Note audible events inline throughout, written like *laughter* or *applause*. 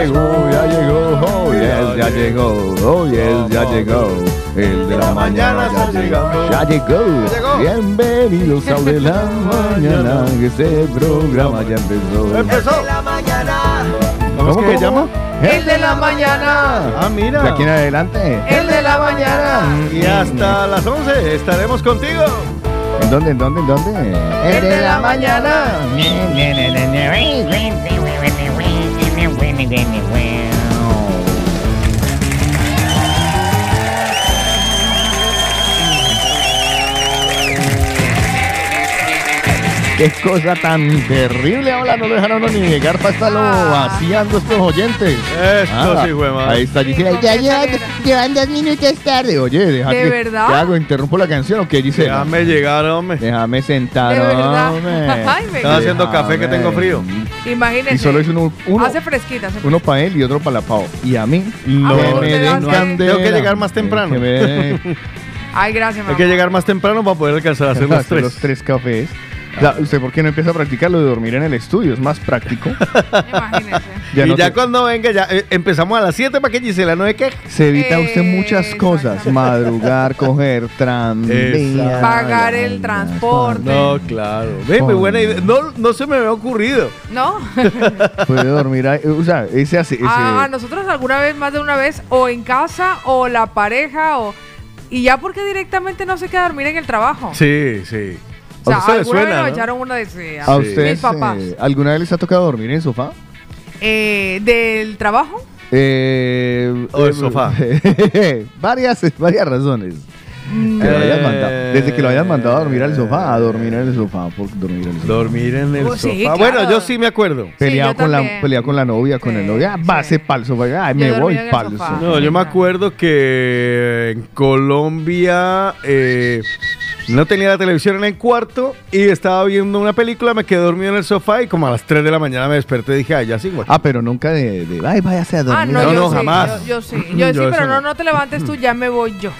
Llegó, ya llegó, oh yes, ya llegó, oh yes, ya llegó. El de la mañana ya llegó, ya llegó. Bienvenidos al de la *laughs* mañana, este programa ya empezó. Empezó. ¿Cómo que se llama? El de la mañana. Ah, mira. De aquí en adelante. El de la mañana. Y hasta las 11 estaremos contigo. ¿En dónde, en dónde, en dónde? El de la mañana. winning anywhere. Qué cosa tan terrible ahora no lo dejaron ni llegar para estarlo vaciando estos oyentes. Esto sí fue mal. Ahí está, dice, ya, ya, llevan dos minutos tarde. Oye, deja ¿De que- verdad? ¿Qué hago? ¿Interrumpo la canción o qué dice? Déjame llegar, hombre. Déjame sentar, De verdad. hombre. *laughs* Estaba haciendo café que tengo frío. Imagínense. Y solo es uno, uno, Hace fresquita. hace uno para él y otro para la Pau. Y a mí, Ah, que bueno, me den candela. Tengo que llegar más temprano. Que me den- *laughs* Ay, gracias, Hay mamá. que llegar más temprano para poder alcanzar a hacer *laughs* los tres. los tres cafés. ¿Usted por qué no empieza a practicar lo de dormir en el estudio? Es más práctico. Imagínense. Ya y no ya cuando venga, ya eh, empezamos a las 7 para que Gisela no se queje. Se evita usted muchas cosas. Madrugar, coger tranvía. Pagar el transporte. No, claro. Ve, muy buena idea. No, no se me había ocurrido. ¿No? *laughs* Puede dormir ahí. O sea, ese hace. Ese, a, a nosotros alguna vez, más de una vez, o en casa, o la pareja, o... Y ya porque directamente no se queda a dormir en el trabajo. Sí, sí. O sea, alguna vez suena, nos ¿no? echaron una de sí, ¿A usted mis papás. alguna vez les ha tocado dormir en el sofá? Eh, ¿Del trabajo? Eh, O el eh, sofá. *laughs* varias, varias razones. Que lo hayan mandado. Desde que lo hayan mandado a dormir al sofá, a dormir en el sofá, por dormir en el sofá. Dormir en el Oh, sofá. sí, claro. Bueno, yo sí me acuerdo. Peleado, yo con la, también. peleado con la novia, con Sí, el novio. Ah, sí. base pa'l sofá. Ay, Yo me dormí voy en el pa'l sofá. sofá. No, yo me acuerdo que en Colombia eh, no tenía la televisión en el cuarto y estaba viendo una película, me quedé dormido en el sofá y como a las 3 de la mañana me desperté y dije, ay, ya sigo. aquí". Ah, pero nunca de, de ay, váyase a dormir. Ah, no, No, yo no, sí, jamás. Yo, yo sí, yo, *laughs* Yo sí, pero no, no. no te levantes tú, ya me voy yo.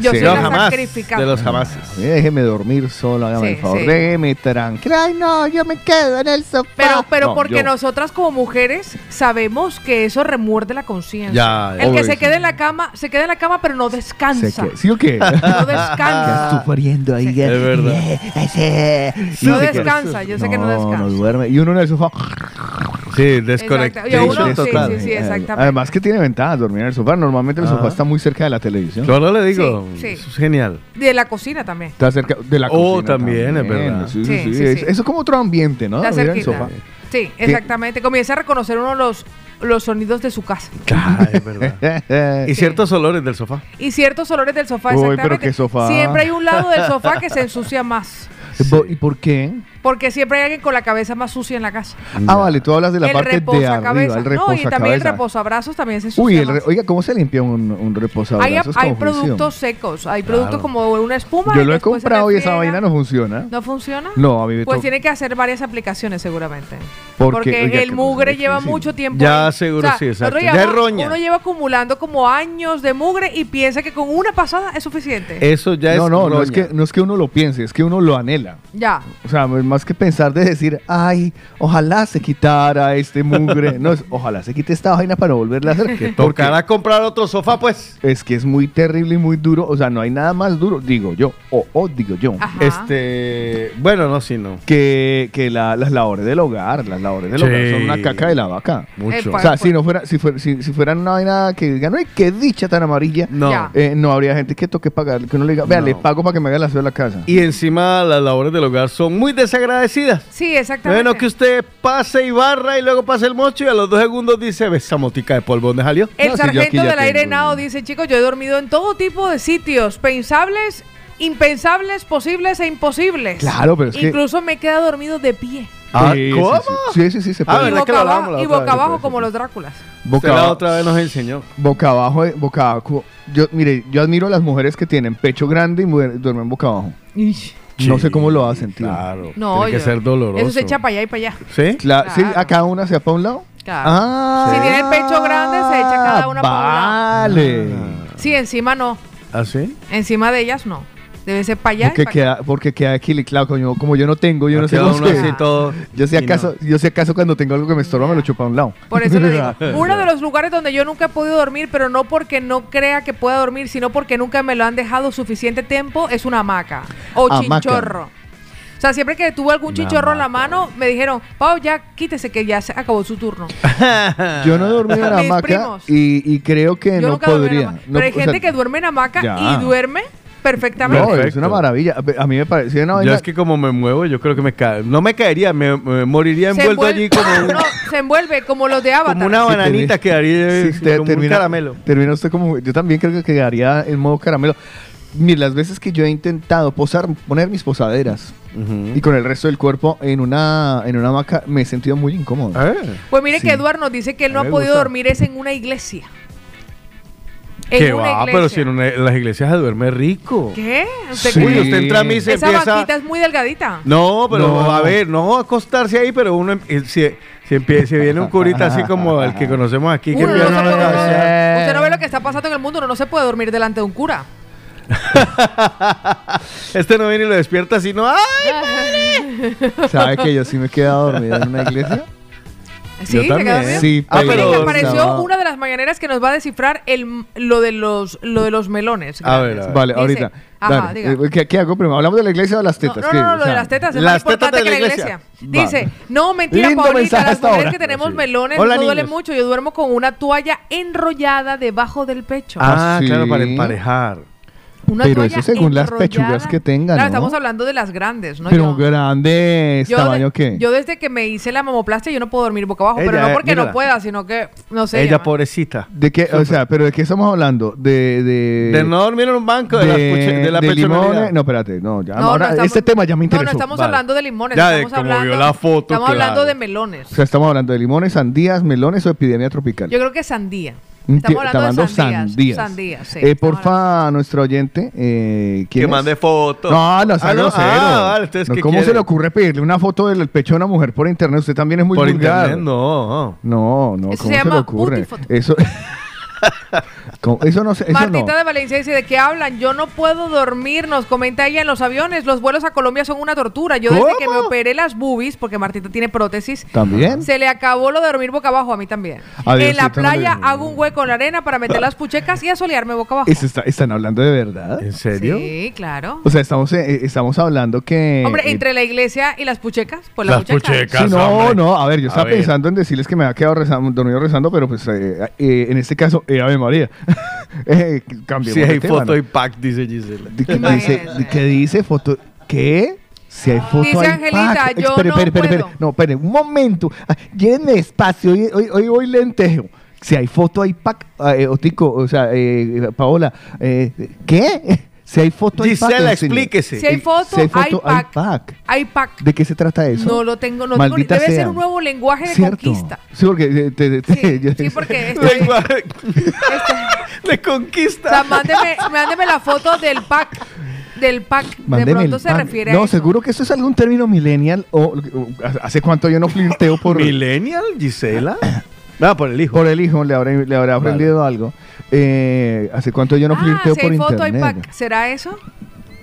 Yo Sí. soy la jamás, sacrificada. de los jamás. Déjeme dormir solo, hágame Sí, el favor. sí. Déjeme tranquilo. Ay, no, yo me quedo en el sofá. Pero, pero No, porque yo- nosotras como mujeres sabemos que eso remuerde la conciencia. Ya, El que obvio, se sí. quede en la cama, se queda en la cama, pero no ¿Se descansa. ¿Sí o qué? *laughs* No descansa. sufriendo ahí. ya. Es verdad. No queda- descansa, yo sé que no descansa. No duerme. Y uno en el sofá. Sí, Exacto. desconectation Y a uno- sí, sí, sí, exactamente. Además que tiene ventaja dormir en el sofá. Normalmente el sofá está muy cerca de la televisión. Yo no le digo, Sí, sí. eso es genial. De la cocina también. Está cerca de la Oh, cocina. también, es verdad. Sí, sí, Sí, sí. sí, Es- sí. Eso es como otro ambiente, ¿no? Está en el sofá. Sí, exactamente. Comienza a reconocer uno los, los sonidos de su casa. Claro, es verdad. *laughs* Y Sí. ciertos olores del sofá. Y ciertos olores del sofá, Uy, pero exactamente. qué sofá. Siempre hay un lado del sofá que se ensucia más. ¿Y por qué? Porque siempre hay alguien con la cabeza más sucia en la casa. Ah, vale, tú hablas de la el parte de arriba, el No, y también el reposabrazos también se ensucia Uy, el re- más. oiga, ¿cómo se limpia un, un reposabrazos? Hay, Es hay productos secos, hay productos Claro. como una espuma. Yo y lo he comprado y esa vaina no funciona. ¿No funciona? No, a mí me Pues tiene que hacer varias aplicaciones seguramente. Porque, Porque, oiga, el mugre lleva difícil. mucho tiempo. Ya, ahí. seguro, sí, exacto. Ya roña. Uno lleva acumulando como años de mugre y piensa que con una pasada es suficiente. Eso ya No, es no, no es, roña. que, no es que uno lo piense, es que uno lo anhela. Ya. O sea, más que pensar de decir, ay, ojalá se quitara este mugre. *laughs* No, es, ojalá se quite esta vaina para no volverla a hacer. Porque Tocará comprar otro sofá, pues. es que es muy terrible y muy duro. O sea, no hay nada más duro, digo yo, o o digo yo, Ajá. Este. Bueno, no, sí, no. que, que la- las labores del hogar. Las labores del Sí. hogar son una caca de la vaca. Mucho. O sea, Pues- si no fuera, si fuera, si, si fueran una vaina que digan, ay, qué dicha tan amarilla, No. Eh, no habría gente que toque pagar, que uno le diga, vea, No. le pago para que me haga la aseo de la casa. Y encima las labores del hogar son muy desagradecidas. Sí, exactamente. Bueno, que usted pase y barra y luego pase el mocho y a los dos segundos dice, ve esa motica de polvo, ¿dónde salió? El No, sargento del aire tengo- nao dice, chicos, yo he dormido en todo tipo de sitios, pensables, impensables, posibles e imposibles. Claro, pero es que- Incluso me he quedado dormido de pie. Ah, Sí, ¿cómo? Sí, sí, sí, sí, se Ah, puede. y ¿verdad que boca lo abajo, y boca vez? abajo como sí. los Dráculas. Boca Usted la abajo, otra vez nos enseñó. boca abajo, eh, boca abajo. Yo, mire, yo admiro a las mujeres que tienen pecho grande y duermen boca abajo. No sé cómo lo hacen, tío. Claro. No, tiene que yo- ser doloroso. Eso se echa para allá y para allá. ¿Sí? Cla- Sí, Claro. a cada una se va para un lado. Claro. Ah, Si tiene el pecho grande, se echa cada una para un lado. Vale. Sí, encima no. ¿Ah, sí? Encima de ellas no. Debe ser para allá. Porque acá. queda, porque queda equilibrado. Como yo, como yo no tengo, yo no sé cómo uno usted. así todo. Yo si acaso, yo si acaso cuando tengo algo que me estorba me lo chupa a un lado. Por eso le digo, *laughs* uno de los lugares donde yo nunca he podido dormir, pero no porque no crea que pueda dormir, sino porque nunca me lo han dejado suficiente tiempo, es una hamaca o Hamaca. chinchorro. O sea, siempre que tuve algún Una chinchorro en la mano, me dijeron, Pau, ya quítese que ya se acabó su turno. *laughs* Yo no he dormido en Mis hamaca primos. y, y creo que Yo no dormí podría. No, pero hay o sea, gente que duerme en hamaca ya. y duerme perfectamente. No, es una maravilla. A mí me parecía una Yo vaina. es que como me muevo, yo creo que me cae. No me caería, me, me moriría Se envuelto envuel- allí como, un- *laughs* No, se envuelve como los de Avatar. como una bananita termina- quedaría Sí, te- como termina, un caramelo. Termina usted como. Yo también creo que quedaría en modo caramelo. Mira, las veces que yo he intentado posar, poner mis posaderas y con el resto del cuerpo en una, en una hamaca, me he sentido muy incómodo. Ah, Pues mire Sí. que Eduardo nos dice que él no A ha mí me podido gusta. dormir es en una iglesia. Que va, iglesia. pero si en, una- en las iglesias se duerme rico. ¿Qué? ¿Usted Sí. Uy, usted entra a mí y se Esa empieza... banquita es muy delgadita. No, pero No. a ver, no acostarse ahí, pero uno em- si, si, empie- si viene un curita así como el que conocemos aquí, que Uno no empieza puede dormir. Eh. Usted no ve lo que está pasando en el mundo, uno no se puede dormir delante de un cura. *laughs* Este no viene y lo despierta así, no. ¡Ay! *laughs* ¿Sabe que yo sí me he quedado dormido en una iglesia? Sí, Yo ¿se también. Sí, Ah, Ah, miren pero apareció una de las mañaneras que nos va a descifrar el, lo, de los, lo de los melones. A ver, grandes. a ver. Vale, Dice- ahorita. Ajá, Dale. diga. Eh, ¿Qué, qué hago primero? ¿Hablamos de la iglesia o de las tetas? no, no, no, O lo de las tetas es las más importante tetas de que la la iglesia. iglesia. Dice, Vale. no, mentira, Lindo Paulita, mensaje las mujeres ahora. que tenemos Sí. melones Hola, no duele niños. mucho. Yo duermo con una toalla enrollada debajo del pecho. Ah, sí. claro, para emparejar. Una Pero eso según las pechugas que tenga, Claro, ¿no? estamos hablando de las grandes, ¿no? Pero Yo- grande, yo ¿tamaño de- qué? Yo desde que me hice la mamoplastia yo no puedo dormir boca abajo, pero no porque mírala. no pueda, sino que no sé. Ella, ya- pobrecita. ¿De qué? O sea, ¿pero de qué estamos hablando? De... De, De no dormir en un banco de, de la de limones. No, espérate, no, ya. No, no estamos- este tema ya me No, interesó. no estamos Vale. hablando de limones, Ya, de estamos como hablando, vio la foto, estamos hablando de melones. O sea, estamos hablando de limones, sandías, melones o epidemia tropical. Yo creo que sandía. Estamos hablando de sandías. sandías. Sandías, sí. Eh, porfa, a nuestro oyente. Eh, ¿quién Que es? mande fotos. No, no, sea Ah, no, grosero. ah, vale, entonces, No, ¿qué ¿Cómo se le ocurre pedirle una foto del pecho a una mujer por internet? Usted también es muy Por vulgar. internet, no. No, no, Eso ¿cómo se se, le ocurre? Eso. *laughs* *laughs* eso no se- eso Martita no. de Valencia dice, ¿de qué hablan? Yo no puedo dormir, nos comenta ella en los aviones. Los vuelos a Colombia son una tortura. Yo desde que me operé las boobies, porque Martita tiene prótesis, ¿También? se le acabó lo de dormir boca abajo a mí también. Adiós, en la playa hago un hueco en la arena para meter *laughs* las puchecas y asolearme boca abajo. Está- ¿Están hablando de verdad? ¿En serio? Sí, claro. O sea, estamos, eh, estamos hablando que... Hombre, eh, entre la iglesia y las puchecas, pues las, Las puchecas. puchecas. Sí, no, hombre. no, a ver, yo A estaba ver. pensando en decirles que me había quedado rezando, dormido rezando, pero pues eh, eh, en este caso, eh, Ave María. *laughs* eh, Si hay tema, foto ¿no? y pack, dice Gisela. ¿De qué dice? ¿De qué dice foto? ¿Qué? Si hay foto Dice hay Angelita, pack. yo Espere, no espere, espere. No, espere, un momento. Ah, Llévenme espacio. Hoy, hoy, hoy voy lentejo. Si hay foto hay pack. Ah, eh, Otico, o sea, eh, Paola, eh, ¿qué? Si hay foto hay pack. Gisela, enseñe. explíquese. Si hay foto, si hay foto, hay pack. hay pack. Hay pack. ¿De qué se trata eso? No lo tengo, no tengo Debe ser sea. un nuevo lenguaje de ¿Cierto? conquista. Sí, porque... eh, te- te- Sí, *laughs* yo- sí, porque estoy- Lenguaje Este- *laughs* de O conquista. sea, mándeme, mándeme la foto del pack. Del pack. de Mándeme pronto el se pack. refiere a No, eso. seguro que esto es algún término millennial o, o- ¿hace cuánto yo no flirteo por... ¿Millennial, Gisela? Ah, por el hijo. Por el hijo le habrá, le habrá Vale. aprendido algo. Eh, ¿Hace cuánto yo no ah, flirteo si por hay foto, hay internet? pack. ¿Será eso?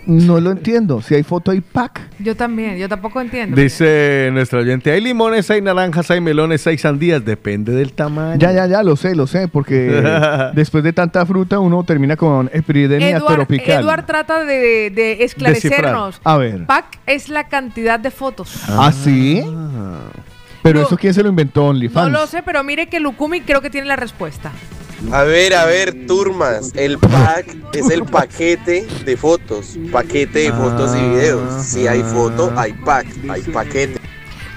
No lo entiendo. Si hay foto, hay pack. Yo también, yo tampoco entiendo. Dice nuestro oyente, hay limones, hay naranjas, hay melones, hay sandías, depende del tamaño. Ya, ya, ya, lo sé, lo sé, porque *laughs* después de tanta fruta uno termina con epidemia Eduard, tropical. Eduard trata de, de esclarecernos. A ver. Pack es la cantidad de fotos. ¿Ah, sí? Pero No. eso quién se lo inventó No OnlyFans. lo sé, pero mire que Lukumi creo que tiene la respuesta. A ver, a ver, turmas. El pack es el paquete de fotos. Paquete de fotos y videos. Si hay foto, hay pack, hay paquete.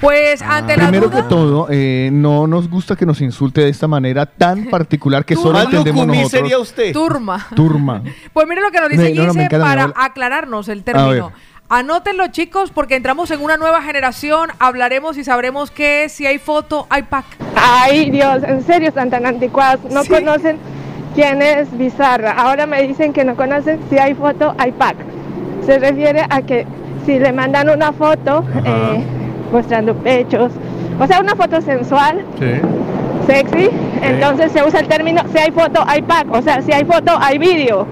Pues ante la Primero duda, que todo, eh, no nos gusta que nos insulte de esta manera tan *laughs* particular que solo entendemos nosotros. sería usted. turma. Turma. Pues mire lo que nos dice No, no, no, Gise para aclararnos el A término. Anótenlo, chicos, porque entramos en una nueva generación. Hablaremos y sabremos que si hay foto, hay pack. Ay, Dios, en serio están tan anticuados. No Sí. conocen quién es Bizarra. Ahora me dicen que no conocen si hay foto, hay pack. Se refiere a que si le mandan una foto eh, mostrando pechos, o sea, una foto sensual, Sí. sexy, entonces se usa el término si hay foto, hay pack. O sea, si hay foto, hay vídeo.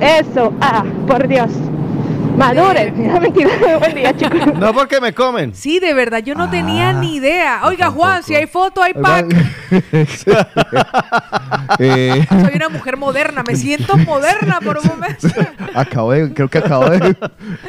Eso, ah, por Dios. Maduren. Buen día, chicos. *laughs* No porque me comen. Sí, de verdad, yo no tenía ni idea. Oiga, Juan, si hay foto, hay pack. *laughs* Eh, Soy una mujer moderna, me siento moderna por un momento. *laughs* acabo de, creo que acabo de,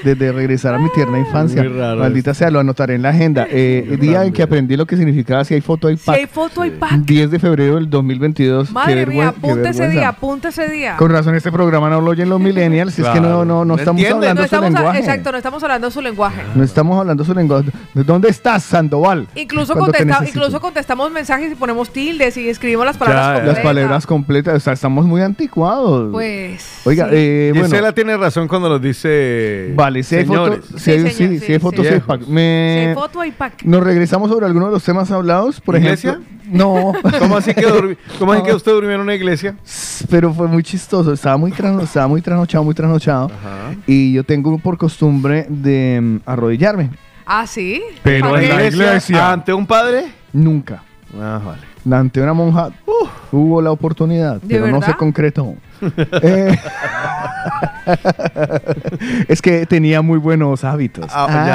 de- de regresar a mi tierna infancia. Muy raro Maldita sea, lo anotaré en la agenda. Eh, el día en que aprendí lo que significaba si hay foto, hay Si hay pack. foto, hay pack. 10 de febrero del 2022. Qué Madre mía, apunte ese día, apunte ese día. Con razón este programa no lo oyen los millennials, es que no, Claro. no, no No estamos entienden. hablando No su estamos, a- lenguaje. exacto, no estamos hablando su lenguaje. No estamos hablando su lenguaje. ¿De ¿Dónde estás, Sandoval? Incluso, contesta- incluso contestamos mensajes y ponemos tildes y escribimos las palabras Ya, completas. Las palabras completas, o sea, estamos muy anticuados. Pues. Oiga, sí. eh, bueno, Gisela tiene razón cuando nos dice. vale, si hay fotos, si hay, Sí, sí, señor, si sí, hay fotos, sí. si hay pack. Me- Si hay foto, hay pack. Nos regresamos sobre algunos de los temas hablados, por ¿Iglesia? ejemplo. No, ¿Cómo así que, durmi- ¿cómo así que usted durmió en una iglesia? pero fue muy chistoso. Estaba muy, estaba muy trasnochado, muy trasnochado. Y yo tengo por costumbre de mm, arrodillarme. Ah, sí. Pero ¿Para en la iglesia. ¿Ante un padre? Nunca. Ah, vale. Ante una monja hubo la oportunidad, ¿De pero no se concretó. *laughs* Eh, *laughs* es que tenía muy buenos hábitos. Ah, Ah.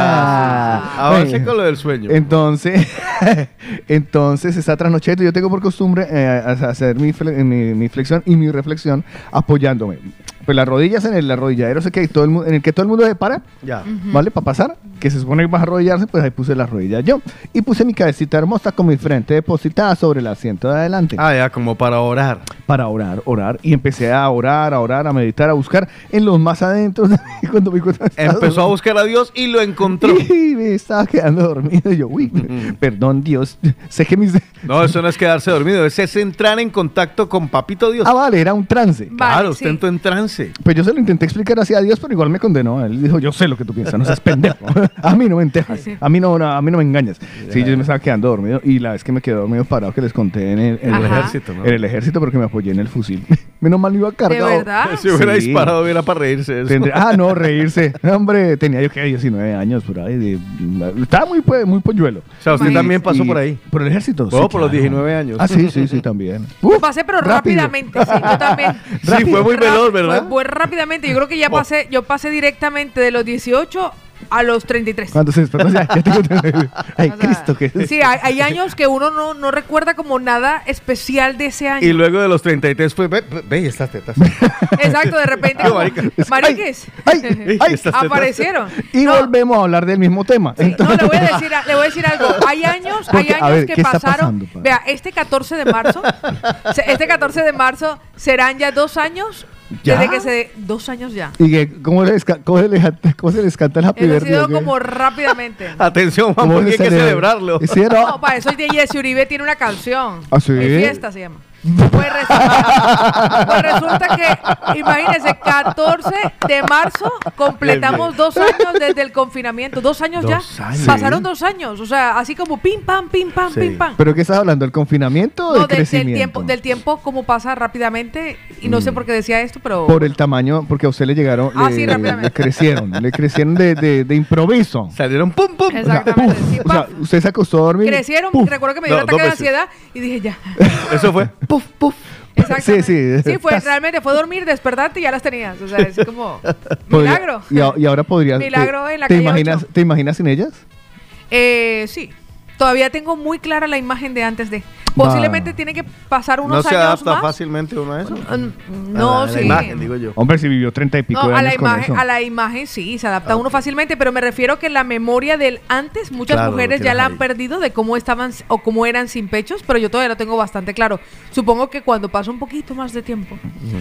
ya. Avance Bueno. con lo del sueño. Entonces, *laughs* entonces esta trasnochado yo tengo por costumbre eh, hacer mi, fle- mi- mi flexión y mi reflexión apoyándome. Pues las rodillas en el arrodilladero sé que hay todo el en el que todo el mundo se para, Ya. ¿vale? Para pasar, que se supone que vas a arrodillarse, pues ahí puse las rodillas yo. Y puse mi cabecita hermosa con mi frente depositada sobre el asiento de adelante. Ah, ya, como para orar. Para orar, orar. Y empecé a orar, a orar, a meditar, a buscar en los más adentros. *laughs* cuando me Empezó a buscar a Dios y lo encontró. *laughs* Y me estaba quedando dormido. Y yo, uy, *laughs* perdón, Dios. Sé que mis. No, eso no es quedarse dormido, ese es entrar en contacto con Papito Dios. Ah, vale, era un trance. Vale, claro, usted sí. entró en trance. Pues yo se lo intenté explicar así a Dios, pero igual me condenó. Él dijo, yo sé lo que tú piensas, no seas pendejo. a mí no me entejas, a mí no, no, a mí no me engañas. Sí, yo me estaba quedando dormido y la vez que me quedé dormido parado que les conté en el, en el Ajá. ejército, ¿no? en el ejército porque me apoyé en el fusil. Menos mal iba ¿De cargado. verdad? *laughs* Si hubiera Sí. disparado, era para reírse. eso. Tendré- ah, no, *laughs* reírse. Hombre, tenía yo que 19 años por ahí. de- estaba muy, pues, muy polluelo. O sea, usted también pasó Y- por ahí. ¿Por el ejército? Oh, por los 19 años. Ah, sí, sí, sí, también. Lo *laughs* Uf, pasé, pero rápido. rápidamente, sí, yo también. Sí, fue muy veloz, ¿verdad? Fue, fue rápidamente. Yo creo que ya pasé, yo pasé directamente de los 18 a los 33. Cuando se despertó, ya, ya tengo... *laughs* Ay, O sea, Cristo, que... Sí, hay, hay años que uno no, no recuerda como nada especial de ese año. Y luego de los 33 fue, ve, ve, ve estas tetas. *laughs* Exacto, de repente *laughs* Ay, como, marica. mariques, Ay, ay, estas tetas. aparecieron. Y No, volvemos a hablar del mismo tema. sí, no, le voy a decir, le voy a decir algo. Hay años, hay Porque, a años ver, que ¿qué está pasaron. pasando, padre? vea, este 14 de marzo, se- este 14 de marzo serán ya dos años ¿Ya? desde que se dos años ya. ¿Y que, cómo, les, cómo, se les, cómo se les canta el Happy Eso ha Birthday, sido o qué? como rápidamente. *laughs* Atención, Juan, ¿Cómo porque hay que celebra? celebrarlo. Sí, no. No, para eso Jesse Uribe tiene una canción. ¿Ah, sí? Mi fiesta se llama. Pues resulta, pues resulta que, imagínense, 14 de marzo completamos dos años desde el confinamiento. Dos años Dos ya. años. Pasaron dos años. O sea, así como pim, pam, pim, pam, Sí. pim, pam. ¿Pero qué estás hablando? ¿Del confinamiento o No, del de- del crecimiento? tiempo, del tiempo como pasa rápidamente. Y no sé por qué decía esto, pero. Por el tamaño, porque a usted le llegaron, Ah, le, sí, rápidamente. le crecieron, le crecieron de, de, de improviso. Salieron pum, pum. Exactamente. Sí, o sea, usted se acostó a dormir. Crecieron, puf. recuerdo que me dio No, un ataque de ansiedad y dije ya. Eso fue. Puf, puf. Exactamente. Sí, sí. Sí, fue, realmente fue dormir, despertarte y ya las tenías. O sea, es como *laughs* Podría- milagro. Y, a- y ahora podrías. Milagro te, en la ¿te calle imaginas. ¿Te imaginas sin ellas? Eh, sí. Todavía tengo muy clara la imagen de antes de. Posiblemente tiene que pasar No unos se años adapta más. fácilmente uno a eso. Mm, No, A la- a la sí. imagen, digo yo. Hombre, si vivió treinta y pico No, de a años la, con imagen, eso. a la imagen sí, se adapta uno fácilmente, pero me refiero que la memoria del antes, muchas Claro, lo mujeres ya tienes la ahí. han perdido de cómo estaban o cómo eran sin pechos, pero yo todavía lo tengo bastante claro. Supongo que cuando pasa un poquito más de tiempo.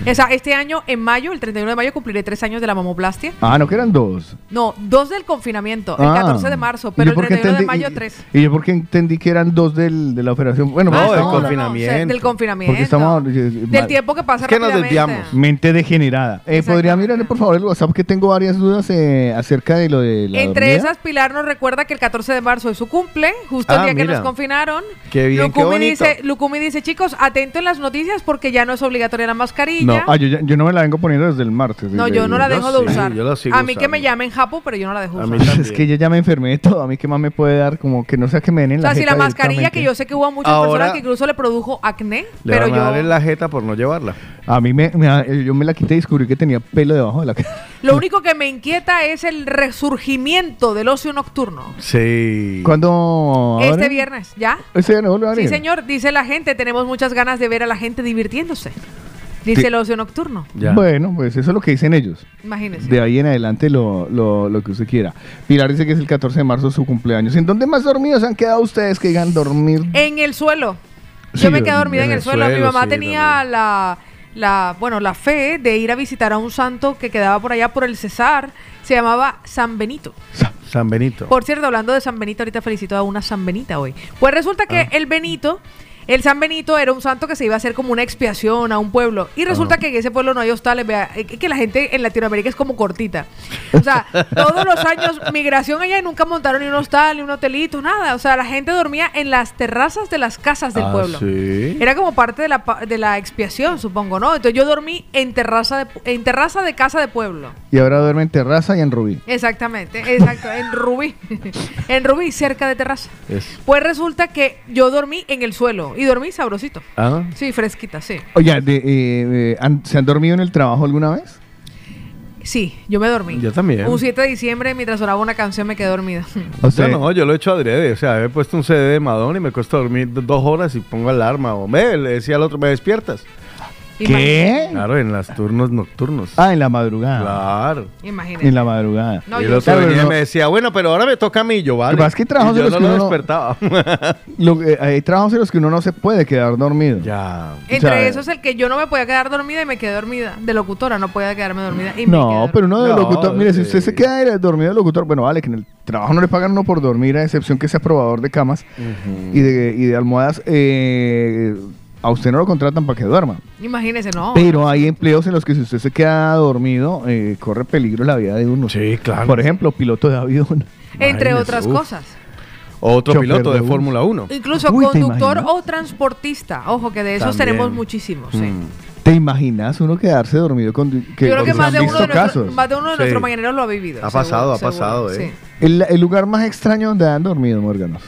O sea, este año, en mayo, el 31 de mayo, cumpliré tres años de la mamoplastia. Ah, no, que eran dos. No, dos del confinamiento, el Ah. 14 de marzo, ¿Y pero yo el por qué 31 de entendí- mayo, y- tres. Y yo porque porque entendí que eran dos del, de la operación. Bueno, No, del confinamiento. o sea, del confinamiento. Porque estamos Del tiempo que pasa Es que nos desviamos. mente degenerada. Eh, ¿Podría mirarle por favor el WhatsApp que tengo varias dudas eh, acerca de lo de la Entre dormida? esas, Pilar nos recuerda que el 14 de marzo es su cumple, justo el Ah, día que nos confinaron. Qué bien, qué Lucumi bonito. dice, Lucumi dice, chicos, atento en las noticias porque ya no es obligatoria la mascarilla. No, ah, yo, no me la vengo poniendo desde el martes. No, yo no la dejo Yo de sí, usar. yo la sigo a mí que me llamen Japo, pero yo no la dejo usar. O. Es que yo ya me enfermé de todo. A mí que más me puede dar como que no sea que me den en la sea, si la mascarilla, que yo sé que hubo muchas Ahora- personas que incluso le produjo acné, Le pero van a yo... dar en la jeta por no llevarla. A mí me, me- yo me la quité y descubrí que tenía pelo debajo de la cara. *laughs* Lo único que me inquieta es el resurgimiento del ocio nocturno. Sí. ¿Cuándo? Este viernes, ¿ya? ¿Este viernes vuelve a Sí, señor, dice la gente, tenemos muchas ganas de ver a la gente divirtiéndose. Dice el ocio nocturno. Ya. Bueno, pues eso es lo que dicen ellos. Imagínese. De ahí en adelante lo, lo, lo que usted quiera. Pilar dice que es el 14 de marzo su cumpleaños. ¿En dónde más dormidos han quedado ustedes que digan dormir? En el suelo. Sí, Yo me quedé dormida en en el el suelo. Mi mamá sí, tenía también. la, la, bueno, la fe de ir a visitar a un santo que quedaba por allá por el Cesar. Se llamaba San Benito. San Benito. Por cierto, hablando de San Benito, ahorita felicito a una San Benita hoy. Pues resulta que Ah. el Benito, el San Benito era un santo que se iba a hacer como una expiación a un pueblo. Y resulta que en ese pueblo no hay hostales. Vea, eh, que la gente en Latinoamérica es como cortita. O sea, *laughs* todos los años, migración allá y nunca montaron ni un hostal, ni un hotelito, nada. O sea, la gente dormía en las terrazas de las casas del Ah, pueblo. sí. Era como parte de la, de la expiación, supongo, ¿no? Entonces yo dormí en terraza de, en terraza de casa de pueblo. Y ahora duerme en terraza y en Rubí. Exactamente, exacto, en Rubí. *laughs* en Rubí, cerca de terraza. Es- Pues resulta que yo dormí en el suelo y dormí sabrosito. Ah. Sí, fresquita, sí. Oye, de- eh, eh, ¿han- ¿se han dormido en el trabajo alguna vez? Sí, yo me dormí. Yo también. Un 7 de diciembre, mientras sonaba una canción, me quedé dormida. *laughs* O sea, Yo no, yo lo he hecho adrede. O sea, he puesto un CD de Madonna y me cuesta dormir do- dos horas y pongo alarma. O me, le decía al otro, me despiertas. ¿Qué? Claro, en los turnos nocturnos. Ah, en la madrugada. Claro. Imagínate. En la madrugada. No, y el yo otro Claro, venía no. y me decía, bueno, pero ahora me toca a mí, yo, vale. Lo que pasa es que hay trabajos Y yo en los no que lo uno no- despertaba. *laughs* Lo hay trabajos en los que uno no se puede quedar dormido. ya. Entre o sea, esos, el que yo no me podía quedar dormida y me quedé dormida. De locutora, no podía quedarme dormida. Y me quedé No, dormida. pero uno de No, locutor, mire, si usted se queda dormido de locutor, bueno, vale, que en el trabajo no le pagan uno por dormir, a excepción que sea probador de camas y, de, y de almohadas, eh, a usted no lo contratan para que duerma. Imagínese, no. Pero hay empleos en los que si usted se queda dormido, eh, corre peligro la vida de uno. Sí, claro. Por ejemplo, piloto de avión. *laughs* Entre Imagínese, otras uf. cosas. Otro Chofer piloto de. Fórmula 1. Incluso Uy, ¿te conductor o transportista. Ojo, que de esos También. tenemos muchísimos. sí. Mm. ¿Te imaginas uno quedarse dormido con que Yo creo que más de, uno de, nuestros, casos? más de uno de Sí. nuestros mañaneros lo ha vivido. Ha seguro, pasado, ha seguro, pasado, sí. eh. El, el lugar más extraño donde han dormido, Morganos.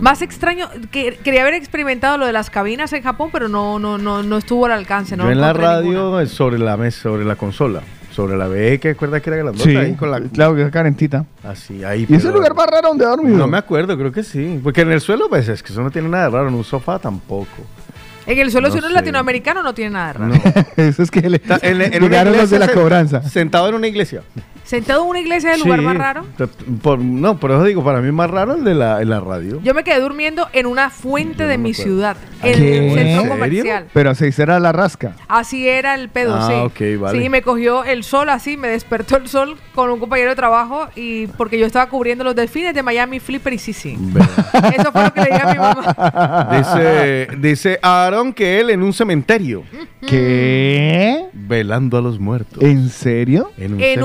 Más extraño, que quería haber experimentado lo de las cabinas en Japón, pero no, no, no, no estuvo al alcance. No Yo en la radio ninguna. es sobre la mesa, sobre la consola. Sobre la BE, que recuerda que era grandota Sí, ahí con la... claro que es carentita. Así, ahí. ¿Y ese lugar más raro donde dormido? No me acuerdo, creo que sí. Porque en el suelo, pues es que eso no tiene nada de raro. En un sofá tampoco. En el suelo, No si uno es latinoamericano, no tiene nada de raro. No. *laughs* Eso es que le Está en, en una llegaron los de la cobranza. Sentado en una iglesia. Sentado en una iglesia es el lugar más raro. Por- no, por eso digo, para mí es más raro el de la, en la radio. Yo me quedé durmiendo en una fuente Yo de no me mi acuerdo. ciudad, ¿Qué? en ¿En el centro serio? comercial. Pero así será la rasca. Así era el pedo, Ah, sí. ok, vale. Sí, me cogió el sol así, me despertó el sol con un compañero de trabajo y porque yo estaba cubriendo los delfines de Miami, Flipper y Sisi. Verdad. *laughs* Eso fue lo que le dije a mi mamá. *laughs* dice, dice Aaron que él en un cementerio, ¿Qué? velando a los muertos. ¿En serio? En un, En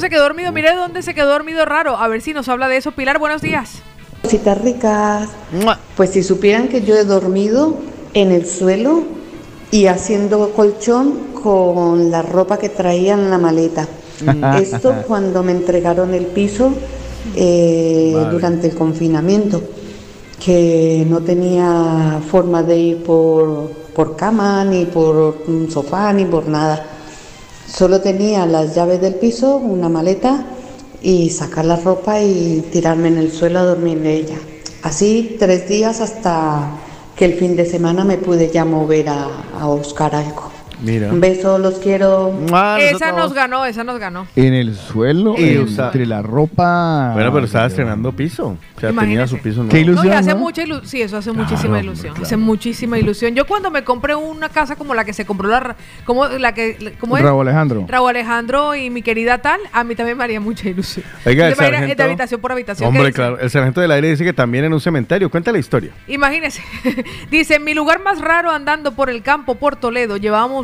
se quedó dormido. Mire dónde se quedó dormido raro. A ver si nos habla de eso. Pilar, buenos días. Cositas ricas. Pues si supieran que yo he dormido en el suelo y haciendo colchón con la ropa que traía en la maleta. Esto *laughs* cuando me entregaron el piso eh, Vale. durante el confinamiento, que no tenía forma de ir por, por cama, ni por un sofá, ni por nada. Solo tenía las llaves del piso, una maleta y sacar la ropa y tirarme en el suelo a dormir en ella. Así tres días hasta que el fin de semana me pude ya mover a, a buscar algo. Mira. Un beso, los quiero. Mua, Esa nos ganó, esa nos ganó. En el suelo, Y en- usa- entre la ropa. Bueno, pero estaba estrenando piso. O sea, tenía su piso nuevo. Qué No, y ilusión. hace ¿no? mucha ilusión. Sí, eso hace muchísima ilusión. claro. Hace muchísima ilusión. Yo cuando me compré una casa como la que se compró la, como la que, ¿cómo es? Raúl Alejandro. Raúl Alejandro y mi querida tal, a mí también me haría mucha ilusión. Oiga, el sargento- de habitación por habitación. ¿qué Hombre, claro. El sargento del aire dice que también en un cementerio. Cuenta la historia. Imagínese. *laughs* Dice, mi lugar más raro andando por el campo por Toledo.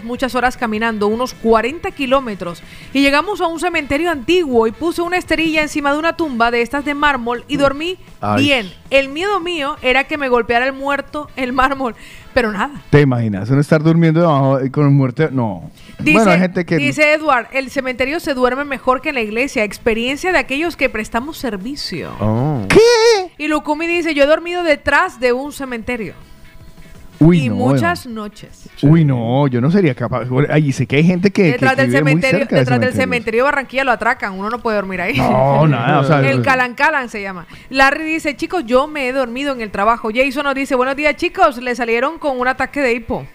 Muchas horas caminando, unos 40 kilómetros. Y llegamos a un cementerio antiguo y puse una esterilla encima de una tumba de estas de mármol y dormí Ay. bien. El miedo mío era que me golpeara el muerto, el mármol. Pero nada. ¿Te imaginas? Uno estar durmiendo debajo con muerte. No. Dice, bueno, hay gente que. dice Edward, el cementerio se duerme mejor que en la iglesia. Experiencia de aquellos que prestamos servicio. Oh. Y Lukumi dice, yo he dormido detrás de un cementerio. Uy, y no. muchas noches. Uy, no, yo no sería capaz. Ay, sé que hay gente que. Detrás que del vive muy cementerio, detrás del cementerio de Barranquilla lo atracan, uno no puede dormir ahí. No, nada, o sea, *laughs* el Calan Calan se llama. Larry dice, chicos, yo me he dormido en el trabajo. Jason nos dice, buenos días chicos, le salieron con un ataque de hipo.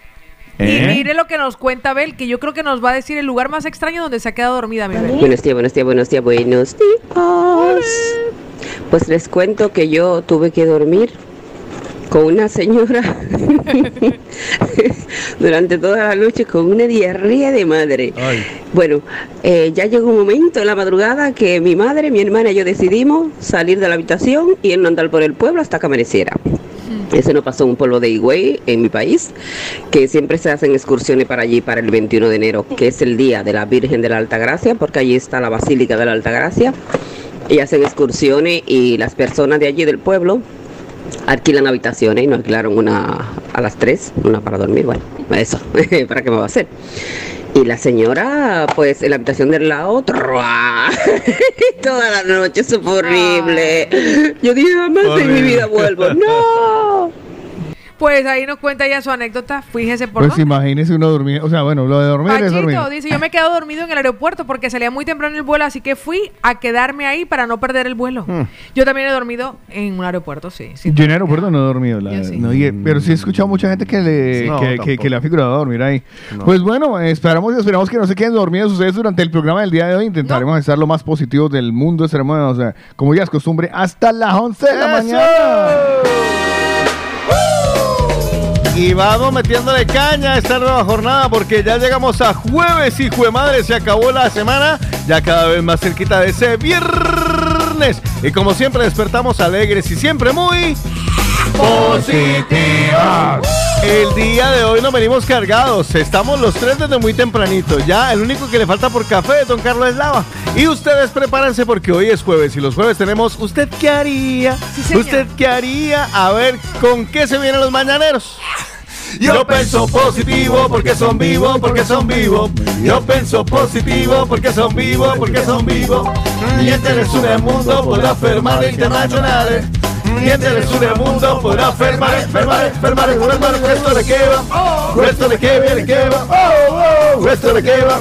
Y ¿Eh? mire lo que nos cuenta Bel, que yo creo que nos va a decir el lugar más extraño donde se ha quedado dormida mi Bel. Buenos días, buenos días, buenos días, buenos días. Pues les cuento que yo tuve que dormir con una señora *laughs* durante toda la noche con una diarrea de madre. Ay. Bueno, eh, ya llegó un momento en la madrugada que mi madre, mi hermana y yo decidimos salir de la habitación y no andar por el pueblo hasta que amaneciera. Eso no pasó en un pueblo de Higüey, en mi país, que siempre se hacen excursiones para allí para el 21 de enero, que es el día de la Virgen de la Alta Gracia, porque allí está la Basílica de la Alta Gracia, y hacen excursiones y las personas de allí del pueblo alquilan habitaciones y nos alquilaron una a las 3, una para dormir, bueno, eso, *laughs* ¿para qué me va a hacer? Y la señora, pues, en la habitación del lado, *laughs* toda la noche, eso fue horrible. Yo dije, jamás en mi vida vuelvo. ¡No! Pues ahí nos cuenta ya su anécdota, fíjese por Pues dónde. imagínese uno dormir. O sea, bueno, lo de dormir es dormir. Pachito dice, yo me he quedado dormido en el aeropuerto porque salía muy temprano el vuelo, así que fui a quedarme ahí para no perder el vuelo. Hmm. Yo también he dormido en un aeropuerto, sí. sí. Yo en aeropuerto no he dormido. la- Yo sí. no, y- pero sí he escuchado mucha gente que le, No, que, que- tampoco. que le ha figurado dormir ahí. No. Pues bueno, eh, esperamos, esperamos que no se queden dormidos ustedes durante el programa del día de hoy. Intentaremos estar lo más positivos del mundo. Estaremos, o sea, como ya es costumbre, hasta las 11 de la ¡Eso! Y vamos metiéndole caña a esta nueva jornada porque ya llegamos a jueves, hijo de madre, se acabó la semana, ya cada vez más cerquita de ese viernes. Y como siempre despertamos alegres y siempre muy positivas. El día de hoy nos venimos cargados, estamos los tres desde muy tempranito. Ya el único que le falta por café es don Carlos Eslava. Y ustedes prepárense porque hoy es jueves y los jueves tenemos ¿Usted qué haría? Sí. ¿Usted qué haría? A ver, ¿con qué se vienen los mañaneros? Yo pienso positivo porque son vivos, porque son vivos. Yo pienso positivo porque son vivos, porque son vivos. Niente nessuno al mundo podrà fermare internazionale. Niente nessuno al mundo podrà fermare, fermare, fermare, fermare questo de che va. Questo de che viene che va. Oh, questo de che va.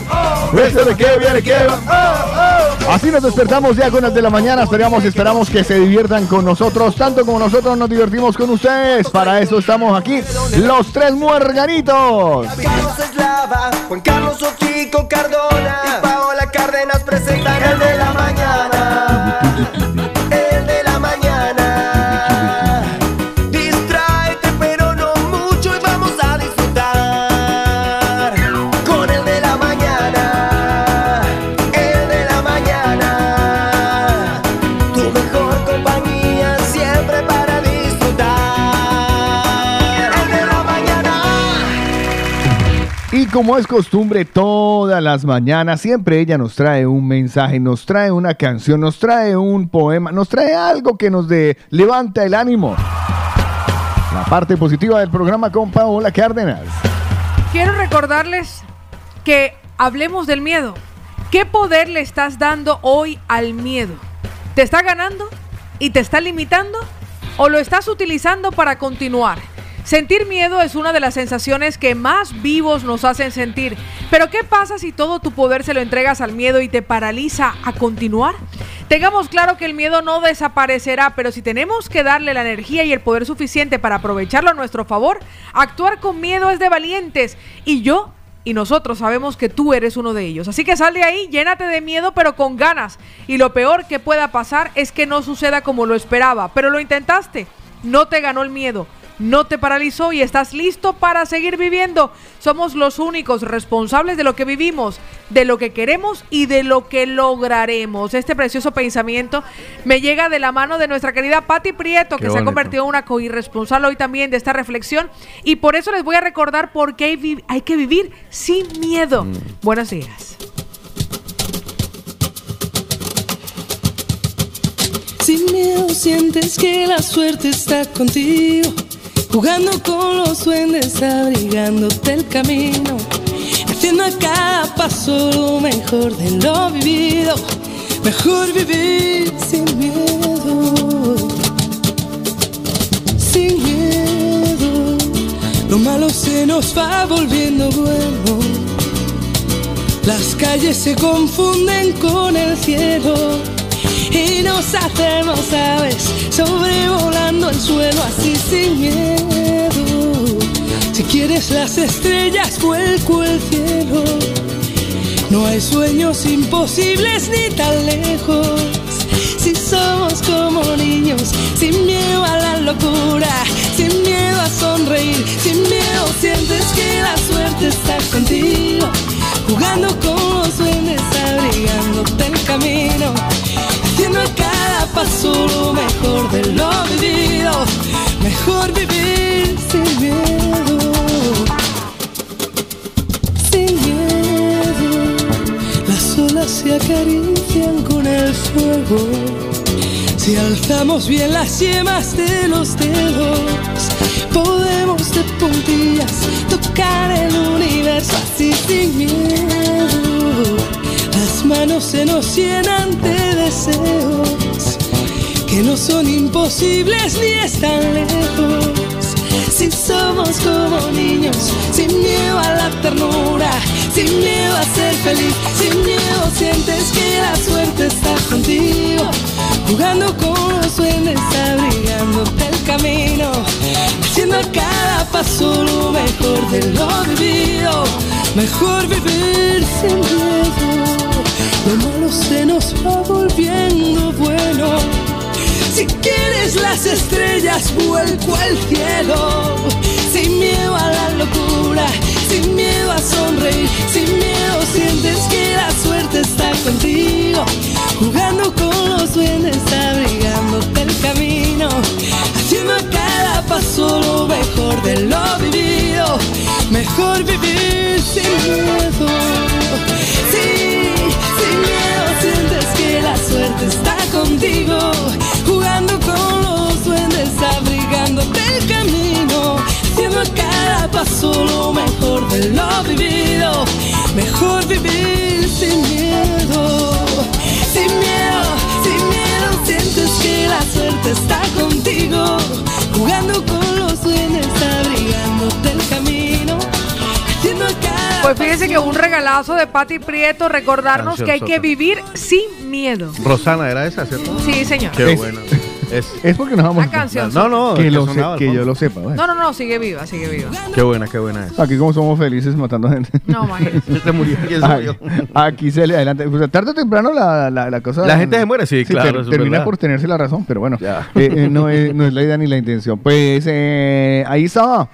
Questo de che viene che va. Oh. Así nos despertamos ya con las de la mañana. Esperamos, esperamos que se diviertan con nosotros, tanto como nosotros nos divertimos con ustedes. Para eso estamos aquí, los tres muerganitos. Carlos Eslava, Juan Carlos Ochico Cardona y Paola Cárdenas presentan el de la mañana. Como es costumbre, todas las mañanas, siempre ella nos trae un mensaje, nos trae una canción, nos trae un poema, nos trae algo que nos de, levanta el ánimo. La parte positiva del programa con Paola Cárdenas. Quiero recordarles que hablemos del miedo. ¿Qué poder le estás dando hoy al miedo? ¿Te está ganando y te está limitando? ¿O lo estás utilizando para continuar? Sentir miedo es una de las sensaciones que más vivos nos hacen sentir. Pero ¿qué pasa si todo tu poder se lo entregas al miedo y te paraliza a continuar? Tengamos claro que el miedo no desaparecerá, pero si tenemos que darle la energía y el poder suficiente para aprovecharlo a nuestro favor, actuar con miedo es de valientes. Y yo Y nosotros sabemos que tú eres uno de ellos. Así que sal de ahí, llénate de miedo, pero con ganas. Y lo peor que pueda pasar es que no suceda como lo esperaba. Pero lo intentaste. No te ganó el miedo. No te paralizó y estás listo para seguir viviendo. Somos los únicos responsables de lo que vivimos, de lo que queremos y de lo que lograremos. Este precioso pensamiento me llega de la mano de nuestra querida Patti Prieto, Qué que se ha convertido en una co-irresponsable hoy también de esta reflexión. Y por eso les voy a recordar por qué hay, vi- hay que vivir sin miedo. Buenos días. Sin miedo sientes que la suerte está contigo, jugando con los duendes, abrigándote el camino, haciendo a cada paso lo mejor de lo vivido. Mejor vivir sin miedo, sin miedo. Lo malo se nos va volviendo bueno. Las calles se confunden con el cielo y nos hacemos aves sobrevolando el suelo así sin miedo. Si quieres las estrellas, vuelco el cielo. No hay sueños imposibles ni tan lejos. Si somos como niños, sin miedo a la locura, sin miedo a sonreír, sin miedo sientes que la suerte está contigo, jugando con los duendes, abrigándote el camino, haciendo a cada paso lo mejor de lo vivido, mejor vivir sin miedo, sin miedo. Las olas se acarician con el fuego. Si alzamos bien las yemas de los dedos, podemos de puntillas tocar el universo así sin miedo. Las manos se nos llenan de deseos que no son imposibles ni están lejos. Si somos como niños, sin miedo a la ternura, sin miedo a ser feliz, sin miedo sientes que la suerte está contigo, jugando con los duendes, abrigándote el camino, haciendo a cada paso lo mejor de lo vivido, mejor vivir las estrellas, vuelco al cielo. Sin miedo a la locura, sin miedo a sonreír, sin miedo sientes que la suerte está contigo. Jugando con los duendes, abrigándote el camino. Haciendo a cada paso lo mejor de lo vivido. Mejor vivir sin miedo. Sí, sin miedo sientes que la suerte está contigo, jugando con los abrigándote el camino, haciendo a cada paso lo mejor de lo vivido, mejor vivir sin miedo, sin miedo, sin miedo sientes que la suerte está contigo, jugando con los duendes, abrigándote el camino, haciendo a cada Pues fíjense que un regalazo de Patti Prieto recordarnos Canción que hay que sota. vivir sin miedo. Rosana, ¿era esa, cierto? Sí, señor. Qué bueno. Es, Es porque nos vamos La canción. no, no, que, que lo se- sonaba al que yo lo sepa. bueno. No, no, no, sigue viva, sigue viva. Qué buena, qué buena es. Aquí como somos felices matando gente. No, imagínate. *laughs* Se murió. ¿Quién se Ay, murió? aquí se le adelanta. O sea, tarde o temprano la, la, la cosa. La gente se muere, sí, claro, ter- es termina verdad. por tenerse la razón, pero bueno. Eh, eh, no, es, no es la idea ni la intención. Pues eh, ahí estaba.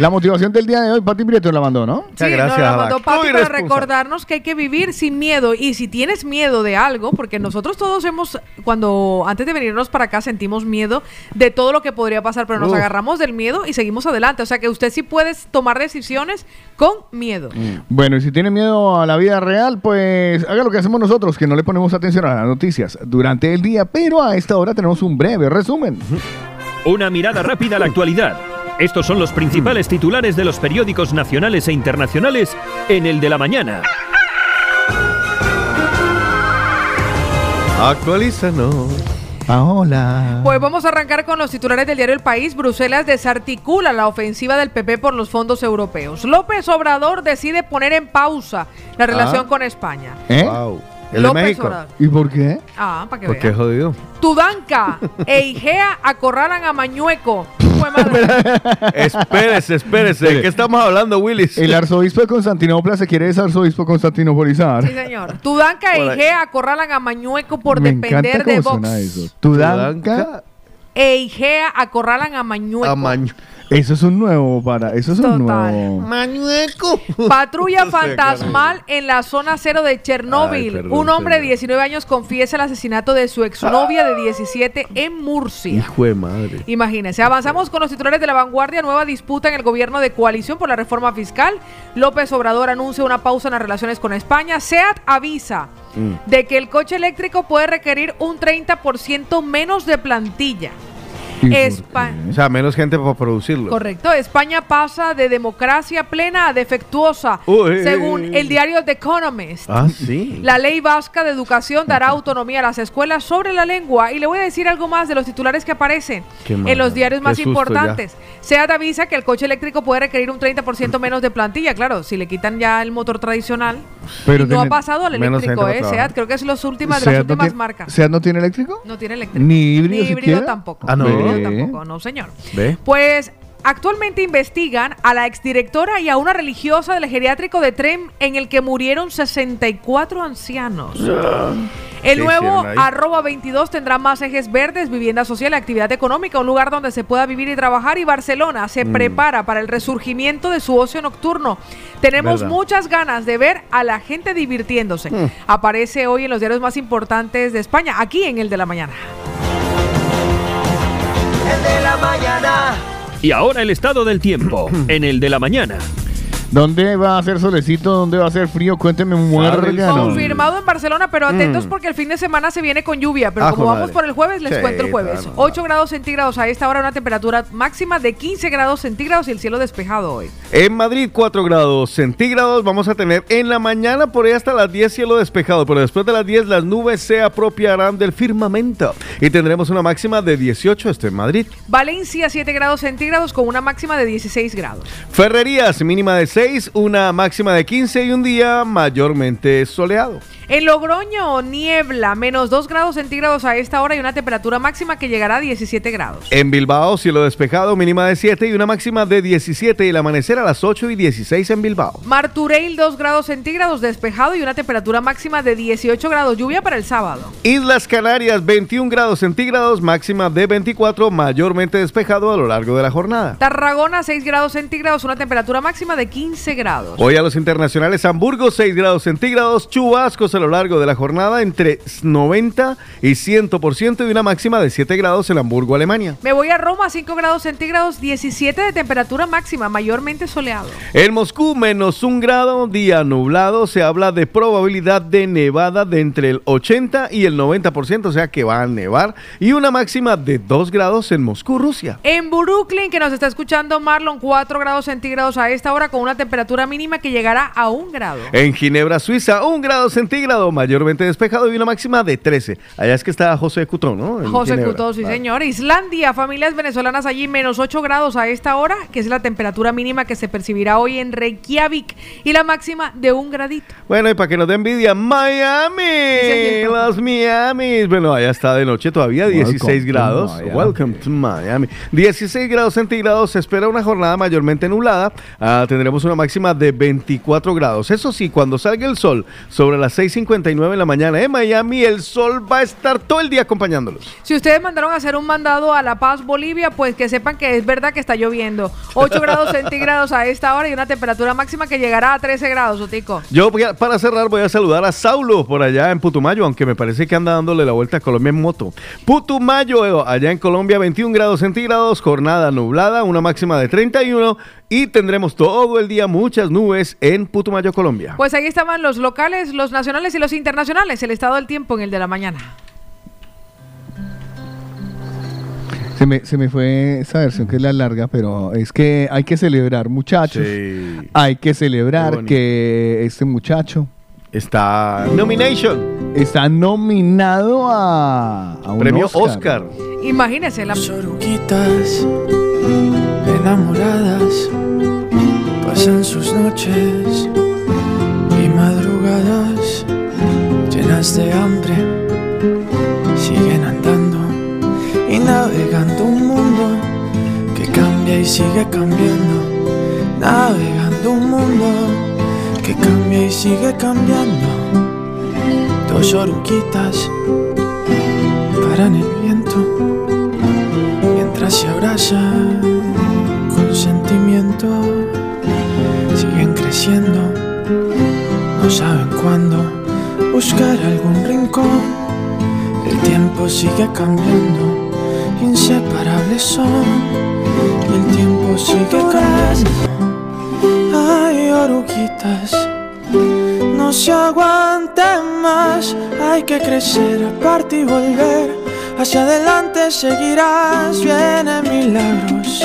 La motivación del día de hoy, Pati Prieto la mandó, ¿no? Muchas Sí, gracias nos a la mandó Pati para recordarnos que hay que vivir sin miedo. Y si tienes miedo de algo, porque nosotros todos hemos, cuando antes de venirnos para acá, sentimos miedo de todo lo que podría pasar, pero nos Uf. agarramos del miedo y seguimos adelante. O sea que usted sí puede tomar decisiones con miedo. Bueno, y si tiene miedo a la vida real, pues haga lo que hacemos nosotros, que no le ponemos atención a las noticias durante el día, pero a esta hora tenemos un breve resumen. Una mirada rápida a la actualidad. Estos son los principales titulares de los periódicos nacionales e internacionales en el de la mañana. Actualízanos. Hola. Pues vamos a arrancar con los titulares del diario El País. Bruselas desarticula la ofensiva del PP por los fondos europeos. López Obrador decide poner en pausa la relación Ah. con España. ¿Eh? Wow. ¿El de López México? Obrador. ¿Y por qué? Ah, para que ¿Por qué vean. jodido? Tudanca e Igea acorralan a Mañueco. fue madre. *laughs* Espérese, espérese. ¿De qué estamos hablando, Willis? El arzobispo de Constantinopla se quiere desarzobispo constantinopolizar. Sí, señor. Tudanca e. Igea acorralan a Mañueco por Me depender encanta de cómo Vox. suena eso. Tudanca. E Igea acorralan a Mañueco. Eso es un nuevo para. Eso es un nuevo. Mañueco. Patrulla *laughs* fantasmal en la zona cero de Chernóbil. Ay, perdón, Un hombre de señor. 19 años confiesa el asesinato de su exnovia de 17 en Murcia. Hijo de madre. Imagínense, avanzamos con los titulares de la vanguardia. Nueva disputa en el gobierno de coalición por la reforma fiscal. López Obrador anuncia una pausa en las relaciones con España. SEAT avisa de que el coche eléctrico puede requerir un 30% menos de plantilla. Espa- O sea, menos gente para producirlo. Correcto. España pasa de democracia plena a defectuosa, Uy. según el diario The Economist. Ah, sí. La ley vasca de educación dará autonomía a las escuelas sobre la lengua. Y le voy a decir algo más de los titulares que aparecen en los diarios más susto importantes. SEAT avisa que el coche eléctrico puede requerir un 30% menos de plantilla. Claro, si le quitan ya el motor tradicional. Pero y no ha pasado al eléctrico, ¿eh? SEAT, creo que es los últimas, de las ¿Seat no últimas tiene- marcas. ¿Seat no tiene eléctrico? No tiene eléctrico. Ni híbrido Ni híbrido siquiera? tampoco. Ah, no. Ve. tampoco, no señor. ¿Ve? Pues actualmente investigan a la exdirectora y a una religiosa del geriátrico de Trem en el que murieron 64 ancianos. El ¿Qué nuevo arroba 22 tendrá más ejes verdes, vivienda social, actividad económica, un lugar donde se pueda vivir y trabajar y Barcelona se Mm. prepara para el resurgimiento de su ocio nocturno. Tenemos Verdad. muchas ganas de ver a la gente divirtiéndose. Mm. Aparece hoy en los diarios más importantes de España, aquí en el de la mañana. El de la mañana. Y ahora el estado del tiempo, en el de la mañana. ¿Dónde va a ser solecito? ¿Dónde va a ser frío? Cuénteme, muérgano. Confirmado en Barcelona, pero atentos Mm. porque el fin de semana se viene con lluvia. Pero Ah, como vamos por el jueves, les Sí, cuento el jueves. claro. 8 grados centígrados a esta hora, una temperatura máxima de 15 grados centígrados y el cielo despejado hoy. En Madrid, 4 grados centígrados. Vamos a tener en la mañana por ahí hasta las 10 cielo despejado. Pero después de las 10 las nubes se apropiarán del firmamento. Y tendremos una máxima de 18 esto en Madrid. Valencia, 7 grados centígrados con una máxima de 16 grados. Ferrerías, mínima de 6, una máxima de 15 y un día mayormente soleado. En Logroño, niebla, menos 2 grados centígrados a esta hora y una temperatura máxima que llegará a 17 grados. En Bilbao, cielo despejado, mínima de 7 y una máxima de 17 y el amanecer a las 8 y 16 en Bilbao. Martureil, 2 grados centígrados despejado y una temperatura máxima de 18 grados. Lluvia para el sábado. Islas Canarias, 21 grados centígrados, máxima de 24, mayormente despejado a lo largo de la jornada. Tarragona, 6 grados centígrados, una temperatura máxima de 15 grados. Hoy a los internacionales, Hamburgo, 6 grados centígrados, chubascos lo largo de la jornada entre 90 y 100% y una máxima de 7 grados en Hamburgo, Alemania. Me voy a Roma, 5 grados centígrados, 17 de temperatura máxima, mayormente soleado. En Moscú, menos un grado, día nublado, se habla de probabilidad de nevada de entre el 80 y el 90%, o sea que va a nevar, y una máxima de 2 grados en Moscú, Rusia. En Brooklyn, que nos está escuchando Marlon, 4 grados centígrados a esta hora con una temperatura mínima que llegará a 1 grado. En Ginebra, Suiza, un grado centígrado, mayormente despejado y una máxima de 13. Allá es que está José Cutón, ¿no? En José Ginebra. Cutó, sí Vale. señor. Islandia, familias venezolanas allí, menos 8 grados a esta hora, que es la temperatura mínima que se percibirá hoy en Reykjavik y la máxima de un gradito. Bueno, y para que nos dé envidia, Miami, los Miamis. Bueno, allá está de noche todavía, 16 Welcome to grados. Welcome to Miami. 16 grados centígrados, se espera una jornada mayormente nublada. Ah, tendremos una máxima de 24 grados. Eso sí, cuando salga el sol sobre las 6.59 en la mañana en Miami, el sol va a estar todo el día acompañándolos. Si ustedes mandaron a hacer un mandado a La Paz, Bolivia, pues que sepan que es verdad que está lloviendo. 8 *laughs* grados centígrados a esta hora y una temperatura máxima que llegará a 13 grados, Otico. Yo a- para cerrar voy a saludar a Saulo por allá en Putumayo, aunque me parece que anda dándole la vuelta a Colombia en moto. Putumayo, eh, allá en Colombia, 21 grados centígrados, jornada nublada, una máxima de 31 y tendremos todo el día muchas nubes en Putumayo, Colombia. Pues ahí estaban los locales, los nacionales y los internacionales. El estado del tiempo en el de la mañana. Se me, se me fue esa versión que es la larga, pero es que hay que celebrar, muchachos. Hay que celebrar que este muchacho está nomination. Está nominado a, a un Premio Oscar. Oscar. Imagínense la enamoradas pasan sus noches y madrugadas llenas de hambre siguen andando y navegando un mundo que sigue cambiando, navegando un mundo que cambia y sigue cambiando. Dos oruquitas paran el viento mientras se abrazan No saben cuándo buscar algún rincón. El tiempo sigue cambiando, inseparables son. Y el tiempo sigue cambiando. Ay, oruguitas, no se aguanten más. Hay que crecer, aparte y volver. Hacia adelante seguirás, vienen milagros,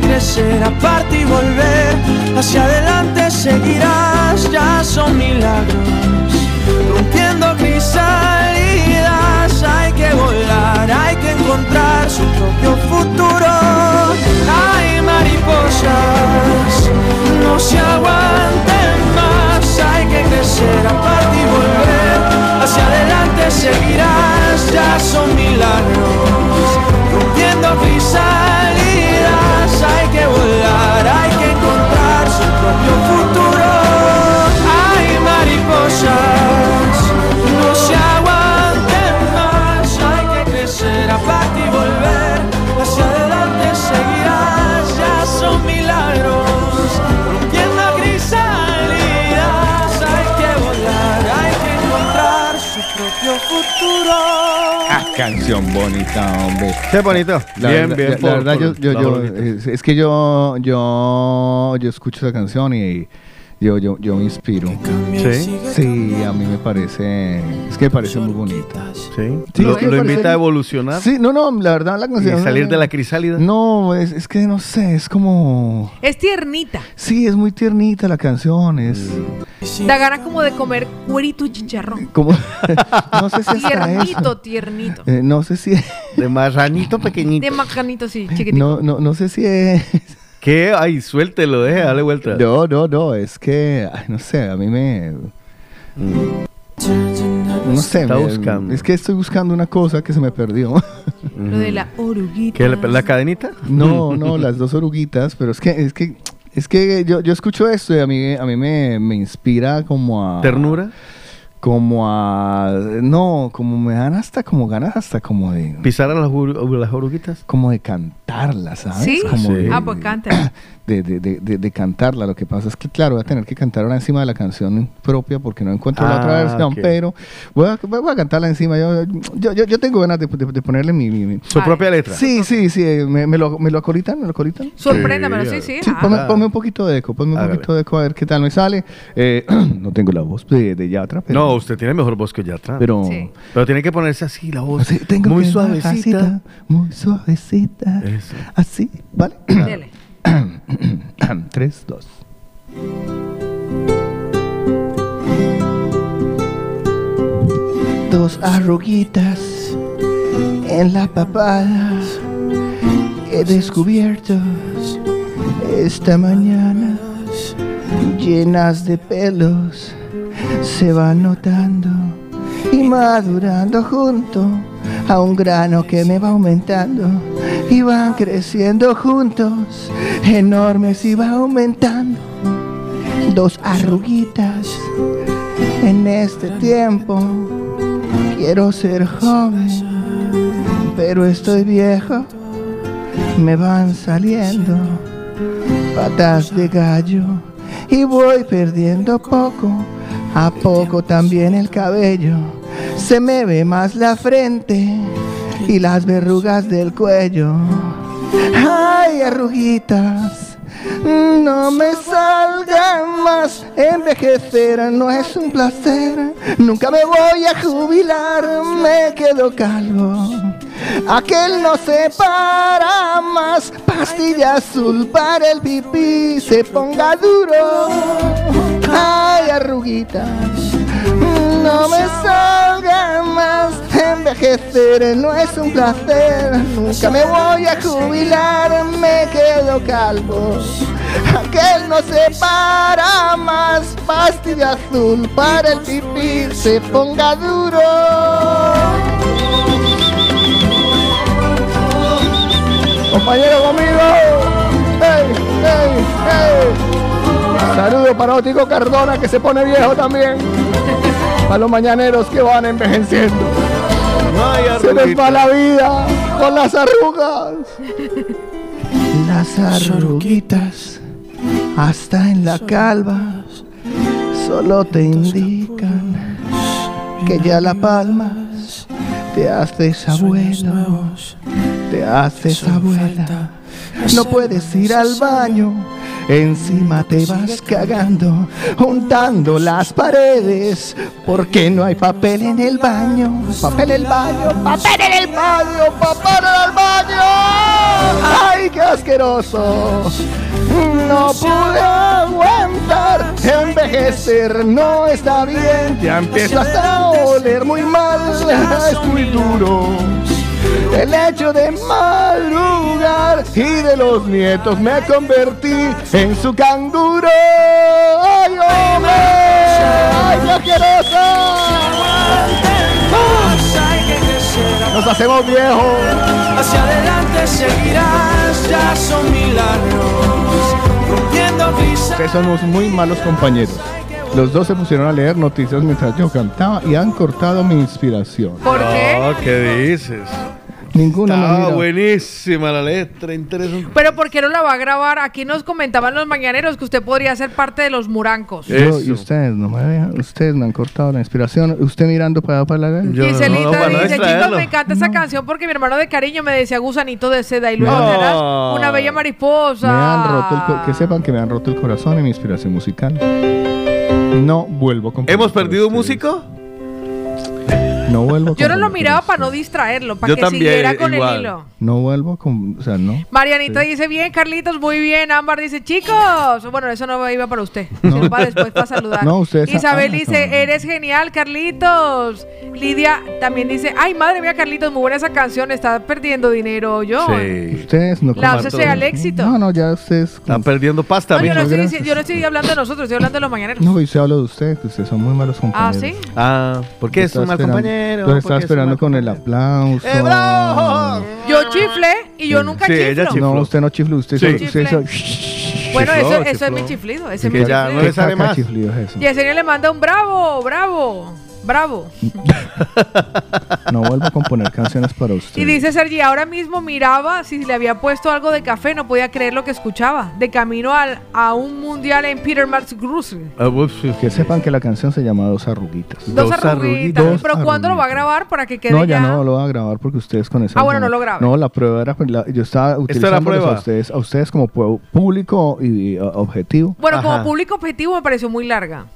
que crecer, aparte y volver. Hacia adelante seguirás, ya son milagros. Rompiendo crisalidas, hay que volar, hay que encontrar su propio futuro. Hay mariposas, no se aguanten más. Hay que crecer, aparte y volver. Hacia adelante seguirás, ya son milagros. Canción bonita, hombre. Qué bonito. La bien, verdad- bien. La, por- la verdad, por yo, yo, la yo- es, es que yo, yo, yo escucho esa canción y yo, yo, yo me inspiro. Sí. Sí, a mí me parece, es que me parece muy bonita. Sí. Sí, lo, es invita a evolucionar Sí, no, no, la verdad la y canción. salir de la crisálida. No, es, es que no sé, es como, Es tiernita. sí, es muy tiernita la canción, es Da ganas como de comer cuerito y chicharrón. como, *laughs* no sé si hasta Tiernito, eso. tiernito. Eh, no sé si, De marranito pequeñito. De macanito, sí, chiquitito. no, no, no sé si es. ¿Qué? Ay, suéltelo, deje, dale vuelta. No, no, no, es que, ay, no sé, a mí me... No sé, Está me- buscando. es que estoy buscando una cosa que se me perdió. *laughs* Lo de la oruguita. ¿Qué, la, la cadenita? No, *laughs* no, las dos oruguitas, pero es que, es que, es que yo, yo escucho esto y a mí, a mí me, me inspira como a... ¿Ternura? Como a... No, como me dan hasta como ganas hasta como de... ¿Pisar a las, las oruguitas? Como de cantarla, ¿sabes? ¿Sí? Como Sí. de- Ah, pues cántala. *clears throat* de, de, de, de- de cantarla. Lo que pasa es que, claro, voy a tener que cantar ahora encima de la canción propia porque no encuentro la otra Ah, versión, pero voy a, voy a cantarla encima. Yo, yo, yo, yo tengo ganas de, de- de ponerle mi... mi- mi- Su Ay. propia letra. Sí, sí, sí. ¿Me, me lo, ¿Me lo acolitan? ¿Me lo acolitan? Sorpréndamelo, sí, sí. Sí, ah. ponme, ponme un poquito de eco, ponme un poquito de eco a ver qué tal me sale. Eh, *clears throat* no tengo la voz de, de Yatra, pero... No, usted tiene mejor voz que Yatra. pero Sí. Pero tiene que ponerse así la voz. Tengo muy que suavecita. bajacita, Muy suavecita. Eso. Así, ¿vale? *coughs* Dele. *coughs* Tres, dos. Dos arruguitas en la papada he descubierto esta mañana llenas de pelos se van notando madurando junto a un grano que me va aumentando y van creciendo juntos, enormes y va aumentando. Dos arruguitas en este tiempo. Quiero ser joven, pero estoy viejo. Me van saliendo patas de gallo y voy perdiendo poco a poco también el cabello. Se me ve más la frente y las verrugas del cuello. Ay, arruguitas, no me salgan más. Envejecer no es un placer. Nunca me voy a jubilar, me quedo calvo. Aquel no se para más. Pastilla azul para el pipí, se ponga duro. Ay, arruguitas, no me salgan más. Envejecer no es un placer. Nunca me voy a jubilar, me quedo calvo. Aquel no se para más. Pastilla azul para el pipí, se ponga duro. Compañero conmigo. ¡Ey, ey, ey! Saludo para Otico Cardona que se pone viejo también. Para los mañaneros que van envejeciendo. Se les va la vida con las arrugas. Las arruguitas hasta en la calva solo te indican que ya la palmas te haces abuelo, te haces abuela. No puedes ir al baño, encima te vas cagando, juntando las paredes, porque no hay papel en el baño. Papel en el baño, papel en el baño, papel en el baño. ¡Ay, qué asqueroso! No pude aguantar, envejecer no está bien, ya empiezas a oler muy mal, es muy duro. El hecho de madrugar y de los nietos me convertí en su canguro. ¡Ay, hombre! ¡Ay, qué asqueroso! Nos hacemos viejos. Hacia adelante seguirás, ya son milagros. Ustedes son unos muy malos compañeros. Los dos se pusieron a leer noticias mientras yo cantaba y han cortado mi inspiración. ¿Por qué? No, ¿qué dices? Estaba mira. buenísima la letra, interesante. Pero ¿por qué no la va a grabar? Aquí nos comentaban los mañaneros que usted podría ser parte de los murancos. Yo y ustedes no me vean, ustedes me han cortado la inspiración. Usted mirando para allá para la Giselita dice, chicos, me encanta esa canción porque mi hermano de cariño me decía gusanito de seda y luego No. serás una bella mariposa. Me han roto el que sepan que me han roto el corazón y mi inspiración musical. No vuelvo con ¿Hemos perdido un músico? No vuelvo Yo no lo miraba para no distraerlo, para Yo que también, siguiera con igual. el hilo. No vuelvo con, o sea, no. Marianita dice, bien, Carlitos, muy bien. Ámbar dice, chicos. Bueno, eso no iba para usted. Sino para después para saludar. *laughs* No, ustedes- Isabel ah, dice, eres genial, Carlitos. Lidia también dice, ay, madre mía, Carlitos, muy buena esa canción. Está perdiendo dinero yo. Ustedes no Láncese comparten. al éxito. No, no, ya ustedes Están perdiendo pasta, No, yo, no estoy, yo no estoy hablando de nosotros, estoy hablando de los mañaneros. No, y se hablo de ustedes, que ustedes son muy malos ah, compañeros. ¿sí? Ah, ¿por qué Yo es un mal compañero? Los ¿Por estaba esperando con el aplauso. Yo chiflé y yo nunca chiflo. No, usted no chifló, usted Sí. usted solo- Bueno, Chifló, eso, eso es chifló. mi chiflido. Ese Sí, es mi que ya chiflido. no le sale ¿Qué caca más. chiflido es eso? Yesenia le manda un bravo, bravo, bravo. *laughs* No vuelvo a componer canciones para usted. Y dice Sergi, ahora mismo miraba si le había puesto algo de café, no podía creer lo que escuchaba. De camino al, a un mundial en Peter Max. Ah, Que sepan que la canción se llama Dos Arruguitas. Dos, arruguitas. Dos Pero ¿cuándo lo va a grabar para que quede No, ya? ya no lo voy a grabar porque ustedes con esa. Ah, bueno, no lo grabe. No, la prueba era. pues, la- yo estaba utilizando a ustedes, a ustedes como público y, y, uh, objetivo. Bueno, como público objetivo me pareció muy larga.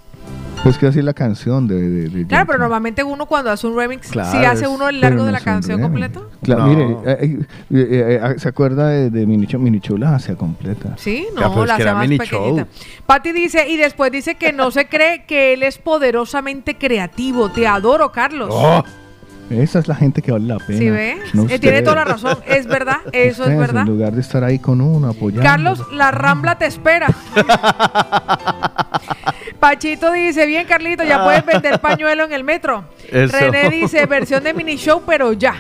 Es que así la canción de. de- de- Claro, pero normalmente uno cuando hace un remix, Claro, si hace uno el largo de la canción remix. completo. Claro, No. mire, eh, eh, eh, eh, ¿se acuerda de, de Mini, Chu- Mini Chula? Hacia completa. Sí, Ya, no, pero es la que hace más pequeñita. Patty dice, y después dice que no se cree que él es poderosamente creativo. Te adoro, Carlos. Oh, Esa es la gente que vale la pena. ¿Sí ve? no Eh, tiene toda la razón. Es verdad, *laughs* eso es Ustedes, verdad. En lugar de estar ahí con uno apoyando. Carlos, la Rambla te espera. *laughs* Pachito dice, bien Carlito, ya puedes vender *laughs* pañuelo en el metro. Eso. René dice, versión de mini show, pero ya.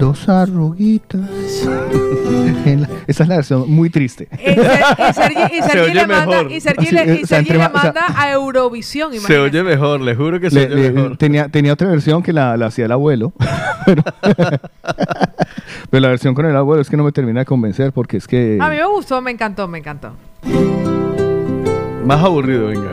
Dos arruguitas. *laughs* La- esa es la versión muy triste. Y, Ser- y Sergi, *laughs* le manda, y Sergi le, y Sergi le a Eurovisión, Se oye mejor, le juro que se Le- oye le- mejor. tenía, tenía otra versión que la, la hacía el abuelo. *laughs* pero, pero la versión con el abuelo es que no me termina de convencer porque es que. A mí me gustó, me encantó, me encantó. Más aburrido, venga.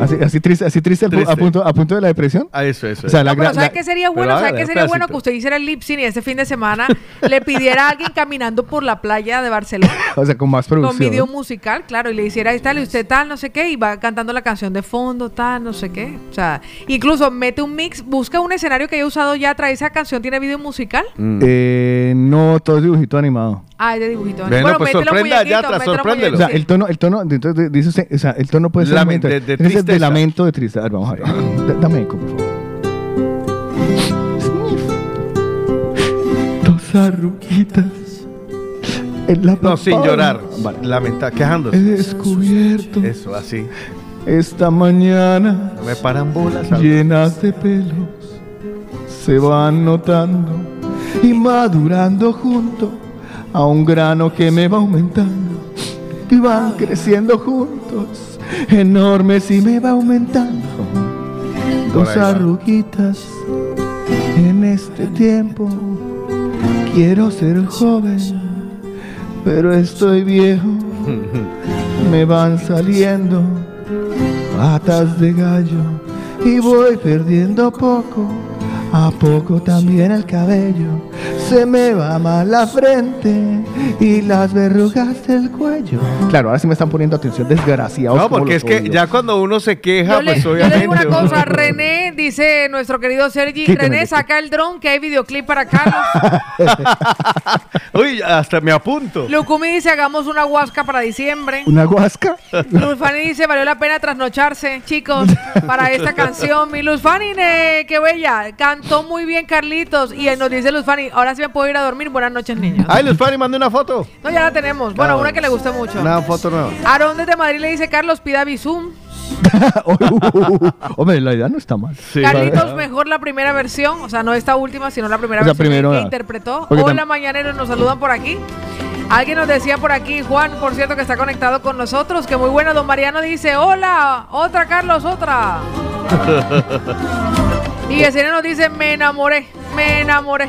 Así, así triste, así triste. A, punto, a punto de la depresión. Ah, eso, eso. O sea, la No, pero ¿sabes qué sería bueno? ¿Sabes qué sería bueno que usted hiciera el lip sync y este fin de semana le pidiera a alguien caminando por la playa de Barcelona *laughs* o sea, con más con producción. video musical, claro, y le hiciera ahí tal y usted tal, no sé qué, y va cantando la canción de fondo, tal, no sé qué. O sea, incluso mete un mix, busca un escenario que haya usado ya, trae esa canción, tiene video musical. Mm. Eh, no, todo es dibujito animado. Ah, es de dibujito. Bueno, bueno, pues sorprenda muñequito, atrás, sorpréndelo. O sea, el tono, el tono, entonces dice usted, o sea, el tono puede ser de- de tristeza. lamento de tristeza. A ver, vamos a ver. D- Dame eco, por favor. Dos arruguitas en la No, sin llorar. Vale. Lamenta, He quejándose. descubierto Eso, así. esta mañana No me paran bolas. llenas de pelos se van notando y madurando junto a un grano que me va aumentando y van creciendo juntos enormes y me va aumentando. Dos arruguitas en este tiempo. Quiero ser joven pero estoy viejo. *laughs* Me van saliendo patas de gallo y voy perdiendo poco a poco también el cabello se me va mal la frente y las verrugas del cuello claro ahora sí me están poniendo atención desgraciados No, porque es que odio. ya cuando uno se queja, Yo le, pues yo le obviamente. digo una cosa, René, dice nuestro querido Sergi, Quítame René, saca el dron que hay videoclip para Carlos. *laughs* Uy, hasta me apunto. Lucumi dice, hagamos una huasca para diciembre. una guasca *laughs* Luzfani dice, valió la pena trasnocharse, chicos, para esta canción. Mi Luzfani, eh, qué bella, cantó muy bien Carlitos. Y nos dice Luzfani, ahora sí me puedo ir a dormir. Buenas noches, niños. Ay, Luz Fanny, mande una foto. No, ya la tenemos. Bueno, una que le guste mucho. Una foto nueva. Aarón desde Madrid le dice, Carlos, pida Bizum. *laughs* hombre la idea no está mal Sí. Carlitos, mejor la primera versión, o sea, no esta última, sino la primera O sea, versión primero que la- interpretó. Porque Hola, mañaneros, nos saludan por aquí. Alguien nos decía por aquí, Juan, por cierto, que está conectado con nosotros, que muy bueno. Don Mariano dice, hola, otra, Carlos, otra. *laughs* y Yesenia nos dice, me enamoré, me enamoré.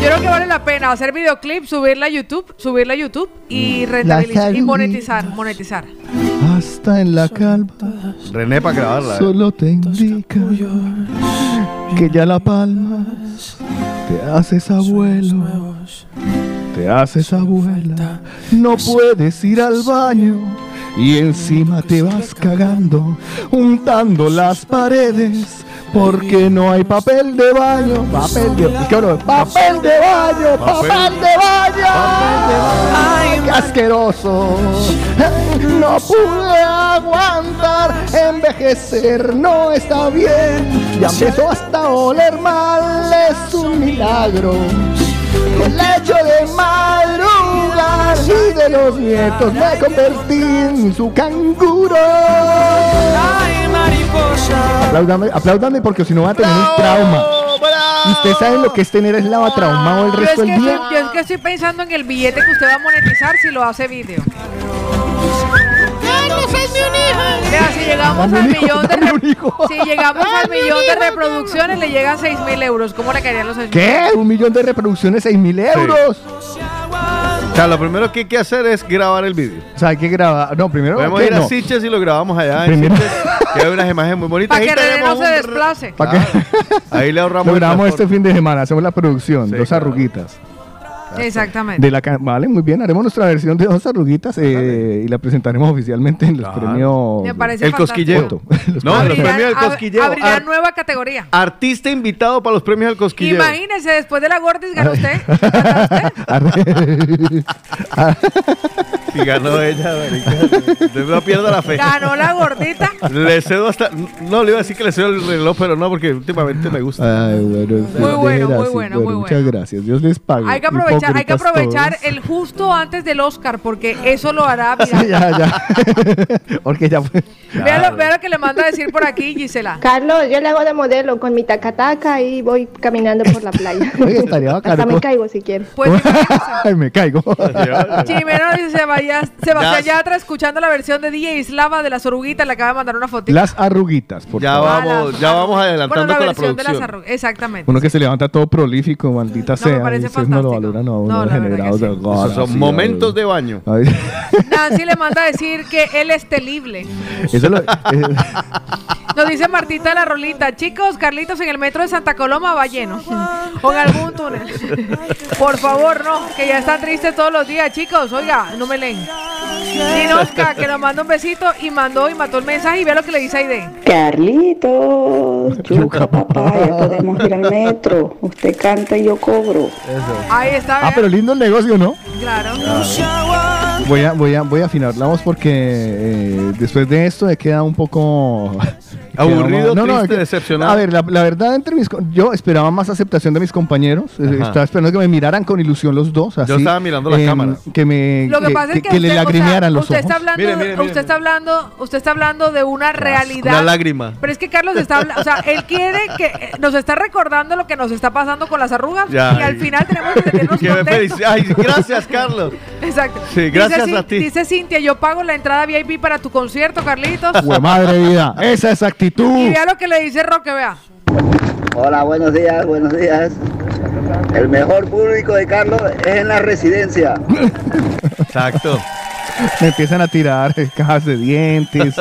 Yo creo que vale la pena hacer videoclip, subirla a YouTube, subirla a YouTube y rentabilizar y monetizar, monetizar. hasta en la calva René para grabarla. eh. solo te indica que ya la palmas te haces abuelo, te haces abuela, no puedes ir al baño y encima te vas cagando, untando las paredes. Porque no hay papel de baño, papel de, ¿qué hablo? papel de baño, papel de baño, ay, qué asqueroso. No pude aguantar, envejecer no está bien. Ya empezó hasta oler mal, es un milagro. El hecho de y de los nietos me convertí en su canguro. Apláudame, apláudame porque si no va a tener un trauma. ¿Y ¿Ustedes saben lo que es tener el lava traumado el resto del día? yo es que estoy pensando en el billete que usted va a monetizar si lo hace video. Vea, si llegamos Dame al hijo, millón de re- un hijo. si llegamos al millón de reproducciones le llegan 6 mil euros. ¿Cómo le caerían los 6 ¿Qué? ¿Un millón de reproducciones? ¿6 mil euros? O sea, lo primero que hay que hacer es grabar el vídeo. O sea, hay que grabar. No, primero. Podemos ¿qué? ir a No. Siches y lo grabamos allá. en Primero- Sitges, que hay unas imágenes muy bonitas. Para que René no se desplace. ¿Para qué? Ahí le ahorramos Lo grabamos este fin de semana, hacemos la producción, Sí, dos claro. arruguitas. Exactamente. De la ca- vale, muy bien. Haremos nuestra versión de dos arruguitas eh, y la presentaremos oficialmente en los premios. Me parece El fantástico. cosquilleo. *laughs* Los No, los premios del cosquilleo. Abrirán Ar- nueva categoría. artista invitado para los premios del cosquilleo. Imagínese, después de la Gordis ganó usted. Si *laughs* *laughs* ganó ella, marica. No pierda la fe. Ganó la gordita. Le cedo hasta. No, le iba a decir que le cedo el reloj, pero no, porque últimamente me gusta. Ay, bueno, Muy bueno, muy bueno, muy Muchas gracias. Dios les pague. Hay que aprovechar, hay que aprovechar todos. el justo antes del Oscar, porque eso lo hará. *laughs* Ya, ya. *laughs* Porque ya fue. vea, lo, vea lo que le manda a decir por aquí, Gisela. *laughs* Carlos, yo le hago de modelo con mi tacataca y voy caminando por la playa. Oye, estaría bacano. Hasta me ¿no? caigo si quieres. Pues Ay, me caigo. Chimeno dice Sebastián Ya. Yatra escuchando la versión de DJ Slava de las oruguitas, le acaba de mandar una fotito. Las arruguitas, por Ya favor. vamos, ya vamos adelantando Bueno, la con la versión de las producción. arruguitas, exactamente. Uno que se levanta todo prolífico, maldita me sea. parece no lo fantástico. valoran No, sí. Esos son momentos de baño. Ay, *laughs* Nancy le manda a decir que él es telible. Eso lo, Nos dice Martita de la Rolita, chicos, Carlitos en el metro de Santa Coloma va lleno. *laughs* O en algún túnel. *laughs* Por favor, no, que ya están tristes todos los días, chicos. Oiga, no me leen. Dinosca, que nos manda un besito y mandó y mató el mensaje y vea lo que le dice Aide. Carlitos, yuca papaya, podemos ir al metro. Usted canta y yo cobro. Ahí está, ah, vea. pero lindo el negocio, ¿no? Claro. Voy a, voy a, voy a afinar la voz porque eh, después de esto he quedado un poco Aburrido, triste, es que- decepcionado. A ver, la, la verdad, entre mis, yo esperaba más aceptación de mis compañeros. eh, Ajá. Estaba esperando que me miraran con ilusión los dos. Así, estaba mirando la em, cámara. Que me Lo que pasa es que, le usted, o sea, lagrimearan los usted ojos. está hablando, Mire, mire, mire, usted está hablando, usted está hablando de una realidad. Una lágrima. Pero es que Carlos está hablando, o sea, él quiere que eh, nos está recordando lo que nos está pasando con las arrugas Ya. y al final tenemos que *laughs* me contentos. Ay, gracias, Carlos. Exacto. Sí, gracias dice, a ti. Dice Cintia, yo pago la entrada VIP para tu concierto, Carlitos. Hue madre vida, esa es actitud. Y vea lo que le dice Roque, vea. Hola, buenos días, buenos días. El mejor público de Carlos es en la residencia. Exacto. Me empiezan a tirar *laughs* cajas de dientes,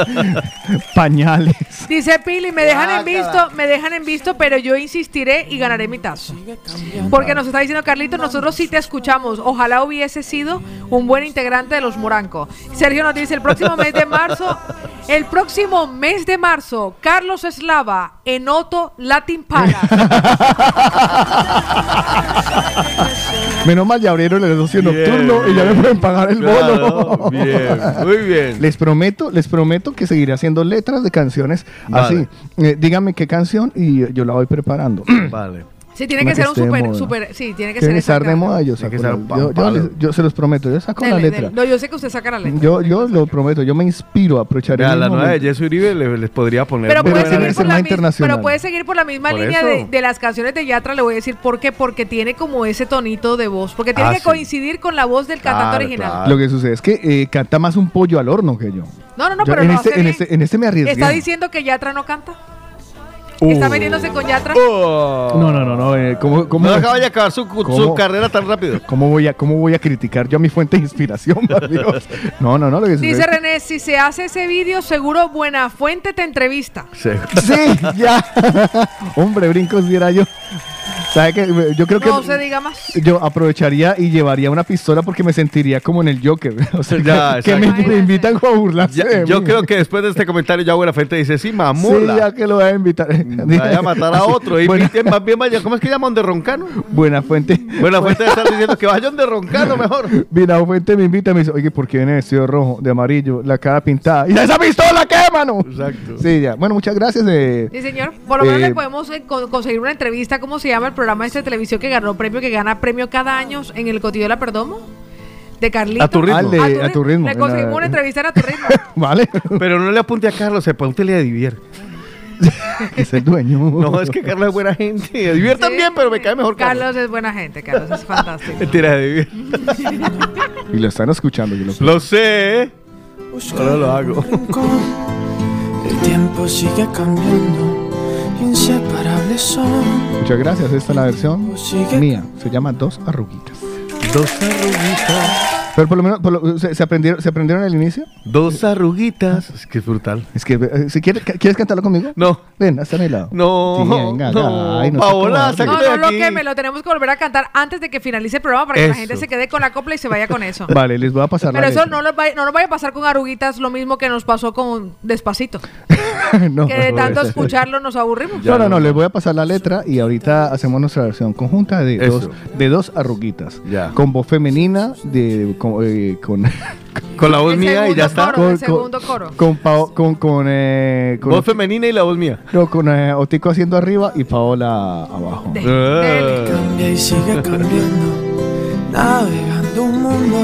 *laughs* pañales. Dice Pili, me dejan en visto, me dejan en visto, pero yo insistiré y ganaré mi tazo. Porque nos está diciendo Carlitos, nosotros sí te escuchamos. Ojalá hubiese sido un buen integrante de los Moranco. Sergio nos dice, el próximo mes de marzo, el próximo mes de marzo, Carlos Eslava en Otto Latin Palace. *laughs* Menos mal ya abrieron el negocio Bien, nocturno y ya me pueden pagar el Claro, bono. bien, muy bien. Les prometo, les prometo que seguiré haciendo letras de canciones Vale. así. Eh, dígame qué canción y yo la voy preparando. Vale. Sí, tiene que ser que un super, super, sí, tiene que Tiene que ser estar de moda, yo saco la- yo, yo palo. les- yo se los prometo, yo saco la Dele, letra. dele. No, yo sé que usted saca la letra. Yo, yo lo prometo, yo me inspiro a aprovechar Vea, el la nueva de. Jesse Uribe le- les podría poner. Pero puede, seguir por la internacional. pero puede seguir por la misma Por línea de, de las canciones de Yatra, le voy a decir por qué, porque tiene como ese tonito de voz, porque tiene Ah, que sí. coincidir con la voz del cantante original. claro. Lo que sucede es que eh, canta más un pollo al horno que yo. No, no, no, Yo pero en, lo este, en, este, en este me arriesgué. ¿Está diciendo que Yatra no canta? Uh. ¿Está metiéndose con Yatra? Oh. No, no, no, no. eh, ¿cómo, cómo, No acaba de acabar su, su ¿Cómo? carrera tan rápido. ¿cómo voy a, ¿Cómo voy a criticar yo a mi fuente de inspiración, *laughs* Dios? No, no, no. Lo que sucede Dice es René, si se hace ese vídeo, seguro Buena Fuente te entrevista. Sí. Sí, ya. *laughs* Hombre, brincos diera yo. ¿Sabe qué? Yo creo que No se diga más. yo aprovecharía y llevaría una pistola porque me sentiría como en el Joker. *laughs* O sea, Ya, que, que me, invitan a burlarse Ya- de yo mí. creo que después de este comentario ya Buena Fuente dice, sí, Sí, mamula. ya que lo voy a invitar. Vaya a matar a *laughs* otro. Y más bien vaya, ¿cómo es que llaman de Roncano? buena fuente. Buena Fuente está diciendo que vayan de Roncano mejor. Buena fuente me invita y me dice, oye, ¿por qué viene vestido de rojo, de amarillo, la cara pintada? ¿Y esa pistola qué, mano? Exacto. Sí, ya. Bueno, muchas gracias. eh. Sí, señor. Por lo menos Eh, le podemos eh, con- conseguir una entrevista. ¿Cómo se llama el programa este de televisión que ganó premio, que gana premio cada año en el Cotillo de la Perdomo? De Carlito. A tu ritmo. Al de- a tu ritmo, Le conseguimos la- una entrevista en a tu ritmo. *laughs* Vale. Pero no le apunte a Carlos, apúntele a Divier. es el dueño. No, es que Carlos es buena gente. Divier Sí. también, pero me cae mejor Carlos. Carlos es buena gente, Carlos es fantástico. Mentira de Divier. *laughs* Y lo están escuchando. Yo lo sé. Lo sé. Ahora lo hago. El tiempo sigue cambiando, inseparables son. Muchas gracias. Esta es la versión Sigue mía. Se llama Dos Arruguitas. Dos arruguitas. Pero por lo menos, por lo- ¿se, se aprendieron, ¿se aprendieron al inicio? Dos arruguitas. Es que es brutal. Es que, eh, si quieres, ¿quieres cantarlo conmigo? No. Ven, hasta a mi lado. No, Sí, venga, no, ay, no Paola, sácalo No, no lo que me lo tenemos que volver a cantar antes de que finalice el programa para que la Eso. gente se quede con la copla y se vaya con eso. *laughs* Vale, les voy a pasar Pero la eso letra. no, lo vaya- no nos vaya a pasar con Aruguitas lo mismo que nos pasó con Despacito. *laughs* no, que de no, tanto escucharlo nos aburrimos. No, no, no, les voy a pasar la letra y ahorita hacemos nuestra versión conjunta de, Eso. dos, de dos arruguitas. Ya. Con voz femenina, de, con, eh, con, *laughs* Con la voz El mía y ya está. coro, el Con- segundo coro. con, Pao- con, con, eh, con Voz femenina y la voz mía. no, con eh, Otico haciendo arriba y Paola abajo. Ah. Cambia y sigue cambiando, navegando un mundo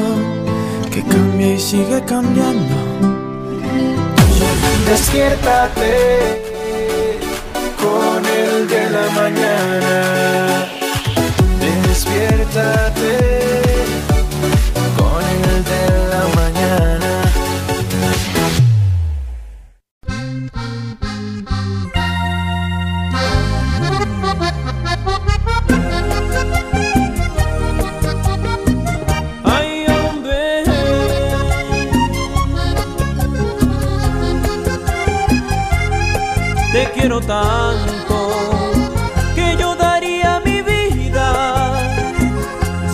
que cambia y sigue cambiando. Despiértate con el de la mañana. Quiero tanto que yo daría mi vida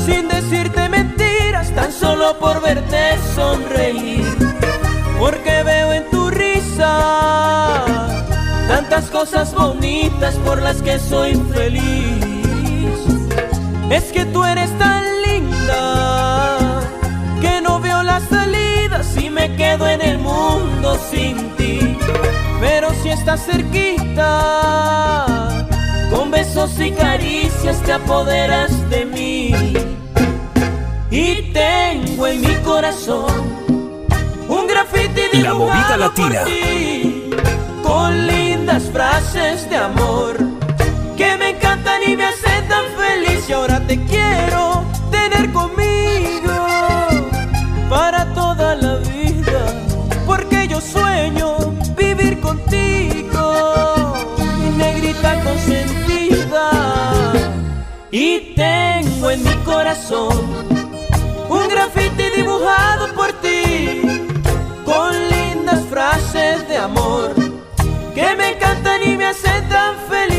sin decirte mentiras, tan solo por verte sonreír. Porque veo en tu risa tantas cosas bonitas por las que soy feliz. Es que tú eres tan linda que no veo las salidas y me quedo en el mundo sin ti. Pero si estás cerquita, con besos y caricias te apoderas de mí. Y tengo en mi corazón un grafiti La movida dibujado por latina. ti, con lindas frases de amor que me encantan y me hacen tan feliz y ahora te quiero tener conmigo para toda la vida porque yo sueño contigo mi negrita consentida y tengo en mi corazón un grafiti dibujado por ti con lindas frases de amor que me encantan y me hacen tan feliz.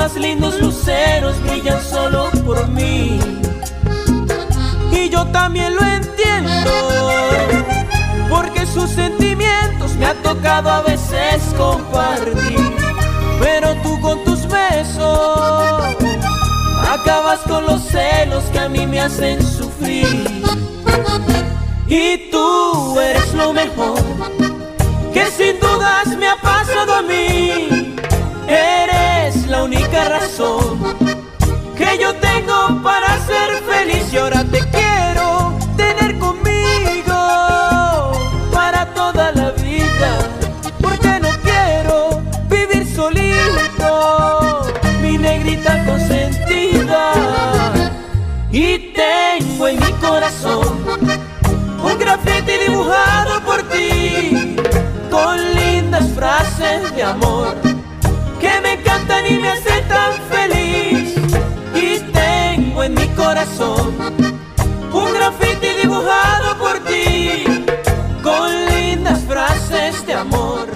Más lindos luceros brillan solo por mí. Y yo también lo entiendo, porque sus sentimientos me ha tocado a veces compartir. Pero tú con tus besos acabas con los celos que a mí me hacen sufrir. Y tú eres lo mejor que sin dudas me ha pasado a mí única razón que yo tengo para ser feliz. Y ahora te quiero tener conmigo para toda la vida porque no quiero vivir solito mi negrita consentida. Y tengo en mi corazón un grafiti dibujado por ti con lindas frases de amor cantan y me hacen tan feliz. Y tengo en mi corazón un grafiti dibujado por ti con lindas frases de amor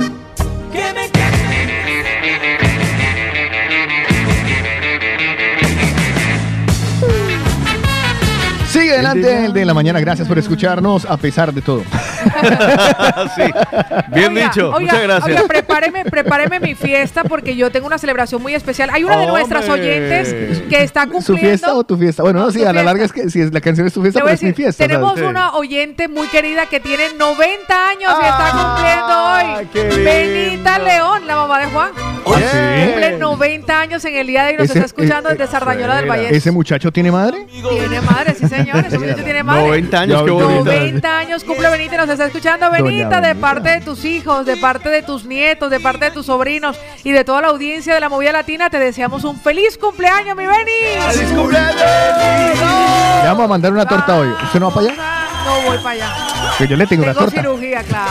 que me Sigue adelante el de la mañana. Gracias por escucharnos a pesar de todo. *laughs* Bien Oiga, dicho, oiga, muchas gracias. oiga, prepáreme, prepáreme mi fiesta porque yo tengo una celebración muy especial. Hay una de nuestras Hombre. oyentes que está ¿Su cumpliendo. fiesta o tu fiesta? Bueno, no, sí, su a la fiesta. larga es que si es, la canción es tu fiesta, pero a es mi decir, fiesta. tenemos ¿sabes? una oyente muy querida que tiene 90 años y está cumpliendo hoy. Benita León, la mamá de Juan. ¿Ah, sí? Cumple 90 años en el día de hoy y nos Ese- está escuchando eh, desde Sardañola del Valle. ¿Ese muchacho tiene madre? Tiene madre, sí señor, ese muchacho tiene madre. 90 años, qué bonito. 90 años cumple Benita y nos está escuchando Benita de parte de tus hijos, de parte de tus nietos, de parte de tus sobrinos y de toda la audiencia de la movida latina. Te deseamos un feliz cumpleaños, mi Beni. ¡Feliz cumpleaños! Le vamos a mandar una torta hoy. ¿Usted no va para allá? No voy para allá. Que yo le tengo una Tengo torta. cirugía, claro.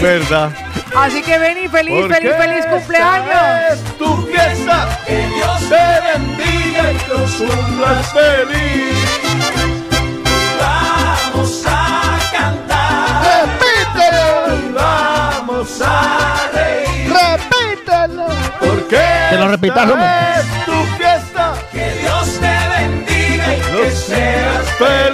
¿Verdad? Así que Beni, feliz, Porque feliz, feliz cumpleaños. es tu fiesta, que Dios te bendiga y que los cumplas feliz. vamos a cantar. Y vamos a reír. ¡Repítelo! Porque Que lo repitas, es tu fiesta, Que Dios te bendiga y que los seas feliz.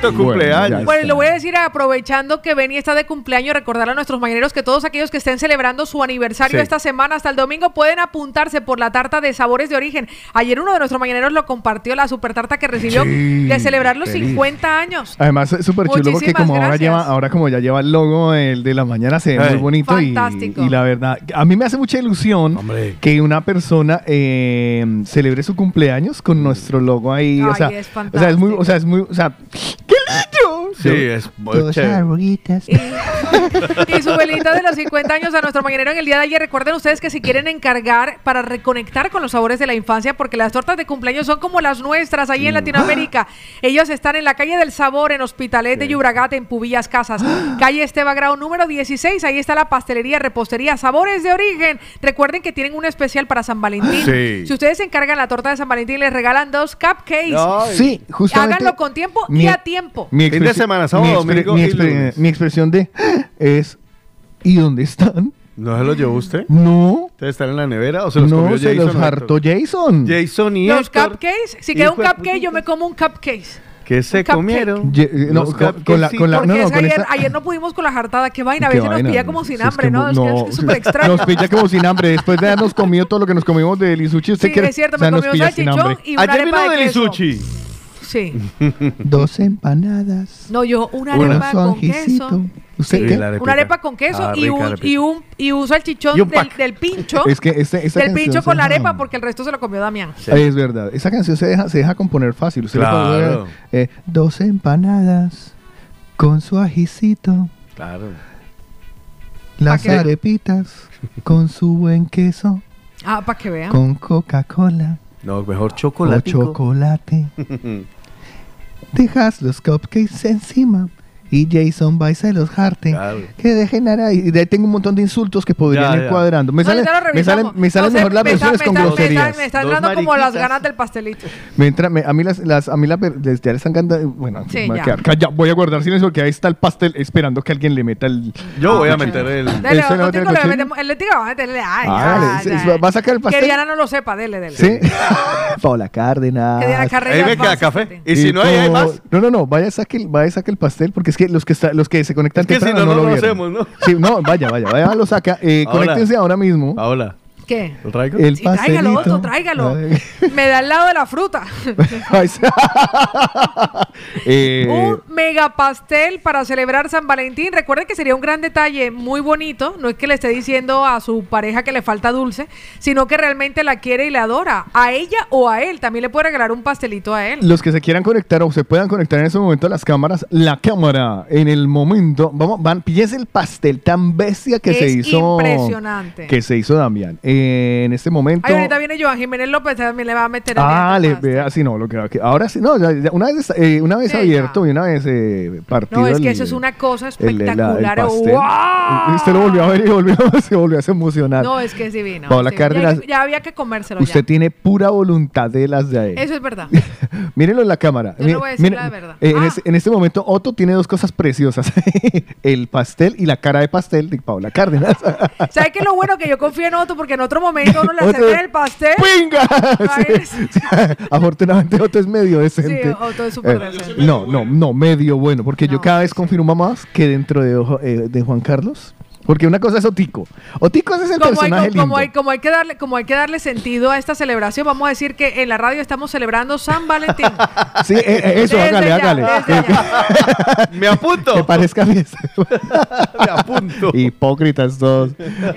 ¡Qué bonito cumpleaños! Bueno, le voy a decir, aprovechando que Beni está de cumpleaños, recordarle a nuestros mañaneros que todos aquellos que estén celebrando su aniversario Sí. esta semana hasta el domingo pueden apuntarse por la tarta de sabores de origen. Ayer uno de nuestros mañaneros lo compartió, la super tarta que recibió Sí, de celebrar los feliz. 50 años. Además es súper chulo porque como ahora lleva, ahora como ya lleva el logo el de la mañana se ve muy bonito y, Fantástico. y la verdad a mí me hace mucha ilusión Hombre. que una persona eh, celebre su cumpleaños con nuestro logo ahí, o Ay, sea, es o sea es muy, o sea es muy, o sea, qué lindo. Sí, es muy Dos chévere. arruguitas. *laughs* Y su velita de los 50 años a nuestro mañanero en el día de ayer. Recuerden ustedes que si quieren encargar para reconectar con los sabores de la infancia, porque las tortas de cumpleaños son como las nuestras ahí en Latinoamérica. *gasps* Ellos están en la calle del Sabor, en Hospitalet de Llobregat, en Pubillas Casas. *gasps* Calle Esteba Grau número 16. Ahí está la pastelería, repostería, sabores de origen. Recuerden que tienen un especial para San Valentín. Sí. Si ustedes encargan la torta de San Valentín, les regalan dos cupcakes. Ay. Sí, justamente. Háganlo con tiempo mi- y a tiempo. Mi semana, sábado, mi domingo mi, y expre- lunes. mi expresión de es ¿y dónde están? ¿No se lo llevó usted? No, ¿Ustedes están en la nevera o se los no comió se Jason? los o hartó Héctor? Jason. Jason y Los Héctor. cupcakes, si queda un de cupcake, yo me como un cupcake. ¿Qué se cupcake. comieron? Ye- eh, no, Los con, con la, con la- no, no, es que ayer, esta- ayer no pudimos con la jartada. Qué vaina, *laughs* a veces nos pilla como si sin es hambre, que ¿no? Es que súper extraño. Nos pilla como sin hambre. Después de habernos comido todo lo que nos comimos de *laughs* Lisuchi, usted Sí, quiere. es cierto, o sea, me sin salchichón hambre. y una Ayer vino arepa de del queso. Isuchi. Sí. *laughs* Dos empanadas. No, yo una Una arepa con queso. ¿Usted Sí, qué? Una arepa con queso Ah, y, rica un, y, un, y un salchichón Y un del, pincho. Es que este, esta del pincho con la arepa porque el resto se lo comió Damián. Es verdad. Esa canción se deja, se deja componer fácil. Usted le puede eh, dos empanadas con su ajicito. Claro. Las arepitas con su buen queso. Ah, para que vean. Con Coca-Cola No, mejor o chocolate. *laughs* Dejas los cupcakes encima y Jason va y se los jarte. Claro. Que dejen ahí. Y de ahí tengo un montón de insultos que podrían Ya, ir ya. cuadrando. Me No, salen, me salen, me salen No mejor las me está- versiones me con está- me está- groserías. Me está Dos entrando como las ganas del pastelito. Me entra, me- a mí las, las a mí las, ya les están cantando, bueno, Sí, me voy a quedar calla- voy a guardar silencio porque ahí está el pastel esperando que alguien le meta el Yo voy a Ah, meter el. Dele, ¿Ese no otro tiene tico le el letigo va a meterle. Ay, Ah, va a sacar el pastel. Que Diana no lo sepa, dele, dele. Sí. *laughs* Paola Cárdenas. Que Diana Carreras Ahí me queda a café. Y si no hay, más. No, no, no, vaya saque, el- vaya saque el pastel porque es que los que está, los que se conectan Es que si temprano no, no lo lo hacemos, ¿no? Sí, no, vaya, vaya, vaya, lo saca. Eh, Ahora. conéctense ahora mismo. Paola, ¿Qué? ¿lo traigo? El Sí, tráigalo, otro, tráigalo. Me da al lado de la fruta. *laughs* Eh, un mega pastel para celebrar San Valentín. Recuerden que sería un gran detalle muy bonito. No es que le esté diciendo a su pareja que le falta dulce, sino que realmente la quiere y le adora. A ella o a él. También le puede regalar un pastelito a él. Los que se quieran conectar o se puedan conectar en ese momento a las cámaras, la cámara en el momento, vamos, van, píllese el pastel tan bestia que se hizo. impresionante. Que se hizo Damián. Eh, eh, en este momento. Ay, ahorita viene Joan Jiménez López, también le va a meter el Ah, dedo. le vea, sí, no, lo que, que- ahora sí, no, ya- ya una vez, eh, una vez Sí, abierto y una vez eh, partido. No, es que el- eso es una cosa el- el- el espectacular. ¡Wow! Y Usted lo volvió a ver y volvió, *laughs* se volvió a emocionar. No, es que es divino. Paola. Cárdenas, Ya, había que comérselo Usted tiene pura voluntad de las de ahí. Eso es verdad. *laughs* Mírenlo en la cámara. Yo voy a decir verdad. eh, en, este, en este momento, Otto tiene dos cosas preciosas: *laughs* el pastel y la cara de pastel de Paola Cárdenas. ¿Sabes qué es lo bueno que yo confío en Otto? Porque en otro momento uno le acerca el pastel. ¡Pinga! *laughs* Sí. Afortunadamente, Otto es medio decente. Sí, Otto es súper Eh, decente. No, no, no, medio bueno. Porque yo cada vez confirmo más que dentro de, eh, de Juan Carlos. Porque una cosa es Otico. Otico ese es el Como hay, personaje como, lindo. hay, como, hay que darle, como hay que darle sentido a esta celebración, vamos a decir que en la radio estamos celebrando San Valentín. *laughs* Sí, eh, eh, eso, Desde hágale, ya, hágale. desde *laughs* Me apunto. Que parezca fiesta. *laughs* Me apunto. Hipócritas todos.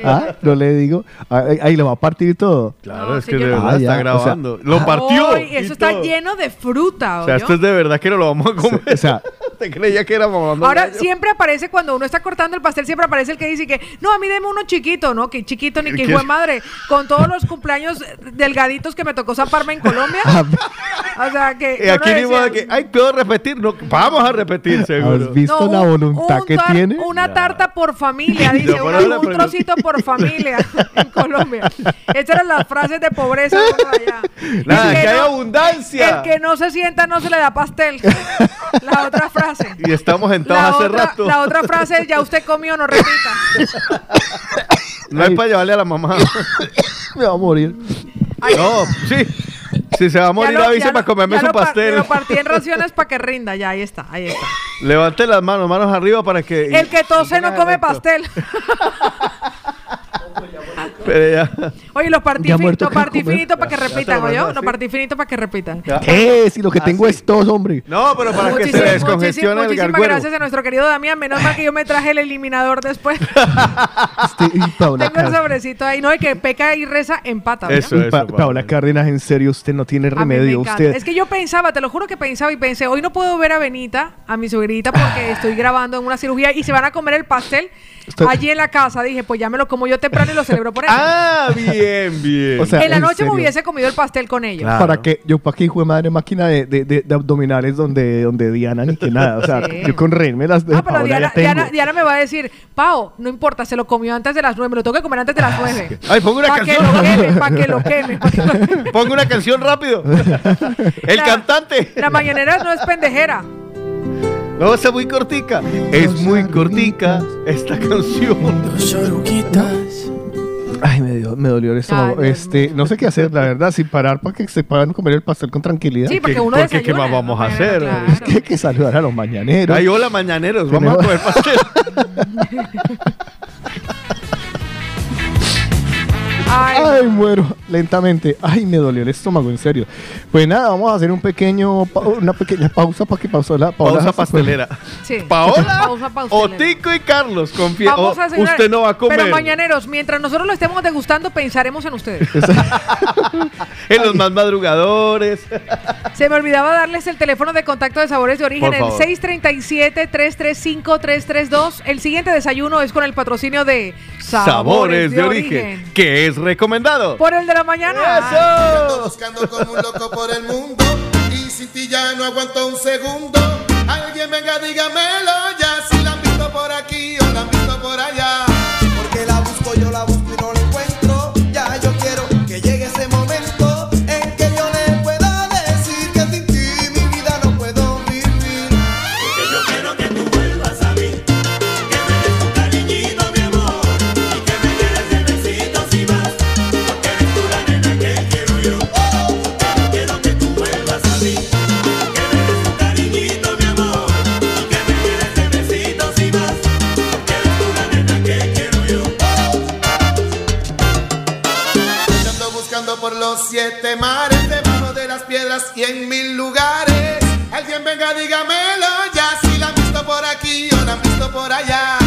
Ah, no le digo. Ahí, ahí lo va a partir y todo. Claro, es sí, que de verdad Ah, ya, está o sea- grabando. lo partió. Y eso está todo. lleno de fruta. O sea, ¿oyó? esto es de verdad que no lo vamos a comer. O sea, ¿Te creía que era mamando Ahora gallo? siempre aparece cuando uno está cortando el pastel, siempre aparece el que dice que no, a mí deme uno chiquito, ¿no? Que chiquito ni *laughs* que hijo de madre. Con todos los cumpleaños delgaditos que me tocó zaparme en Colombia. *laughs* o sea que. Y yo aquí de que, ay, puedo repetir. No, vamos a repetir, seguro. ¿has visto No, la un- voluntad un que tiene? Una tarta por familia, *laughs* dice. No, una- un trocito por familia en Colombia. Estas eran las frases de pobreza. allá. Nada, El que hay no- abundancia. El que no se sienta no se le da pastel. La otra frase. Y estamos sentados La hace otra, rato. la otra frase es ya usted comió, no repita. No hay para llevarle a la mamá. *coughs* Me va a morir. no, sí. Si se va a morir, lo- avise para comerme ya su lo pastel. Lo partí en raciones para que rinda, ya, ahí está, ahí está. Levante las manos, manos arriba para que. El que tose no come pastel. *laughs* Pero ya. Oye, lo partí, Ya fin- muerto lo que partí comer. finito para que repitan, lo ¿oyó? mandó Lo así. partí finito para que repitan. ¿Qué? Si lo que tengo es tos, hombre. No, pero para que se Muchísimas- descongestione el muchísimas garguero. gracias a nuestro querido Damián. Menos mal que yo me traje el eliminador después. *laughs* Este, *laughs* Tengo el sobrecito ahí. No, y que peca y reza empata. Eso, eso. Pa- Paola. Paola Cárdenas, en serio, usted no tiene remedio. Usted. Es que yo pensaba, te lo juro que pensaba y pensé, hoy no puedo ver a Benita, a mi suegrita, porque *laughs* estoy grabando en una cirugía y se van a comer el pastel allí en la casa. Dije, pues ya me lo como yo temprano y lo celebro por eso. Ah, bien, bien. O sea, en la en noche me hubiese comido el pastel con ellos. Claro. ¿Para qué? Yo, ¿para qué hijo de madre máquina de, de, de- de abdominales donde, donde Diana ni que nada? O sea, Sí. yo con reírme las de Ah, pero Diana, me va a decir, Pao, no importa, se lo comió antes de las nueve, me lo tengo que comer antes de las nueve. Ay, pongo una Para que canción. lo queme, para que lo queme. pa' que lo queme. *laughs* Pongo una canción rápido. *laughs* El La- cantante. La mañanera no es pendejera. No, es muy cortica. Es muy cortica esta canción. Dos oruguitas. *laughs* Ay, me, dio- me dolió el estómago. Ay, Dios este, no sé qué hacer, la verdad, sin parar para que se puedan comer el pastel con tranquilidad. Sí, porque ¿Qué- uno porque qué más vamos a hacer? claro. Es que hay que saludar a los mañaneros. Ay, hola, mañaneros. Vamos a comer pastel. *laughs* Ay, Ay, muero lentamente. Ay, me dolió el estómago, en serio. Pues nada, vamos a hacer un pequeño, pa- una pequeña pausa para que pausa la Pausa pastelera. sí. Paola, Pausa pastelera. Otico y Carlos, confía. Vamos a desayunar. usted no va a comer. Pero mañaneros, mientras nosotros lo estemos degustando, pensaremos en ustedes. *laughs* En los más madrugadores. *laughs* Se me olvidaba darles el teléfono de contacto de Sabores de Origen, Por el favor. 637-335-332. El siguiente desayuno es con el patrocinio de Sabores de origen. Que es recomendado. Por el de la mañana. Ando buscando como un loco por el mundo y sin ti ya no aguanto un segundo. Alguien venga, dígamelo ya si la han visto por aquí o la han visto por allá. Mares, debajo de las piedras y en mil lugares. Alguien venga, dígamelo ya si la han visto por aquí o la han visto por allá.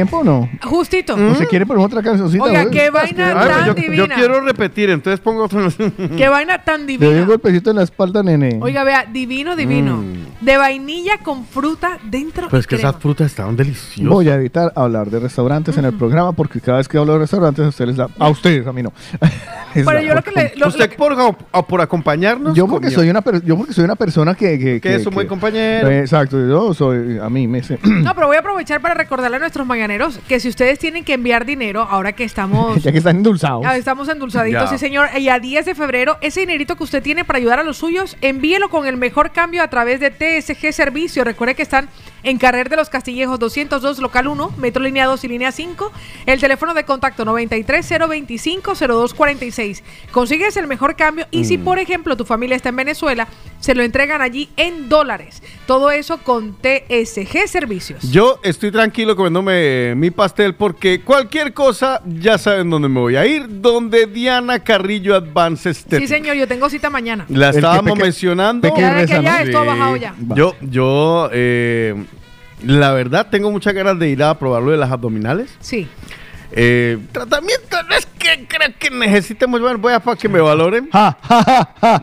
Tiempo o no? Justito. ¿O se quiere poner otra cancioncita? Oiga, güey? qué vaina Ay, tan yo, divina. yo quiero repetir, entonces pongo otro. Qué vaina tan Le doy un divina. golpecito en la espalda, nene. Oiga, vea, divino, divino. Mm. De vainilla con fruta dentro Pues y que crema. esas frutas estaban deliciosas. Voy a evitar hablar de restaurantes en el programa porque cada vez que hablo de restaurantes a ustedes, la- a ustedes, a mí no. Pero yo lo que le- lo- ¿Usted por, o por acompañarnos? Yo porque comió. soy una per- yo porque soy una persona que que, Que es un buen compañero. Eh, exacto, yo soy a mí me sé- *clears throat* No, pero voy a aprovechar para recordarle a nuestros mañaneros que si ustedes tienen que enviar dinero, ahora que estamos *laughs* ya que están endulzados. Estamos endulzaditos, Ya. sí señor. Y a 10 de febrero, ese dinerito que usted tiene para ayudar a los suyos, envíelo con el mejor cambio a través de TSG Servicio. Recuerde que están en Carrer de los Castillejos 202, local 1, metro línea 2 y línea 5. El teléfono de contacto 93-025-0246. Consigues el mejor cambio y si, Mm. por ejemplo, tu familia está en Venezuela, se lo entregan allí en dólares. Todo eso con TSG Servicios. Yo estoy tranquilo comiéndome mi pastel porque cualquier cosa ya saben dónde me voy a ir, donde Diana Carrillo Advance Sí, Estética. señor, yo tengo cita mañana. La El que estábamos peque- mencionando. peque Ya de que ya esto ha bajado ya. Yo, yo, eh, la verdad, tengo muchas ganas de ir a probar lo de las abdominales. Sí. Eh, tratamiento no es que creo que necesitemos, bueno, voy a para que me valoren.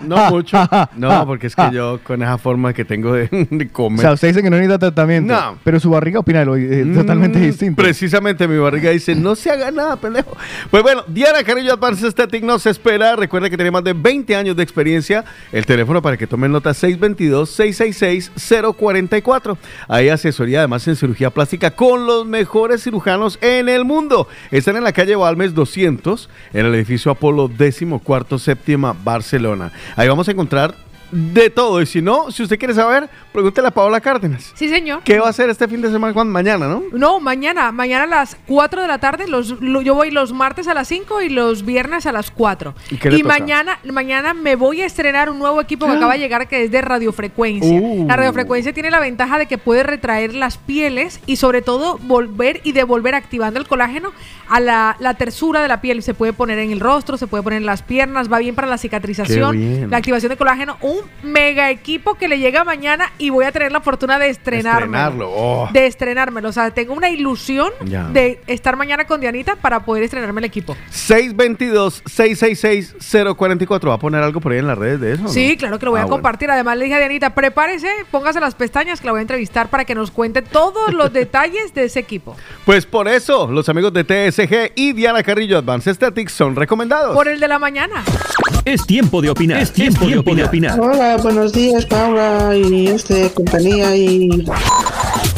No mucho. No, porque es que yo con esa forma que tengo de, de O comer. sea, usted dice que no necesita tratamiento. No. Pero su barriga opina lo eh, totalmente Mm, distinto. Precisamente mi barriga dice, no se haga nada, pendejo. Pues bueno, Diana Carrillo Advanced Aesthetic nos espera. Recuerda que tiene más de 20 años de experiencia. El teléfono para que tomen nota 622-666-044. Hay asesoría además en cirugía plástica con los mejores cirujanos en el mundo. Están en la calle Balmes 200, en el edificio Apolo 14 séptima Barcelona. Ahí vamos a encontrar de todo. Y si no, si usted quiere saber, pregúntele a Paola Cárdenas. Sí, señor. ¿Qué va a hacer este fin de semana? ¿Cuándo? Mañana, ¿no? No, mañana, mañana a las 4 de la tarde, los, lo- yo voy los martes a las 5 y los viernes a las 4. ¿Y qué le toca? mañana, mañana me voy a estrenar un nuevo equipo que acaba de llegar que es de radiofrecuencia. Uh. La radiofrecuencia tiene la ventaja de que puede retraer las pieles y sobre todo volver y devolver activando el colágeno a la, la tersura de la piel. Se puede poner en el rostro, se puede poner en las piernas, va bien para la cicatrización, la activación de colágeno. Un mega equipo que le llega mañana y voy a tener la fortuna de estrenarlo. Estrenarlo, oh. De estrenármelo. O sea, tengo una ilusión Ya. de estar mañana con Dianita para poder estrenarme el equipo. 622-666-044. ¿Va a poner algo por ahí en las redes de eso? no? Sí, claro que lo voy Ah, a bueno. compartir. Además, le dije a Dianita, prepárese, póngase las pestañas que la voy a entrevistar para que nos cuente todos los *laughs* detalles de ese equipo. Pues por eso, los amigos de TSG y Diana Carrillo Advanced Aesthetics son recomendados. Por el de la mañana. Es tiempo de opinar. Es tiempo, de opinar. Hola, buenos días, Paula y este compañía y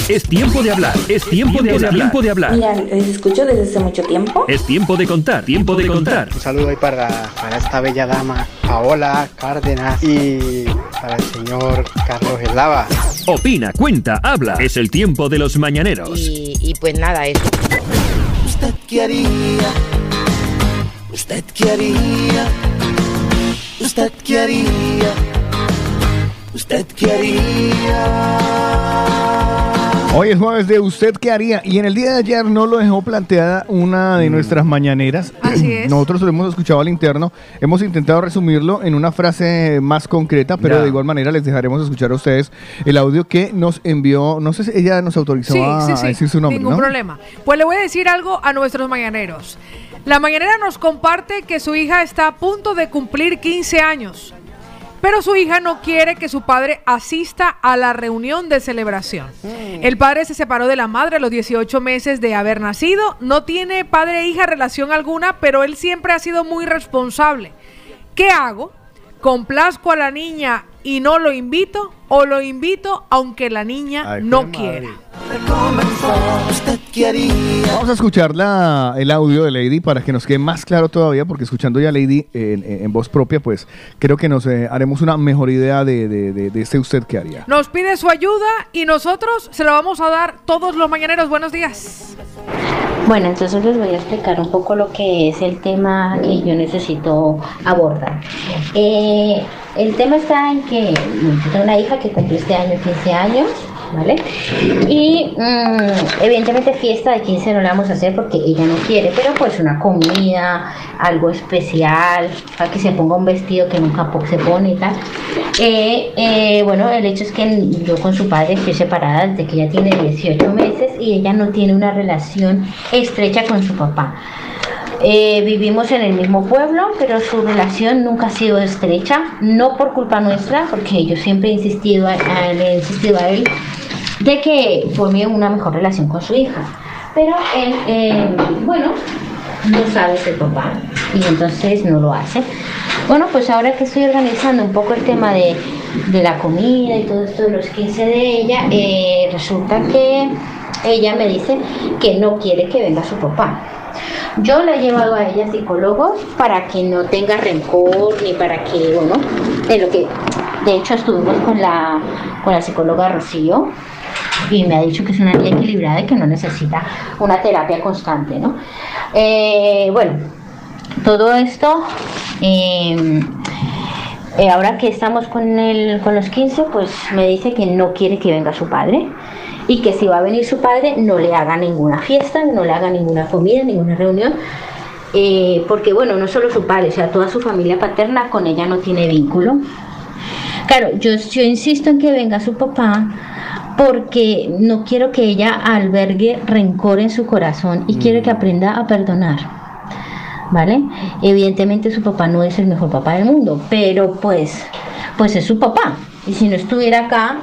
Es tiempo de hablar. Es tiempo de hablar. Tiempo de hablar. Mira, les escucho desde hace mucho tiempo. Es tiempo de contar. Tiempo de contar. Un saludo ahí para, para esta bella dama, Paola Cárdenas, y para el señor Carlos Eslava. Opina, cuenta, habla. Es el tiempo de los mañaneros. Y, y pues nada, eso. ¿Usted qué haría? ¿Usted qué haría? ¿Usted qué haría? ¿Usted qué haría? Hoy es jueves de usted qué haría y en el día de ayer no lo dejó planteada una de nuestras mañaneras. Así es. Nosotros lo hemos escuchado al interno, hemos intentado resumirlo en una frase más concreta, pero de igual manera les dejaremos escuchar a ustedes el audio que nos envió, no sé si ella nos autorizó Sí, a, sí, sí. decir su nombre, Ningún ¿no? problema. Pues le voy a decir algo a nuestros mañaneros. La mañanera nos comparte que su hija está a punto de cumplir 15 años. Pero su hija no quiere que su padre asista a la reunión de celebración. El padre se separó de la madre a los 18 meses de haber nacido. No tiene padre e hija relación alguna, pero él siempre ha sido muy responsable. ¿Qué hago? ¿Complazco a la niña y no lo invito? ¿O lo invito aunque la niña Ay, no quiera? Vamos a escuchar la- el audio de Lady para que nos quede más claro todavía, porque escuchando ya a Lady en, en- en voz propia, pues creo que nos eh, haremos una mejor idea de, de, de- de este usted que haría. Nos pide su ayuda y nosotros se lo vamos a dar todos los mañaneros. Buenos días. Bueno, entonces les voy a explicar un poco lo que es el tema que yo necesito abordar. Eh, el tema está en que tengo una hija que cumplió este año 15 años ¿vale? Y mm, evidentemente fiesta de 15 no la vamos a hacer porque ella no quiere, pero pues una comida, algo especial, para que se ponga un vestido que nunca se pone y tal. Eh, eh, bueno, el hecho es que yo con su padre estoy separada desde que ella tiene 18 meses y ella no tiene una relación estrecha con su papá. Eh, vivimos en el mismo pueblo, pero su relación nunca ha sido estrecha, no por culpa nuestra, porque yo siempre he insistido a, le he insistido a él de que forme una mejor relación con su hija. Pero él, eh, bueno, no sabe ser papá y entonces no lo hace. Bueno, pues ahora que estoy organizando un poco el tema de, de la comida y todo esto de los 15 de ella, eh, resulta que ella me dice que no quiere que venga su papá. Yo le he llevado a ella psicólogos para que no tenga rencor ni para que, bueno, de lo que, de hecho estuvimos con la, con la psicóloga Rocío y me ha dicho que es una niña equilibrada y que no necesita una terapia constante, ¿no? Eh, bueno, todo esto, eh, eh, ahora que estamos con, el, con los 15, pues me dice que no quiere que venga su padre y que si va a venir su padre no le haga ninguna fiesta, no le haga ninguna comida, ninguna reunión, eh, porque bueno, no solo su padre, o sea, toda su familia paterna con ella no tiene vínculo. Claro, yo, yo insisto en que venga su papá porque no quiero que ella albergue rencor en su corazón y quiero que aprenda a perdonar. ¿Vale? Evidentemente su papá no es el mejor papá del mundo, pero pues, pues es su papá. Y si no estuviera acá,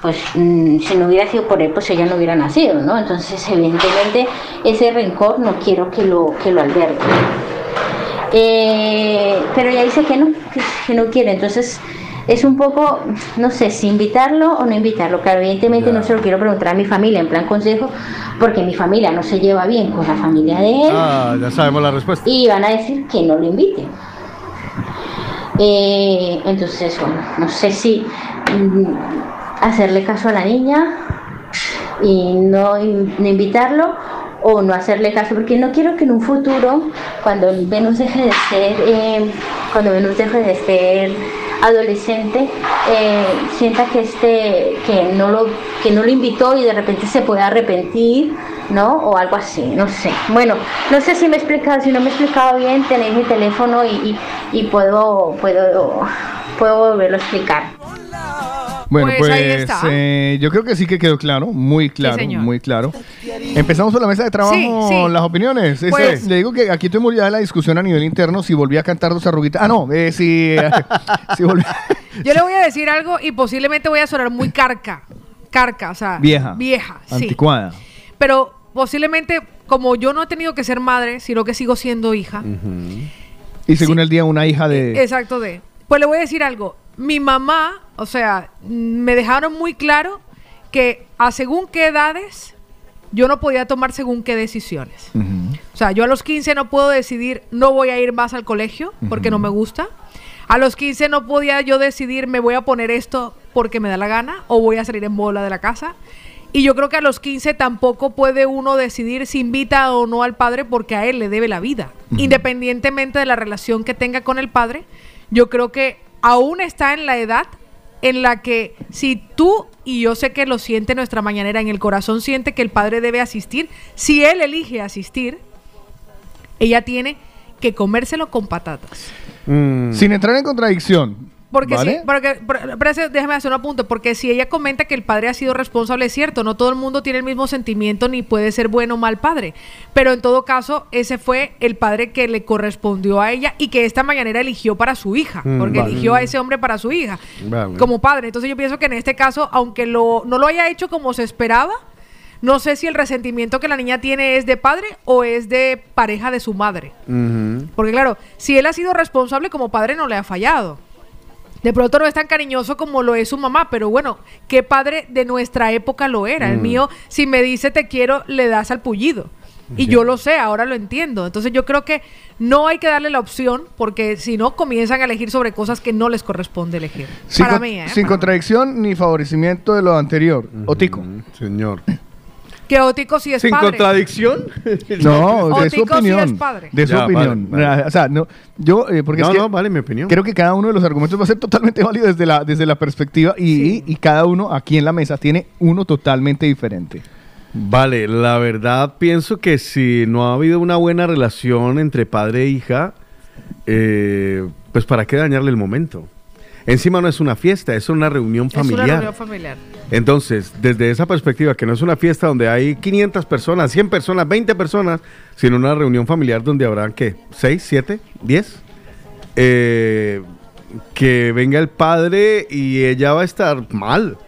pues mm, si no hubiera sido por él, pues ella no hubiera nacido, ¿no? Entonces, evidentemente, ese rencor no quiero que lo, que lo albergue. Eh, pero ella dice que no, que, que no quiere. Entonces, es un poco, no sé, si invitarlo o no invitarlo. Claro, evidentemente no se lo quiero preguntar a mi familia en plan consejo, porque mi familia no se lleva bien con la familia de él Ah, ya sabemos la respuesta. y van a decir que no lo invite. Eh, entonces, bueno, no sé si mm, hacerle caso a la niña y no, no invitarlo o no hacerle caso, porque no quiero que en un futuro, cuando Venus deje de ser, eh, cuando Venus deje de ser adolescente, eh, sienta que este, que no lo, que no lo invitó y de repente se puede arrepentir, ¿no? O algo así, no sé. Bueno, no sé si me he explicado, si no me he explicado bien, tenéis mi teléfono y, y, y puedo, puedo, puedo volverlo a explicar. Bueno, Pues pues, ahí está. eh, yo creo que sí que quedó claro, muy claro, muy claro. Empezamos por la mesa de trabajo, Sí, sí. las opiniones. Ese- Pues- le digo que aquí tuvimos ya la discusión a nivel interno si volvía a cantar dos arruguitas. Ah, no, eh, *laughs* si, si. *laughs* Yo le voy a decir algo y posiblemente voy a sonar muy carca. Carca, o sea, Vieja. Vieja, sí. Anticuada. Pero posiblemente, como yo no he tenido que ser madre, sino que sigo siendo hija. Y según el día, una hija de. Exacto de. Pues le voy a decir algo. Mi mamá, o sea, me dejaron muy claro que a según qué edades yo no podía tomar según qué decisiones. O sea, yo a los 15 no puedo decidir no voy a ir más al colegio porque no me gusta. A los 15 no podía yo decidir me voy a poner esto porque me da la gana o voy a salir en bola de la casa. Y yo creo que a los 15 tampoco puede uno decidir si invita o no al padre porque a él le debe la vida. Independientemente de la relación que tenga con el padre, yo creo que aún está en la edad en la que si tú, y yo sé que lo siente nuestra mañanera, en el corazón siente que el padre debe asistir, si él elige asistir, ella tiene que comérselo con patatas. Sin entrar en contradicción. Porque ¿vale? sí, porque, déjame hacer un apunte, porque si ella comenta que el padre ha sido responsable, es cierto, no todo el mundo tiene el mismo sentimiento ni puede ser bueno o mal padre, pero en todo caso, ese fue el padre que le correspondió a ella y que esta mañanera eligió para su hija, Mm, porque vale. eligió a ese hombre para su hija, Vale. como padre. Entonces yo pienso que en este caso, aunque lo, no lo haya hecho como se esperaba, no sé si el resentimiento que la niña tiene es de padre o es de pareja de su madre. Porque claro, si él ha sido responsable como padre no le ha fallado. De pronto no es tan cariñoso como lo es su mamá, pero bueno, ¿qué padre de nuestra época lo era? El Mm. mío, si me dice te quiero, le das al pullido. Y yo lo sé, ahora lo entiendo. Entonces yo creo que no hay que darle la opción porque si no comienzan a elegir sobre cosas que no les corresponde elegir. Sin, Para mí, ¿eh? sin contradicción ni favorecimiento de lo anterior. Otico. Señor. Que Otico sí es Sin padre. contradicción. *laughs* No, de su Otico sí opinión. es padre. De su Ya, opinión. vale, vale. O sea, no, yo, eh, porque No, es que no, vale mi opinión. creo que cada uno de los argumentos va a ser totalmente *laughs* válido desde la, desde la perspectiva y, y cada uno aquí en la mesa tiene uno totalmente diferente. Vale, la verdad pienso que si no ha habido una buena relación entre padre e hija, eh, pues para qué dañarle el momento. Encima no es una fiesta, es una reunión Es una familiar. reunión familiar. Entonces, desde esa perspectiva, que no es una fiesta donde hay 500 personas, 100 personas, 20 personas, sino una reunión familiar donde habrán, ¿qué? ¿6, 7, 10? Eh, que venga el padre y ella va a estar mal.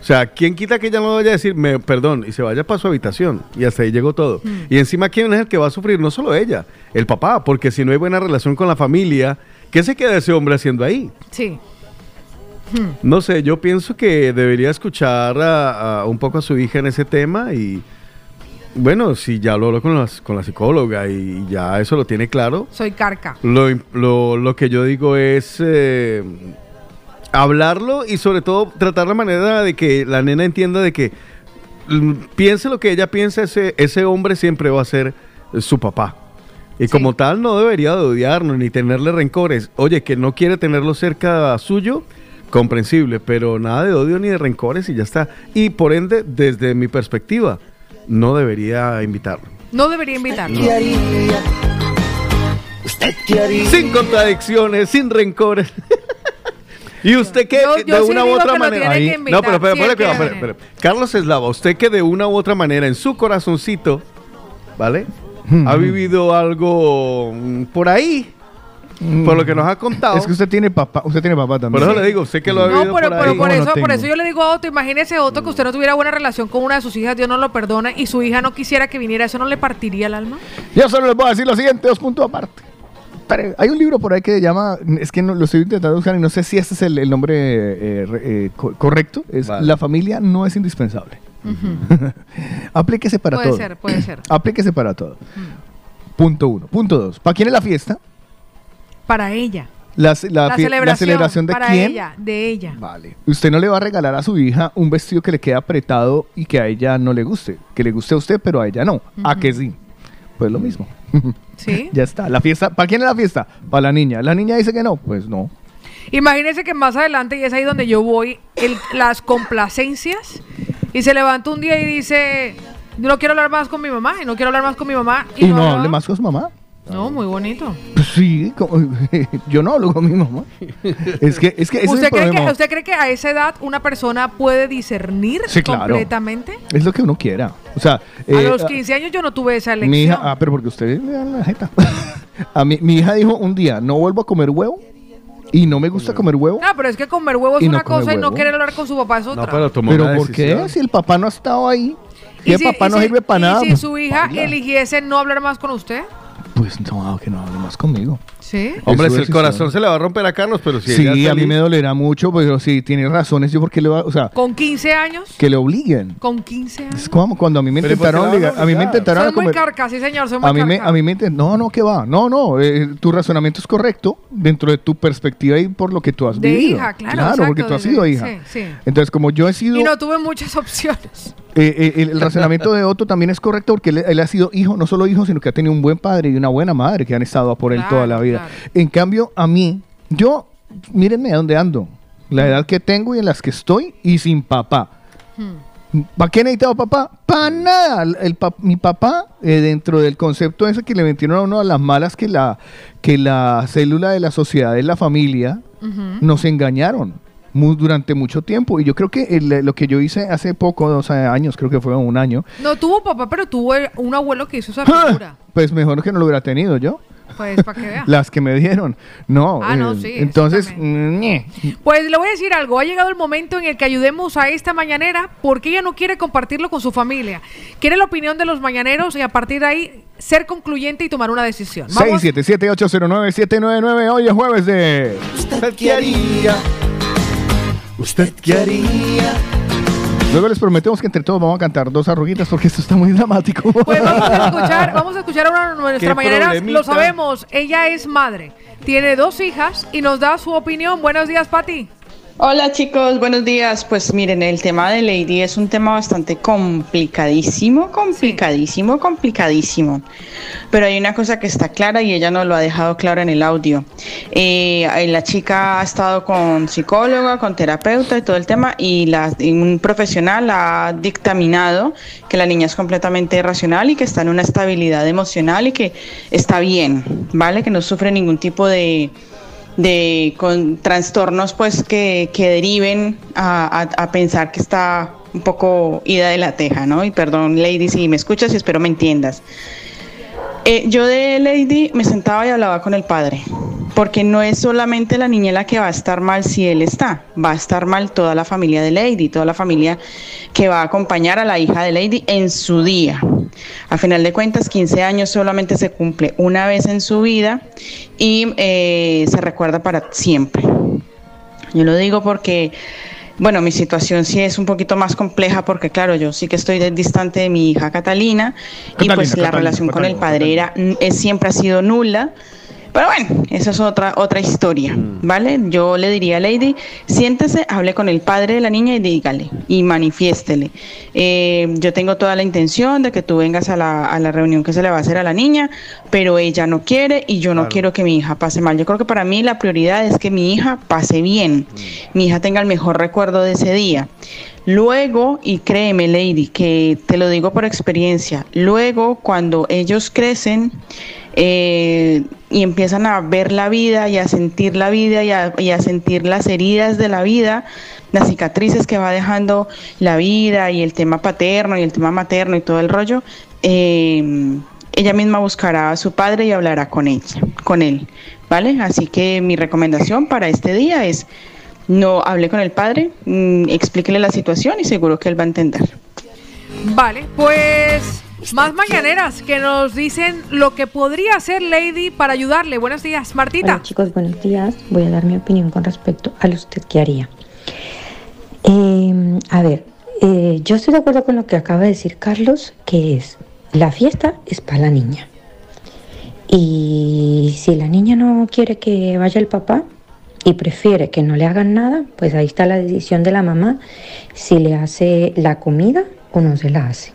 O sea, ¿quién quita que ella no vaya a decir, me, perdón, y se vaya para su habitación? Y hasta ahí llegó todo. Y encima, ¿quién es el que va a sufrir? No solo ella, el papá, porque si no hay buena relación con la familia, ¿qué se queda ese hombre haciendo ahí? Sí. No sé, yo pienso que debería escuchar a, a un poco a su hija en ese tema y bueno, si ya lo habló con, las- con la psicóloga y ya eso lo tiene claro, Soy carca. lo, im- lo- lo que yo digo es eh, hablarlo y sobre todo tratar la manera de que la nena entienda de que mm, piense lo que ella piensa, ese, ese hombre siempre va a ser su papá. Y como tal no debería de odiarnos ni tenerle rencores. Oye, que no quiere tenerlo cerca suyo, comprensible, pero nada de odio ni de rencores y ya está. Y por ende, desde mi perspectiva, no debería invitarlo. No debería invitarlo. Sin contradicciones, sin rencores. *laughs* ¿Y usted qué? Yo- yo de sí una u otra que manera. que no, pero, pero, sí, pero, Carlos Eslava, usted que de una u otra manera en su corazoncito, ¿vale? ha vivido algo mm, por ahí, por lo que nos ha contado. Es que usted tiene papá, usted tiene papá también. Por eso le digo, sé que lo ha No, vivido pero, por pero ahí. por, No, no eso, por eso yo le digo a Otto, imagínese Otto que usted no tuviera buena relación con una de sus hijas, Dios no lo perdona, y su hija no quisiera que viniera, ¿eso no le partiría el alma? Yo solo les voy a decir lo siguiente, dos puntos aparte. Hay un libro por ahí que se llama, es que no, lo estoy intentando buscar y no sé si este es el, el nombre eh, re- eh, co- correcto, es Vale. La familia no es indispensable. *laughs* Aplíquese para puede todo. ser, puede ser. Aplíquese para todo. Punto uno. Punto dos. ¿Para quién es la fiesta? Para ella. La, ce- la La, fie- la celebración, de para quién? ella, de ella. Vale. Usted no le va a regalar a su hija un vestido que le quede apretado y que a ella no le guste. Que le guste a usted, pero a ella no. ¿A que sí? Pues lo mismo. *laughs* ¿Sí? ya está. La fiesta, ¿para quién es la fiesta? Para la niña. La niña dice que no, pues no. Imagínese que más adelante, y es ahí donde yo voy, el- las complacencias, y se levanta un día y dice, no quiero hablar más con mi mamá, y no quiero hablar más con mi mamá. Y, no hable más con su mamá. No, muy bonito. Pues sí, como- *laughs* yo no hablo con mi mamá. Es que, es que ese es ¿Usted el cree, que. ¿Usted cree que a esa edad una persona puede discernir Sí, claro. completamente? Es lo que uno quiera. O sea, a eh, los 15 años yo no tuve esa elección. mi hija, ah, pero porque usted le da la jeta. *laughs* a mí, mi hija dijo un día, no vuelvo a comer huevo y no me gusta comer huevo. Ah, pero es que comer huevo es no una cosa y no querer hablar con su papá es otra. pero ¿por qué? Si el papá no ha estado ahí. Y, el si- papá y no si- sirve para y nada. si su hija eligiese no hablar más con usted, Pues no, que no hable más conmigo. ¿sí? Hombre, si el corazón se le va a romper a Carlos, pero si Sí, ella a mí me dolerá mucho, pero si tiene razones, yo porque le va, o sea, Con 15 años, que le obliguen. con 15 años. Es como cuando a mí me Pero ¿y por qué intentaron obligar, a mí me obligar? intentaron Soy a muy comer. carca, sí señor, soy muy A mí me, carca. a mí me intent- no, no, que va, no, no, eh, tu razonamiento es correcto dentro de tu perspectiva y por lo que tú has De vivido. hija, claro, Claro, exacto, porque tú has de- sido hija. sí, sí. Entonces, como yo he sido, Y no tuve muchas *laughs* opciones. eh, eh, el, el razonamiento de Otto también es correcto porque él, él ha sido hijo, no solo hijo, sino que ha tenido un buen padre y una buena madre que han estado por él Claro, toda la vida. claro. En cambio, a mí, yo, mírenme a dónde ando, la edad que tengo y en las que estoy y sin papá. ¿Para qué necesitaba papá? Para nada. El, el pa- mi papá, eh, dentro del concepto ese que le metieron a uno a las malas, que la, que la célula de la sociedad es la familia, nos engañaron mu- durante mucho tiempo. Y yo creo que el- lo que yo hice hace poco, dos años, creo que fue un año, No tuvo papá, pero tuvo un abuelo que hizo esa figura. pues mejor que no lo hubiera tenido yo. Pues para que vea. *laughs* Las que me dieron. No. Ah, no, eh, sí, Entonces. Pues le voy a decir algo, ha llegado el momento en el que ayudemos a esta mañanera porque ella no quiere compartirlo con su familia. Quiere la opinión de los mañaneros y a partir de ahí ser concluyente y tomar una decisión. Vamos. 677-809-799. Hoy es jueves de. ¿Usted qué haría? ¿Usted qué haría? Luego les prometemos que entre todos vamos a cantar dos arruguitas porque esto está muy dramático. Pues vamos a *laughs* escuchar, vamos a escuchar a una de nuestras Qué mañaneras. problemita. Lo sabemos, ella es madre, tiene dos hijas y nos da su opinión. Buenos días, Pati. Hola chicos, buenos días. Pues miren, el tema de Lady es un tema bastante complicadísimo, complicadísimo, complicadísimo. Pero hay una cosa que está clara y ella nos lo ha dejado claro en el audio. Eh, la chica ha estado con psicóloga, con terapeuta y todo el tema y, la, y un profesional ha dictaminado que la niña es completamente racional y que está en una estabilidad emocional y que está bien, ¿vale? Que no sufre ningún tipo de de con trastornos pues que, que deriven a, a- a pensar que está un poco ida de la teja, ¿no? Y perdón, Lady, si me escuchas y espero me entiendas. Eh, yo de Lady me sentaba y hablaba con el padre, porque no es solamente la niña la que va a estar mal si él está, va a estar mal toda la familia de Lady, toda la familia que va a acompañar a la hija de Lady en su día. A final de cuentas, 15 años solamente se cumple una vez en su vida y eh, se recuerda para siempre. Yo lo digo porque, bueno, mi situación sí es un poquito más compleja porque, claro, yo sí que estoy distante de mi hija Catalina y Catalina, pues la Catalina, relación con el padre era, es, siempre ha sido nula. Pero bueno, esa es otra, otra historia, ¿vale? Yo le diría a Lady, siéntese, hable con el padre de la niña y dígale, y manifiéstele. Eh, yo tengo toda la intención de que tú vengas a la, a la reunión que se le va a hacer a la niña, pero ella no quiere y yo no quiero que mi hija pase mal. Yo creo que para mí la prioridad es que mi hija pase bien, mi hija tenga el mejor recuerdo de ese día. Luego, y créeme, Lady, que te lo digo por experiencia, luego cuando ellos crecen eh, y empiezan a ver la vida y a sentir la vida y a, y a sentir las heridas de la vida, las cicatrices que va dejando la vida y el tema paterno y el tema materno y todo el rollo, eh, ella misma buscará a su padre y hablará con ella, con él, ¿vale? Así que mi recomendación para este día es no hable con el padre, mm, explíquele la situación y seguro que él va a entender. Vale, pues más mañaneras que nos dicen lo que podría hacer Lady para ayudarle. Buenos días, Martita. Hola chicos, buenos días. Voy a dar mi opinión con respecto a lo usted que haría. Eh, a ver, eh, yo estoy de acuerdo con lo que acaba de decir Carlos, que es, la fiesta es para la niña. Y si la niña no quiere que vaya el papá y prefiere que no le hagan nada, pues ahí está la decisión de la mamá si le hace la comida o no se la hace.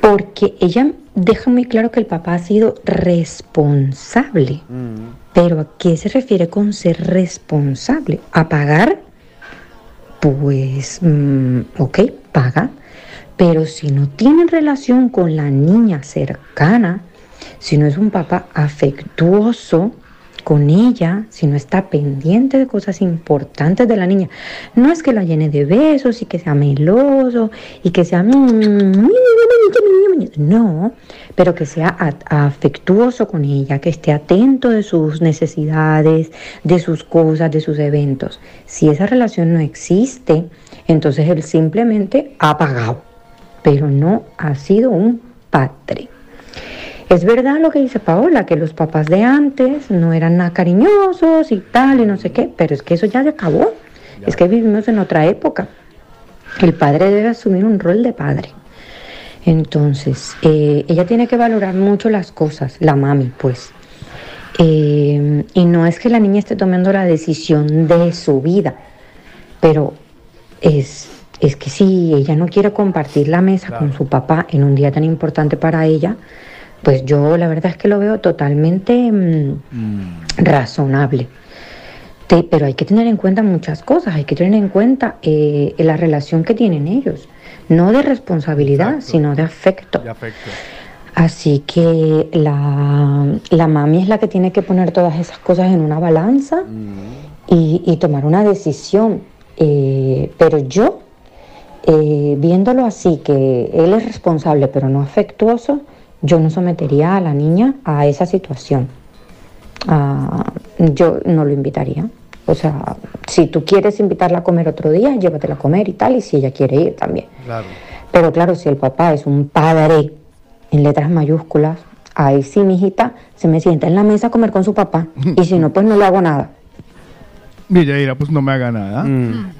Porque ella deja muy claro que el papá ha sido responsable. Pero ¿a qué se refiere con ser responsable? ¿A pagar? Pues, mm, ok, paga. Pero si no tienen relación con la niña cercana, si no es un papá afectuoso con ella, si no está pendiente de cosas importantes de la niña, no es que la llene de besos y que sea meloso y que sea... No, pero que sea afectuoso con ella, que esté atento de sus necesidades, de sus cosas, de sus eventos. Si esa relación no existe, entonces él simplemente ha pagado, pero no ha sido un padre. Es verdad lo que dice Paola, que los papás de antes no eran nada cariñosos y tal y no sé qué, pero es que eso ya se acabó. Es que vivimos en otra época. El padre debe asumir un rol de padre. Entonces, eh, ella tiene que valorar mucho las cosas, la mami, pues. Eh, y no es que la niña esté tomando la decisión de su vida, pero es, es que si ella no quiere compartir la mesa con su papá en un día tan importante para ella, pues yo la verdad es que lo veo totalmente mm, razonable. Te- pero hay que tener en cuenta muchas cosas, hay que tener en cuenta eh, la relación que tienen ellos, no de responsabilidad, sino de afecto. Así que la, la mami es la que tiene que poner todas esas cosas en una balanza y, y tomar una decisión. Eh, pero yo, eh, viéndolo así, que él es responsable pero no afectuoso, yo no sometería a la niña a esa situación. Ah, yo no lo invitaría. O sea, si tú quieres invitarla a comer otro día, llévatela a comer y tal, y si ella quiere ir también. Claro. Pero claro, si el papá es un padre en letras mayúsculas, ahí sí, mijita, se me sienta en la mesa a comer con su papá. Y si no, pues no le hago nada. Y ella dirá, pues no me haga nada.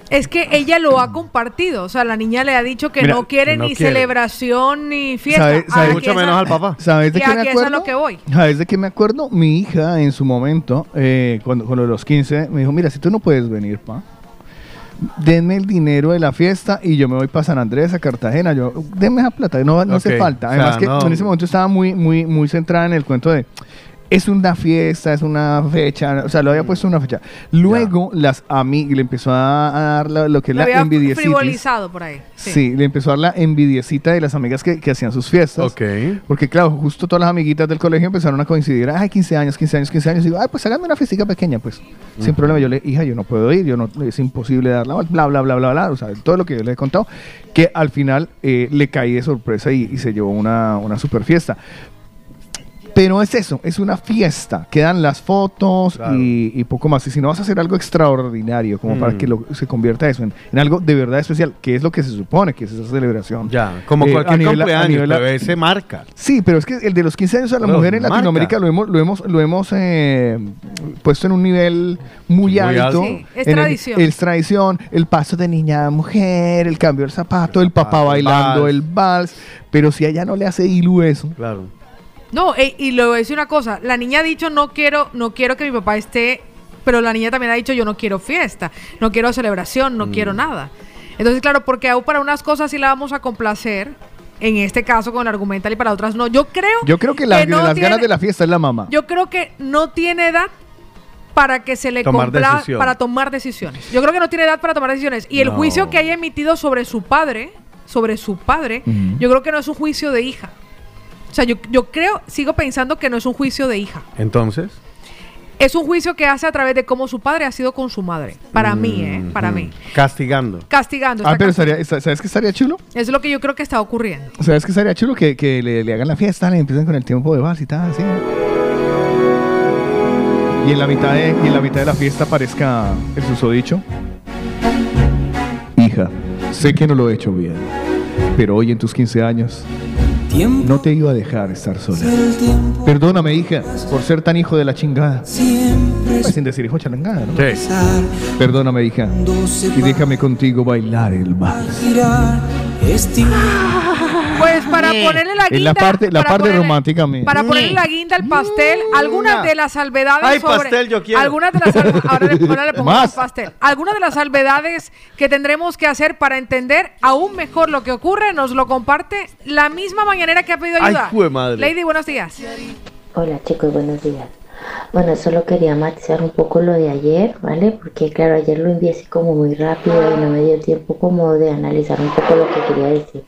Es que ella lo ha compartido. O sea, la niña le ha dicho que Mira, no quiere no ni quiere. celebración ni fiesta. ¿Sabe- sabe- Aquí Mucho menos al papá. ¿Sabes de que qué me aquí es a acuerdo? lo que voy. ¿Sabes de qué me acuerdo? Mi hija en su momento, eh, cuando de los 15, me dijo, mira, si tú no puedes venir, pa, denme el dinero de la fiesta y yo me voy para San Andrés, a Cartagena. Yo, denme esa plata, no, no hace falta. o sea, Además que no. en ese momento estaba muy, muy, muy centrada en el cuento de... Es una fiesta, es una fecha, o sea, le había puesto una fecha. Luego las amigas le empezó a, dar la- lo que es Lo la había envidiecitis. frivolizado por ahí. Sí. le empezó a dar la envidiecita de las amigas que, que hacían sus fiestas. Ok. Porque, claro, justo todas las amiguitas del colegio empezaron a coincidir. Ay, 15 años, 15 años, 15 años. Y digo, ay, pues háganme una fiestica pequeña, pues. Sin Ujú. problema. Yo le hija, yo no puedo ir, yo no, es imposible darla, bla, bla, bla, bla, bla. O sea, todo lo que yo le he contado. Que al final eh, le caí de sorpresa y, y se llevó una, una super fiesta. Pero es eso, es una fiesta. Quedan las fotos y, y poco más. Y si no vas a hacer algo extraordinario, como para Mm. que lo- se convierta eso en, en algo de verdad especial, que es lo que se supone que es esa celebración. Ya, como Eh, cualquier a nivel- a cumpleaños, nivel- pero ese marca. Sí, pero es que el de los 15 años a la Pero mujer en marca. Latinoamérica lo hemos, lo hemos, lo hemos eh, puesto en un nivel muy, Muy alto. alto. Sí, es el- tradición. Es tradición, el paso de niña a mujer, el cambio del zapato, el papá bailando vals. el vals. Pero si a ella no le hace ilu eso. Claro. No, e- y le voy a decir una cosa. La niña ha dicho no quiero, no quiero que mi papá esté, pero la niña también ha dicho yo no quiero fiesta, no quiero celebración, no Mm. quiero nada. Entonces, claro, porque aún para unas cosas sí la vamos a complacer, en este caso con el argumental y para otras no. Yo creo Yo creo que, la- no las tiene- ganas de la fiesta es la mamá. Yo creo que no tiene edad para que se le Tomar para tomar decisiones. Yo creo que no tiene edad para tomar decisiones. Y el No. juicio que haya emitido sobre su padre, sobre su padre, yo creo que no es un juicio de hija. O sea, yo, yo creo, sigo pensando que no es un juicio de hija. Entonces. Es un juicio que hace a través de cómo su padre ha sido con su madre. Para mí, ¿eh? Para mí. Castigando. Castigando. Ah, pero estaría- ¿sabes qué estaría chulo? Es lo que yo creo que está ocurriendo. ¿Sabes qué estaría chulo? Que, que le, le hagan la fiesta, le empiecen con el tiempo de vals y tal, así. Y en la mitad de, y en la mitad de la fiesta aparezca el susodicho. Hija, sé que no lo he hecho bien, pero hoy en tus 15 años no te iba a dejar estar sola. Perdóname, hija, por ser tan hijo de la chingada. Pues sin decir hijo chalangada, ¿no? Perdóname, hija, y déjame contigo bailar el vals. Pues para ponerle la guinda. la parte, la para parte ponerle- romántica mía. Para ponerle la guinda al pastel, algunas de las salvedades Ay, sobre pastel, yo quiero. algunas de las *laughs* ahora le, ahora le pongo Más. pastel. Algunas de las salvedades que tendremos que hacer para entender aún mejor lo que ocurre nos lo comparte la misma mañanera que ha pedido Ay, ayuda. jue madre. Lady, buenos días. Hola chicos, buenos días. Bueno, solo quería matizar un poco lo de ayer, ¿vale? Porque claro, ayer lo envié así como muy rápido y no me dio tiempo como de analizar un poco lo que quería decir.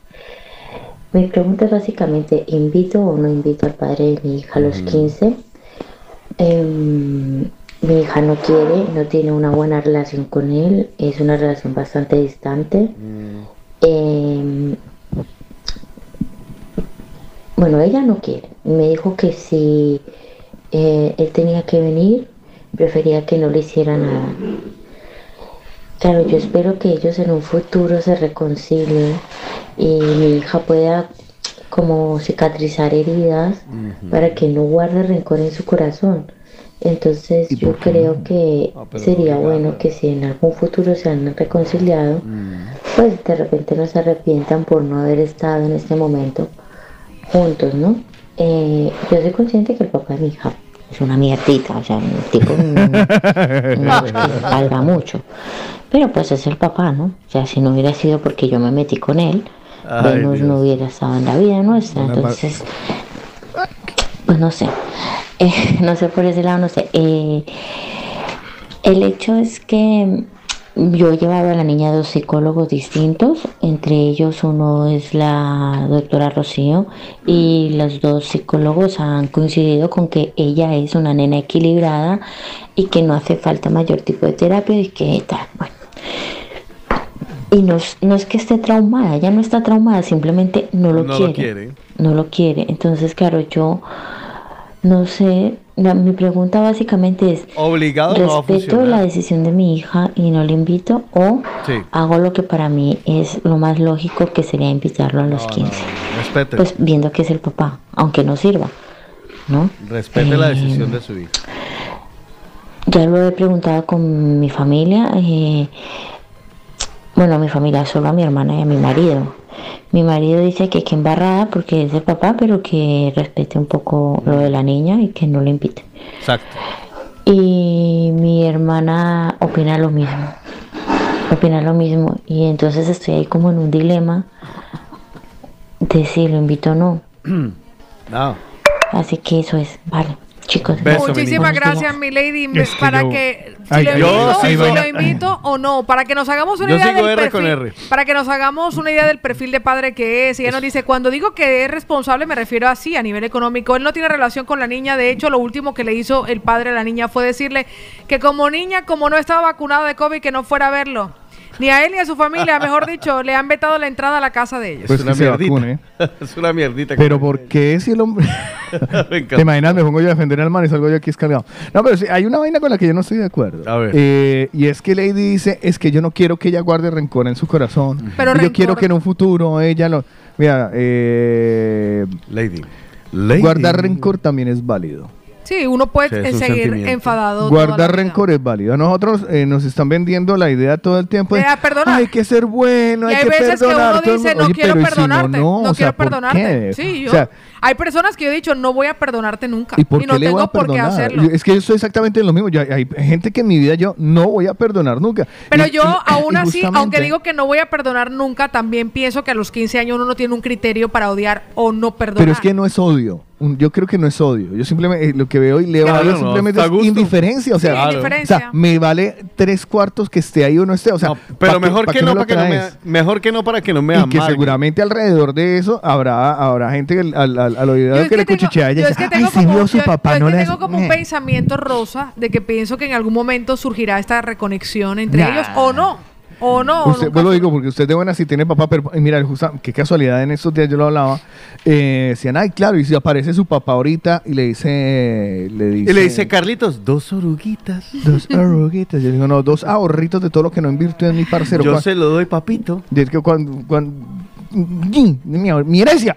Mi pregunta es básicamente, ¿invito o no invito al padre de mi hija a los 15? Em, mi hija no quiere, no tiene una buena relación con él, es una relación bastante distante. Em, bueno, ella no quiere. Me dijo que si eh, él tenía que venir, prefería que no le hiciera nada. Claro, yo espero que ellos en un futuro se reconcilien y mi hija pueda como cicatrizar heridas para que no guarde rencor en su corazón. Entonces yo creo que sería bueno que si en algún futuro se han reconciliado, pues de repente no se arrepientan por no haber estado en este momento juntos, ¿no? Eh, yo soy consciente que el papá de mi hija es una mierdita, o sea, un tipo *laughs* no, valga mucho. Pero pues es el papá, ¿no? O sea, si no hubiera sido porque yo me metí con él, Ay, no hubiera estado en la vida nuestra. Una Entonces, pues no sé. *laughs* Eh, no sé por ese lado, no sé. Eh, el hecho es que yo he llevado a la niña a dos psicólogos distintos, entre ellos uno es la doctora Rocío y los dos psicólogos han coincidido con que ella es una nena equilibrada y que no hace falta mayor tipo de terapia y que tal, bueno. Y no es, no es que esté traumada, ella no está traumada, simplemente no lo No quiere. lo quiere. No lo quiere. Entonces, claro, yo no sé, la- mi pregunta básicamente es, Obligado no ¿respeto la decisión de mi hija y no le invito o Sí. hago lo que para mí es lo más lógico que sería invitarlo a los 15? Respete. Pues viendo que es el papá, aunque no sirva, ¿no? Respete la Eh, decisión de su hija. Ya lo he preguntado con mi familia, eh, bueno, a mi familia, solo a mi hermana y a mi marido. Mi marido dice que que embarrada porque es el papá, pero que respete un poco lo de la niña y que no le invite. Exacto. Y mi hermana opina lo mismo. Opina lo mismo. Y entonces estoy ahí como en un dilema de si lo invito o no. No. *clears throat* Así que eso es. Vale, chicos. Muchísimas gracias, mi lady, me- Es que para yo- que si Ay, lo, yo invito, sigo- si lo invito o no, para que nos hagamos una Yo idea sigo del R con perfil, R. para que nos hagamos una idea del perfil de padre que es. Ella nos dice, cuando digo que es responsable me refiero así a nivel económico. Él no tiene relación con la niña, de hecho lo último que le hizo el padre a la niña fue decirle que como niña, como no estaba vacunada de COVID, que no fuera a verlo. Ni a él ni a su familia, mejor dicho, le han vetado la entrada a la casa de ellos. es una mierdita. vacune. *laughs* es una mierdita. Pero ¿por qué si el hombre... *laughs* Me encanta. ¿Te imaginas? Me pongo yo a defender al man y salgo yo aquí escalgado. No, pero sí, hay una vaina con la que yo no estoy de acuerdo. A ver. Eh, y es que Lady dice, es que yo no quiero que ella guarde rencor en su corazón. Pero Y yo quiero que en un futuro ella lo... Mira, eh, Lady. Guardar rencor también es válido. Sí, uno puede Sí, seguir enfadado. Guardar rencor es válido. A nosotros eh, nos están vendiendo la idea todo el tiempo de, Eh, a perdonar. hay que ser bueno, Y hay, hay que veces que perdonar. uno dice, no Oye, quiero ¿y si perdonarte, no, o sea, quiero ¿por perdonarte. qué? Sí, yo. O sea, hay personas que yo he dicho, no voy a perdonarte nunca. ¿Y por qué no le tengo voy a por qué hacerlo. Es que yo soy exactamente lo mismo. Yo- hay gente que en mi vida yo no voy a perdonar nunca. Pero Y- yo, y- aún y así, justamente- aunque digo que no voy a perdonar nunca, también pienso que a los 15 años uno no tiene un criterio para odiar o no perdonar. Pero es que no es odio. Yo creo que no es odio. Yo simplemente eh, lo que veo y leo Claro, algo no, simplemente es indiferencia. O sea, Sí, o indiferencia. sea, me vale tres cuartos que esté ahí o no esté. O sea, Pero ¿pa' qué- mejor que no, para que no me, mejor que no para que no me y que amargue. seguramente alrededor de eso habrá, habrá gente que al, al, al- al oído Yo es que le cuchichea ella yo y es que dice, ay, tengo si vio su papá, no que le tengo como un pensamiento rosa de que pienso que en algún momento surgirá esta reconexión entre Nah. ellos o no. O no. Usted, nunca pues lo digo porque usted de buena si tiene papá, pero y mira, justa- qué casualidad en estos días yo lo hablaba. Eh, decían, ay, claro, y si aparece su papá ahorita y le dice. Le dice Y le dice, Carlitos, dos oruguitas. Dos *laughs* arruguitas. Yo digo, no, dos ahorritos de todo lo que no invirtió en mi parcero. Yo se lo doy, papito. Y es que cuando. cuando mi, mi herencia.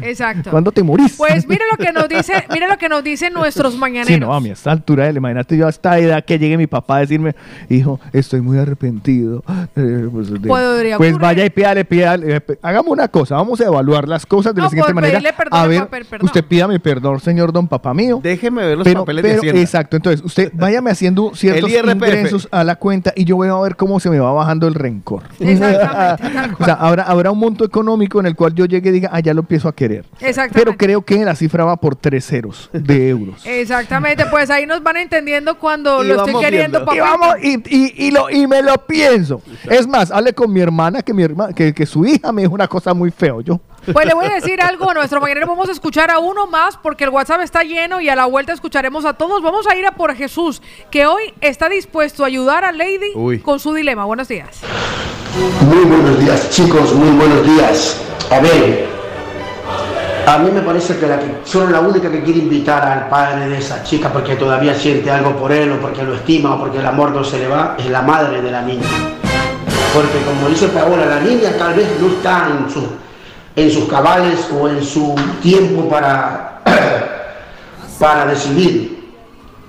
Exacto. ¿Cuándo te morís? Pues mire lo que nos dice, mire lo que nos dicen nuestros mañaneros. Sí, no, a mí a esta altura, imagínate yo a esta edad que llegue mi papá a decirme, hijo, estoy muy arrepentido. Eh, pues, de- Podría pues ocurrir. vaya y pídale, pídale. eh, Hagamos una cosa, vamos a evaluar las cosas de No, la siguiente pues, manera. pedirle perdón A al ver, papel, perdón. usted pídame perdón, señor don papá mío. Déjeme ver los Pero, papeles de pero, Hacienda. exacto, entonces usted váyame haciendo ciertos ingresos a la cuenta y yo voy a ver cómo se me va bajando el rencor. Exactamente, *laughs* o sea, habrá, habrá un monto económico en el cual yo llegue y diga, ah, ya lo empiezo a querer. Exactamente. Pero creo que la cifra va por tres ceros de *laughs* euros. Exactamente, pues ahí nos van entendiendo cuando Y lo estoy queriendo, viendo. Y, papá. vamos, y, y- y lo, y me lo pienso. Es más, hable con mi hermana, que, mi herma- que, que su hija me dijo una cosa muy feo. Yo, Pues le voy a decir algo a nuestro mañanero. Vamos a escuchar a uno más porque el WhatsApp está lleno y a la vuelta escucharemos a todos. Vamos a ir a por Jesús, que hoy está dispuesto a ayudar a Lady Uy. con su dilema. Buenos días. Muy buenos días, chicos, muy buenos días. A ver, a mí me parece que, la que solo la única que quiere invitar al padre de esa chica porque todavía siente algo por él o porque lo estima o porque el amor no se le va es la madre de la niña. Porque como dice Paola, la niña tal vez no está en, su- en sus cabales o en su tiempo para, *clears throat* para decidir.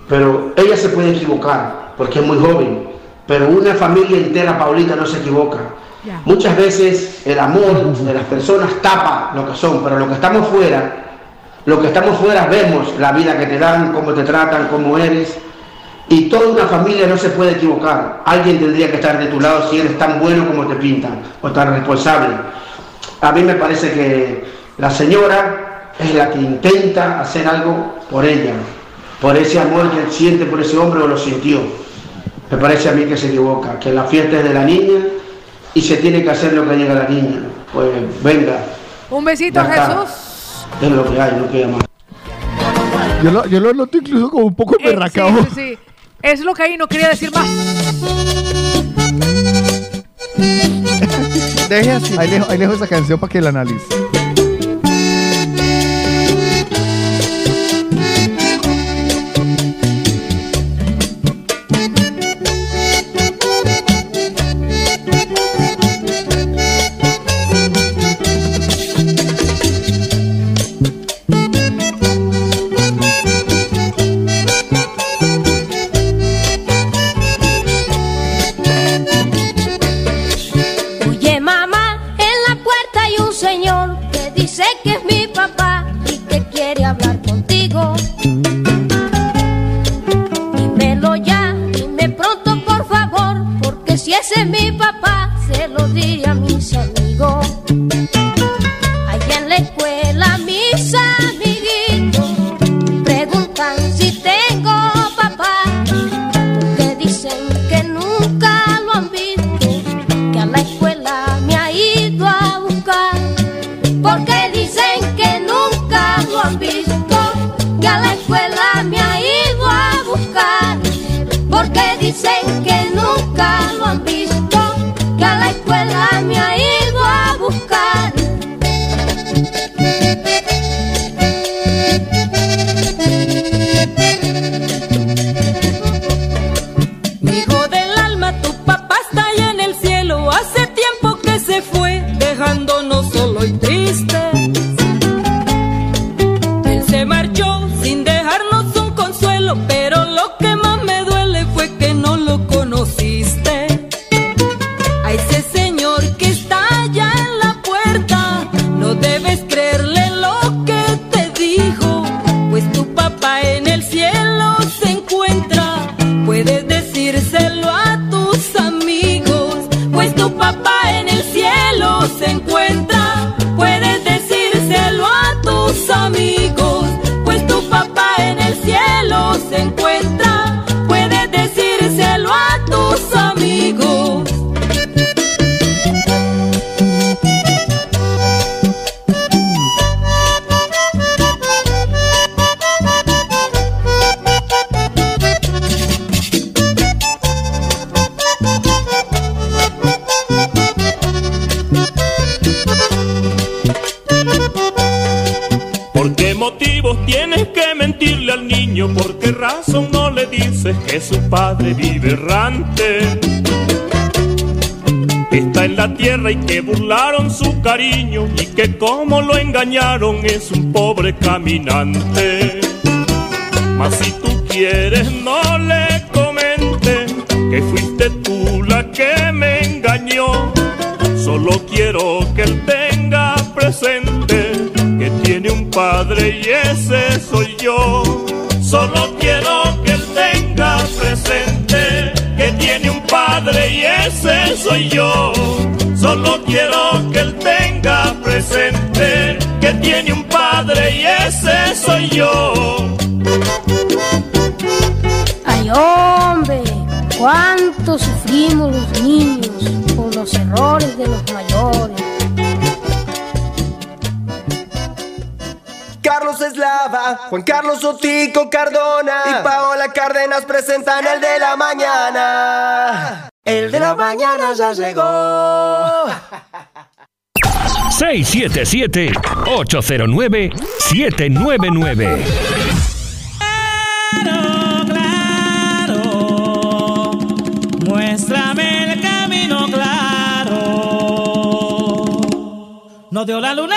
Pero ella se puede equivocar porque es muy joven. Pero una familia entera, Paulita, no se equivoca. Muchas veces el amor de las personas tapa lo que son, pero lo que estamos fuera, lo que estamos fuera vemos la vida que te dan, cómo te tratan, cómo eres. Y toda una familia no se puede equivocar. Alguien tendría que estar de tu lado si eres tan bueno como te pintan o tan responsable. A mí me parece que la señora es la que intenta hacer algo por ella, por ese amor que él siente por ese hombre o lo sintió. Me parece a mí que se equivoca, que la fiesta es de la niña y se tiene que hacer lo que llega la niña. Pues venga, Un besito a. Jesús. es lo que hay, no queda más. yo, lo, yo lo noto incluso como un poco Eh, sí, berracao. sí, sí. Es lo que hay, no quería decir más. Deje así. Ahí dejo, ahí dejo esa canción para que la analice. que como lo engañaron es un pobre caminante. nos presentan el de la mañana. El de la mañana ya llegó. *laughs* 677-809-799. Claro, claro. Muéstrame el camino claro. No dio la luna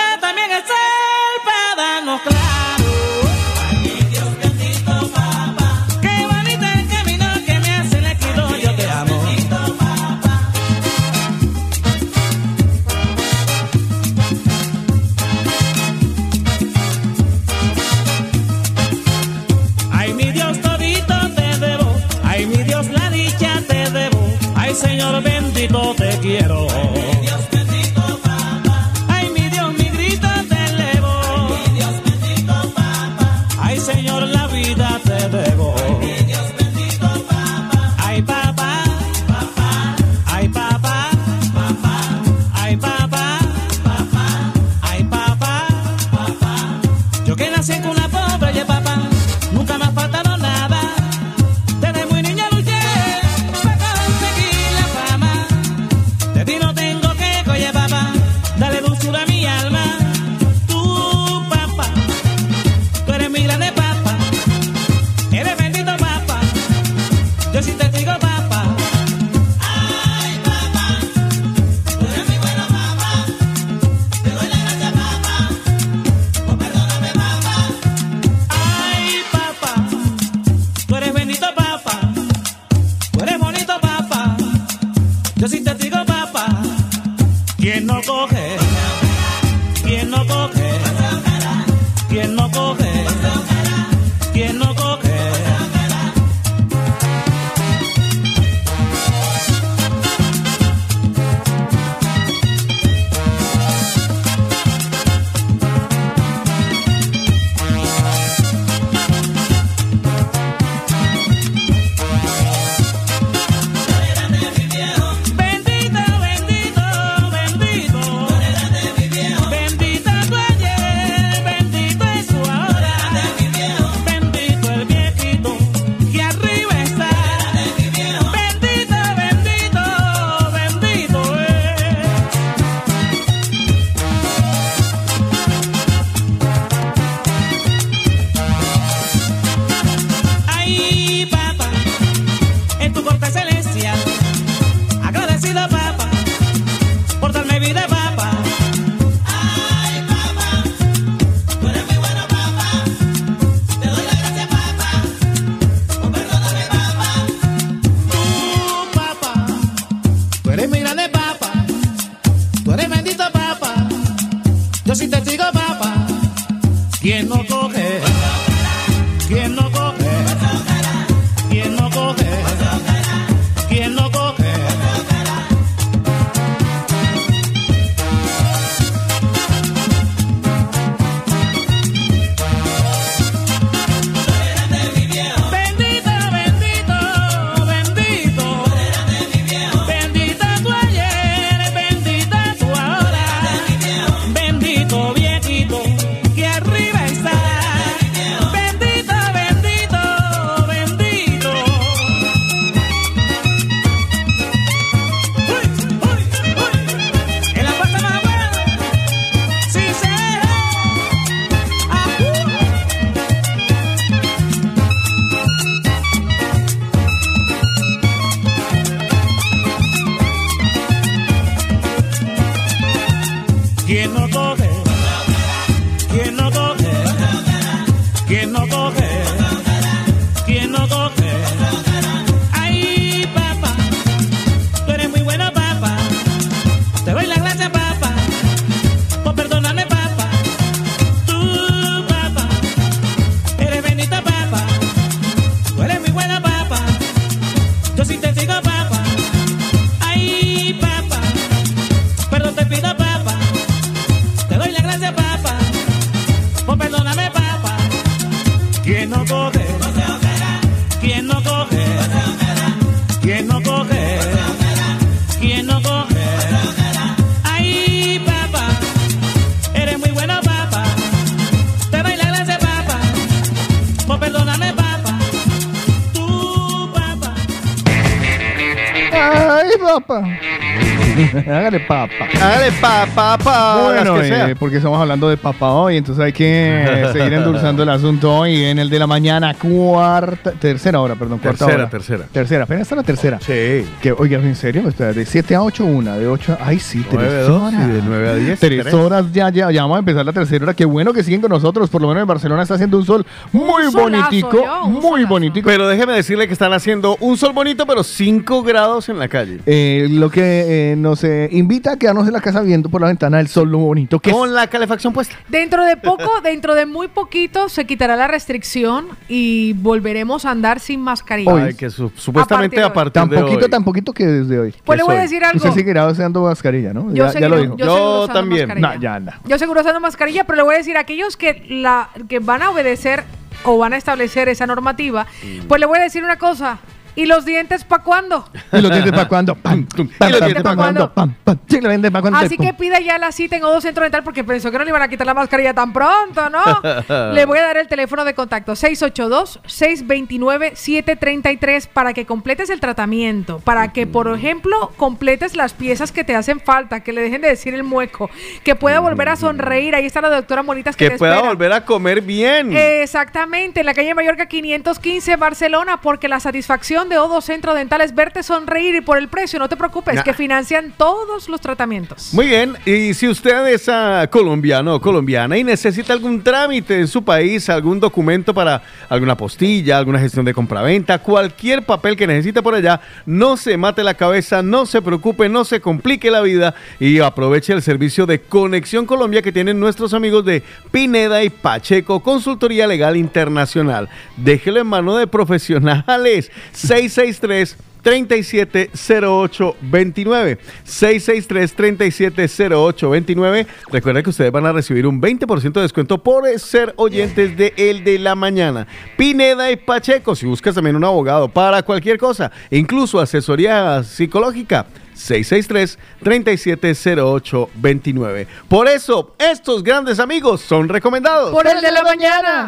que sea. eh, porque estamos hablando de papá hoy, entonces hay que eh, *laughs* seguir endulzando el asunto hoy en el de la mañana, cuarta, tercera hora, perdón, cuarta Tercera, hora. tercera. Tercera, apenas está la tercera. Sí. Que, oiga, ¿en serio? Espera, de 7 a 8, una, de 8 a... Ay, sí, Nueve, tres dos, horas. y de nueve a diez, Tres tres. horas ya, ya, ya vamos a empezar la tercera hora. Qué bueno que siguen con nosotros, por lo menos en Barcelona está haciendo un sol muy Un solazo, bonitico, yo, muy bonitico. Pero déjeme decirle que están haciendo un sol bonito, pero 5 grados en la calle. Eh, lo que eh, nos eh, invita a quedarnos en la casa viendo por la ventana el sol lo bonito que. Con la calefacción puesta. Dentro de poco, *laughs* dentro de muy poquito, se quitará la restricción y volveremos a andar sin mascarilla. Ay, que su- supuestamente A a partir Tan de poquito, hoy. tan poquito que desde hoy. Pues le voy a decir algo. Usted seguirá usando mascarilla, ¿no? Yo ya, ya lo dijo. yo mascarilla. No, ya anda. Yo seguro usando mascarilla, pero le voy a decir a aquellos que la que van a obedecer o van a establecer esa normativa, Mm. pues le voy a decir una cosa. ¿Y los dientes para cuándo? ¿Y los dientes para cuándo? Pam, tum, pam, ¿Y los pam, dientes pam, pa' cuándo? pam, pam. Los dientes para cuándo. Así que pida ya la cita en Odo Centro Dental porque pensó que no le iban a quitar la mascarilla tan pronto, ¿no? *laughs* le voy a dar el teléfono de contacto 682-629-733 para que completes el tratamiento, para que, por ejemplo, completes las piezas que te hacen falta, que le dejen de decir el mueco, que pueda volver a sonreír. Ahí está la doctora Monitas que, Que te pueda espera. volver a comer bien. Exactamente, en la calle Mallorca 515, Barcelona, porque la satisfacción de Odo Centro Dental es verte sonreír y por el precio, no te preocupes, Nah. que financian todos los tratamientos. Muy bien, y si usted es ah, colombiano o colombiana y necesita algún trámite en su país, algún documento para alguna postilla, alguna gestión de compraventa, cualquier papel que necesite por allá, no se mate la cabeza, no se preocupe, no se complique la vida y aproveche el servicio de Conexión Colombia que tienen nuestros amigos de Pineda y Pacheco, Consultoría Legal Internacional. Déjelo en mano de profesionales. 663 370829 663 370829 Recuerda que ustedes van a recibir un 20% de descuento por ser oyentes de El de la Mañana. Pineda y Pacheco, si buscas también un abogado para cualquier cosa, incluso asesoría psicológica. 663-370829. Por eso, estos grandes amigos son recomendados. Por el de la mañana.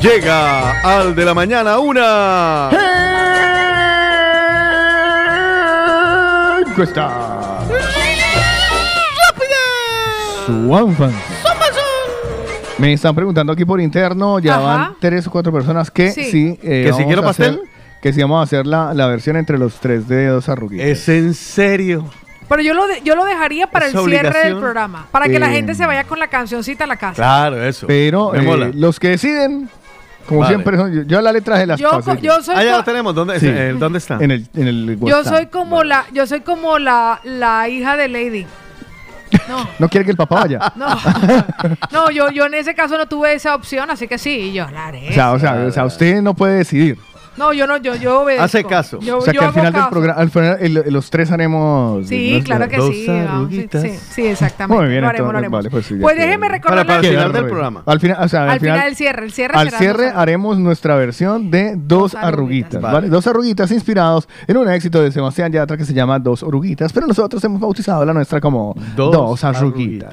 Llega al de la mañana una. Encuesta. Suanfan. Me están preguntando aquí por interno, ya Ajá. van tres o cuatro personas que Sí. sí. eh, ¿Que si vamos quiero a hacer- pastel? que si vamos a hacer la, la versión entre los tres dedos arruguitos. ¿Es en serio? Pero yo lo, de- yo lo dejaría para el ¿Es cierre del programa, para que la Eh, gente se vaya con la cancioncita a la casa. Claro, eso. Pero Me eh, mola. los que deciden Como Vale. siempre, son- yo, yo la letra de las Yo cosas. co- yo soy Ah, ya lo tenemos. ¿Dónde, Sí. eh, ¿dónde está? En el, en el Yo soy como la, yo soy como la, la hija de Lady. No, *laughs* No quiere que el papá vaya. *laughs* no, no, yo, yo en ese caso no tuve esa opción, así que sí, yo la haré. O sea, o sea, o sea, usted no puede decidir. No, yo no, yo, yo obedezco. Hace caso. Yo, o sea, yo que al final del caso. programa, al final, el- los tres haremos. Sí, claro que dos sí. vamos, sí, arruguitas. sí, sí, exactamente. Muy bien, lo haremos, lo entonces, haremos. vale, pues sí, pues déjeme recordarle Para, para el final del programa. Al final, o sea, al, al final el cierre, el cierre Al será cierre dos- haremos nuestra versión de Dos, Arruguitas, ¿vale? Vale. Dos Arruguitas inspirados en un éxito de Sebastián Yatra que se llama Dos Oruguitas, pero nosotros hemos bautizado la nuestra como Dos, Dos Arruguitas.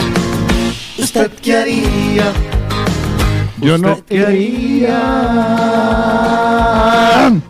¿Usted qué haría? Yo no ¿Usted qué haría?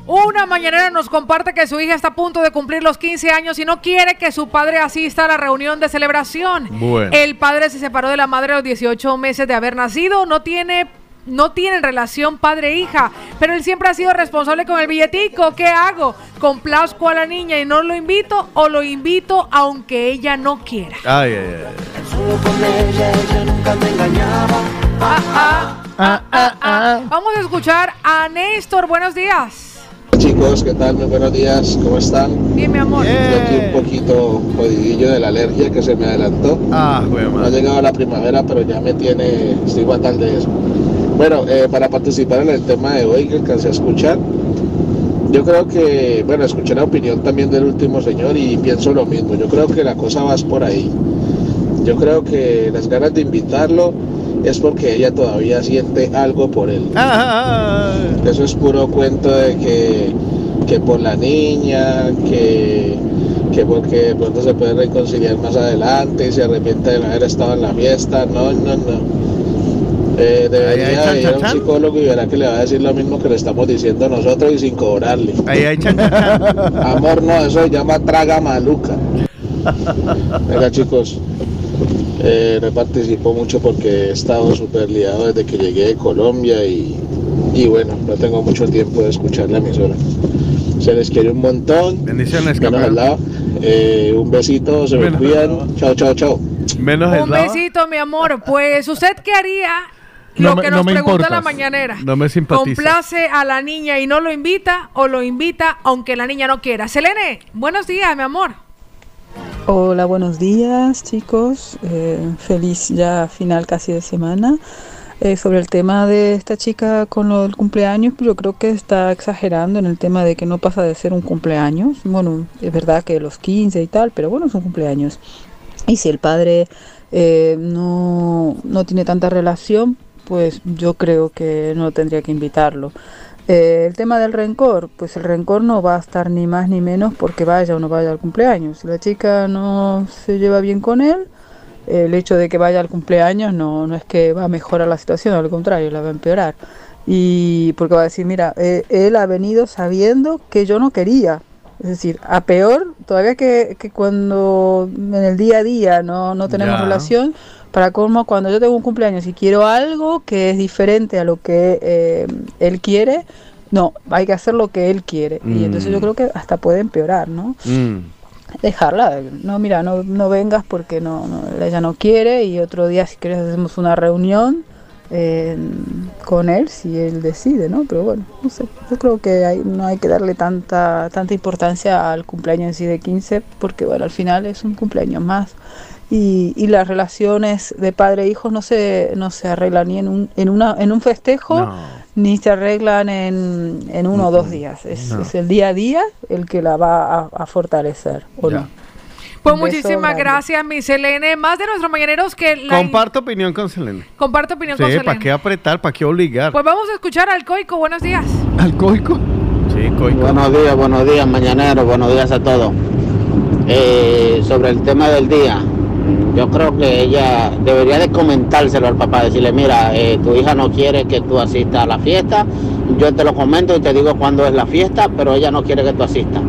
Una mañanera nos comparte que su hija está a punto de cumplir los 15 años y no quiere que su padre asista a la reunión de celebración. Bueno. El padre se separó de la madre a los 18 meses de haber nacido, no tiene no tienen relación padre-hija, pero él siempre ha sido responsable con el billetico. ¿Qué hago? ¿Complazco a la niña y no lo invito o lo invito aunque ella no quiera? Ay, ay, ay. Solo con ella, ella nunca me engañaba. Ah, ah, Ah, ah, ah. Vamos a escuchar a Néstor. Buenos días. Chicos, ¿qué tal? Muy buenos días, ¿cómo están? Bien, mi amor. Estoy aquí un poquito jodidillo de la alergia que se me adelantó. Ah, güey, No ha llegado la primavera, pero ya me tiene, estoy fatal de eso. Bueno, eh, para participar en el tema de hoy que alcancé a escuchar, yo creo que, bueno, escuché la opinión también del último señor y pienso lo mismo. Yo creo que la cosa va por ahí. Yo creo que las ganas de invitarlo es porque ella todavía siente algo por él. Ah, Eso es puro cuento de que, que por la niña, que, que porque de pronto se puede reconciliar más adelante y se arrepiente de no haber estado en la fiesta. No, no, no. Eh, debería Ahí hay chan, ir a un chan. psicólogo y verá que le va a decir lo mismo que le estamos diciendo nosotros y sin cobrarle. Ahí hay chan. Amor, no, eso se llama traga maluca. Venga, chicos, eh, no participo mucho porque he estado súper liado desde que llegué de Colombia y, y bueno, no tengo mucho tiempo de escuchar la emisora. Se les quiere un montón. Bendiciones, Menos campeón. al lado. Eh, un besito, se me cuidan. Chao, chao, chao. Menos Un eslava. besito, mi amor. Pues, ¿usted qué haría? No Lo me- que no nos me pregunta la mañanera. No me simpatiza. ¿Complace a la niña y no lo invita o lo invita aunque la niña no quiera? Selene, buenos días, mi amor. Hola, buenos días chicos. Eh, feliz ya final casi de semana. Eh, sobre el tema de esta chica con lo del cumpleaños, pues yo creo que está exagerando en el tema de que no pasa de ser un cumpleaños. Bueno, es verdad que los 15 y tal, pero bueno, es un cumpleaños. Y si el padre eh, no, no tiene tanta relación, pues yo creo que no tendría que invitarlo. Eh, el tema del rencor, pues el rencor no va a estar ni más ni menos porque vaya o no vaya al cumpleaños. Si la chica no se lleva bien con él, el hecho de que vaya al cumpleaños no, no es que va a mejorar la situación, al contrario, la va a empeorar. Y porque va a decir, mira, eh, él ha venido sabiendo que yo no quería. Es decir, a peor, todavía que, que cuando en el día a día no, no tenemos Ya. relación, para como cuando yo tengo un cumpleaños y quiero algo que es diferente a lo que eh, él quiere, no, hay que hacer lo que él quiere. Y entonces Mm. yo creo que hasta puede empeorar, ¿no? dejarla. No, mira, no, no vengas porque no, no, ella no quiere y otro día si quieres hacemos una reunión eh, con él si él decide, ¿no? Pero bueno, no sé, yo creo que hay- no hay que darle tanta, tanta importancia al cumpleaños en sí de 15 porque bueno, al final es un cumpleaños más. Y, y las relaciones de padre e hijos no se, no se arreglan ni en un, en una, en un festejo ni se arreglan en, en uno o dos días. Es, No. es el día a día el que la va a, a fortalecer. ¿o no? Pues muchísimas grande. gracias, mi Selene. Más de nuestros mañaneros que la Comparto opinión con Selene. comparte opinión Sí, con ¿para Selene. qué apretar? ¿Para qué obligar? Pues vamos a escuchar al Coico. Buenos días. ¿Alcoico? Sí, coico. Buenos días, buenos días, mañaneros, buenos días a todos. Eh, sobre el tema del día, Yo creo que ella debería de comentárselo al papá, decirle, mira, eh, tu hija no quiere que tú asistas a la fiesta, yo te lo comento y te digo cuándo es la fiesta, pero ella no quiere que tú asistas.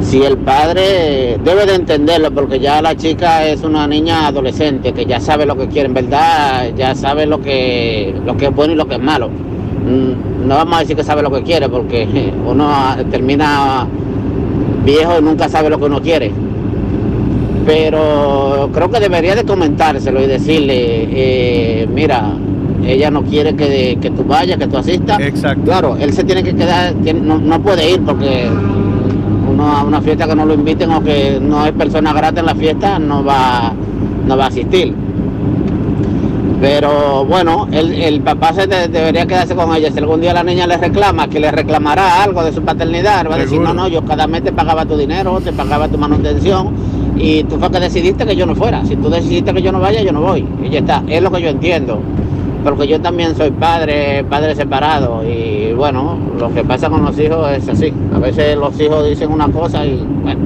Si el padre debe de entenderlo, porque ya la chica es una niña adolescente que ya sabe lo que quiere, en verdad, ya sabe lo que, lo que es bueno y lo que es malo. Mm, No vamos a decir que sabe lo que quiere, porque *laughs* uno termina viejo y nunca sabe lo que uno quiere. Pero creo que debería de comentárselo y decirle, eh, mira, ella no quiere que, que tú vayas, que tú asistas. Exacto. Claro, él se tiene que quedar, tiene- no, no puede ir porque uno a una fiesta que no lo inviten o que no hay persona grata en la fiesta no va, no va a asistir. Pero bueno, el, el papá se de- debería quedarse con ella. Si algún día la niña le reclama, que le reclamará algo de su paternidad, va a decir, no, no, yo cada mes te pagaba tu dinero, te pagaba tu manutención y tú fue que decidiste que yo no fuera. Si tú decidiste que yo no vaya, yo no voy. Y ya está, es lo que yo entiendo. Porque yo también soy padre, padre separado y bueno, lo que pasa con los hijos es así. A veces los hijos dicen una cosa y bueno.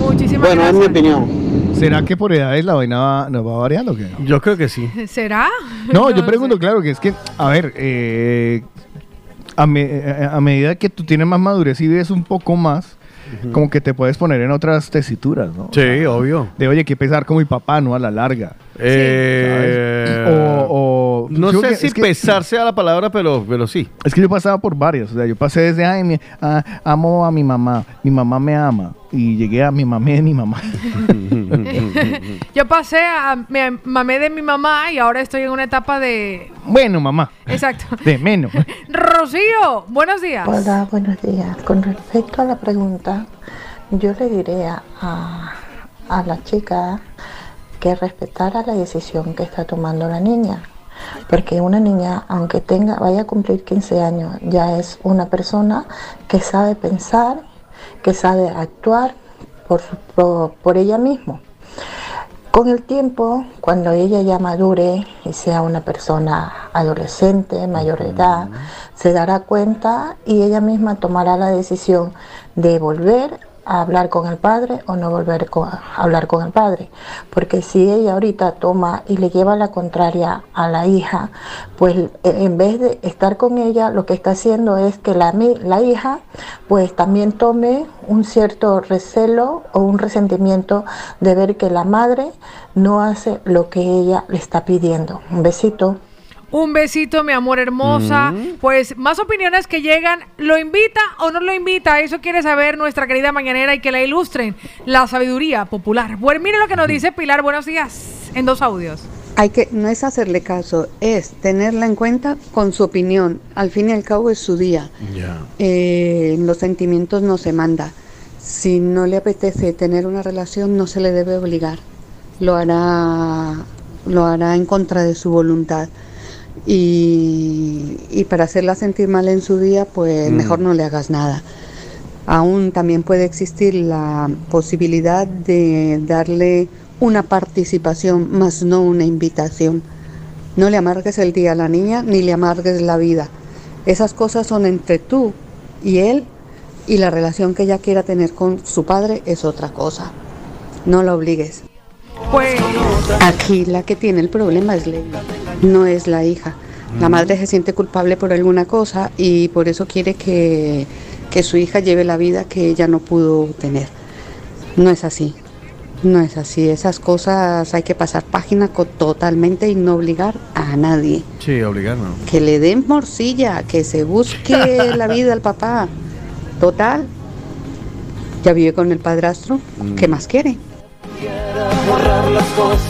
Muchísimas Bueno, es mi opinión. ¿Será que por edades la vaina va, nos va variando o qué? Yo creo que sí. *laughs* ¿Será? No, yo *laughs* pregunto, claro, que es que, a ver, eh, a, me- eh, a medida que tú tienes más madurez y vives un poco más, como que te puedes poner en otras tesituras, ¿no? Sí, obvio. De, oye, que pesar con mi papá, ¿no? A la larga. Eh. O, o- no sé si es que- pesarse a la palabra, pero, pero sí. Es que yo pasaba por varias, o sea, yo pasé desde, ay, mi- ah, amo a mi mamá, mi mamá me ama, y llegué a mi mamá de mi mamá. *laughs* Yo pasé a me mamé de mi mamá y ahora estoy en una etapa de bueno, mamá, exacto. de menos. *laughs* Rocío, buenos días. Hola, buenos días. Con respecto a la pregunta, yo le diría a, a la chica que respetara la decisión que está tomando la niña. Porque una niña, aunque tenga, vaya a cumplir 15 años, ya es una persona que sabe pensar, que sabe actuar por, su- por, por ella misma. Con el tiempo, cuando ella ya madure y sea una persona adolescente, mayor de edad, se dará cuenta y ella misma tomará la decisión de volver a hablar con el padre o no volver a hablar con el padre. Porque si ella ahorita toma y le lleva la contraria a la hija, pues eh, en vez de estar con ella, lo que está haciendo es que la, la hija pues también tome un cierto recelo o un resentimiento de ver que la madre no hace lo que ella le está pidiendo. Un besito. Un besito, mi amor hermosa. Pues más opiniones que llegan. ¿Lo invita o no lo invita? Eso quiere saber nuestra querida mañanera y que la ilustren. La sabiduría popular. Bueno, mire lo que nos dice Pilar. Buenos días. En dos audios. Hay que, no es hacerle caso, es tenerla en cuenta con su opinión. Al fin y al cabo es su día. Eh, los sentimientos no se manda. Si no le apetece tener una relación, no se le debe obligar. Lo hará, lo hará en contra de su voluntad. Y, y para hacerla sentir mal en su día, pues Mm. mejor no le hagas nada. Aún también puede existir la posibilidad de darle una participación, más no una invitación. No le amargues el día a la niña ni le amargues la vida. Esas cosas son entre tú y él y la relación que ella quiera tener con su padre es otra cosa. No la obligues. Pues Aquí la que tiene el problema es Lady, no es la hija. La madre se siente culpable por alguna cosa y por eso quiere que, que su hija lleve la vida que ella no pudo tener. No es así. No es así. Esas cosas hay que pasar página totalmente y no obligar a nadie. Sí, obligar no. Que le den morcilla, que se busque la vida al papá. Total. Ya vive con el padrastro. ¿Qué más quiere?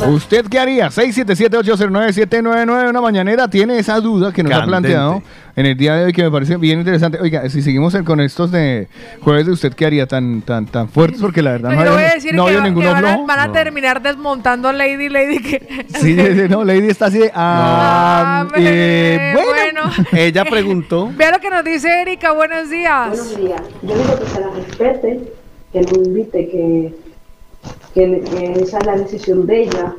¿Usted qué haría? 677-809-799. Una mañanera tiene esa duda que nos ha planteado en el día de hoy que me parece bien interesante. Oiga, si seguimos con estos de jueves de usted qué haría tan tan tan fuertes porque la verdad No, no, yo hay voy a decir no que, había va- que van, a, flojo. van a terminar desmontando a Lady Lady que *laughs* Sí, sí, sí, no, Lady está así de, ah, Ah, eh, bueno. bueno. *laughs* Ella preguntó. *laughs* Vea lo que nos dice Erika, buenos días. Buenos días. Yo digo que se la respete, que no invite, que, que, esa es la decisión de ella.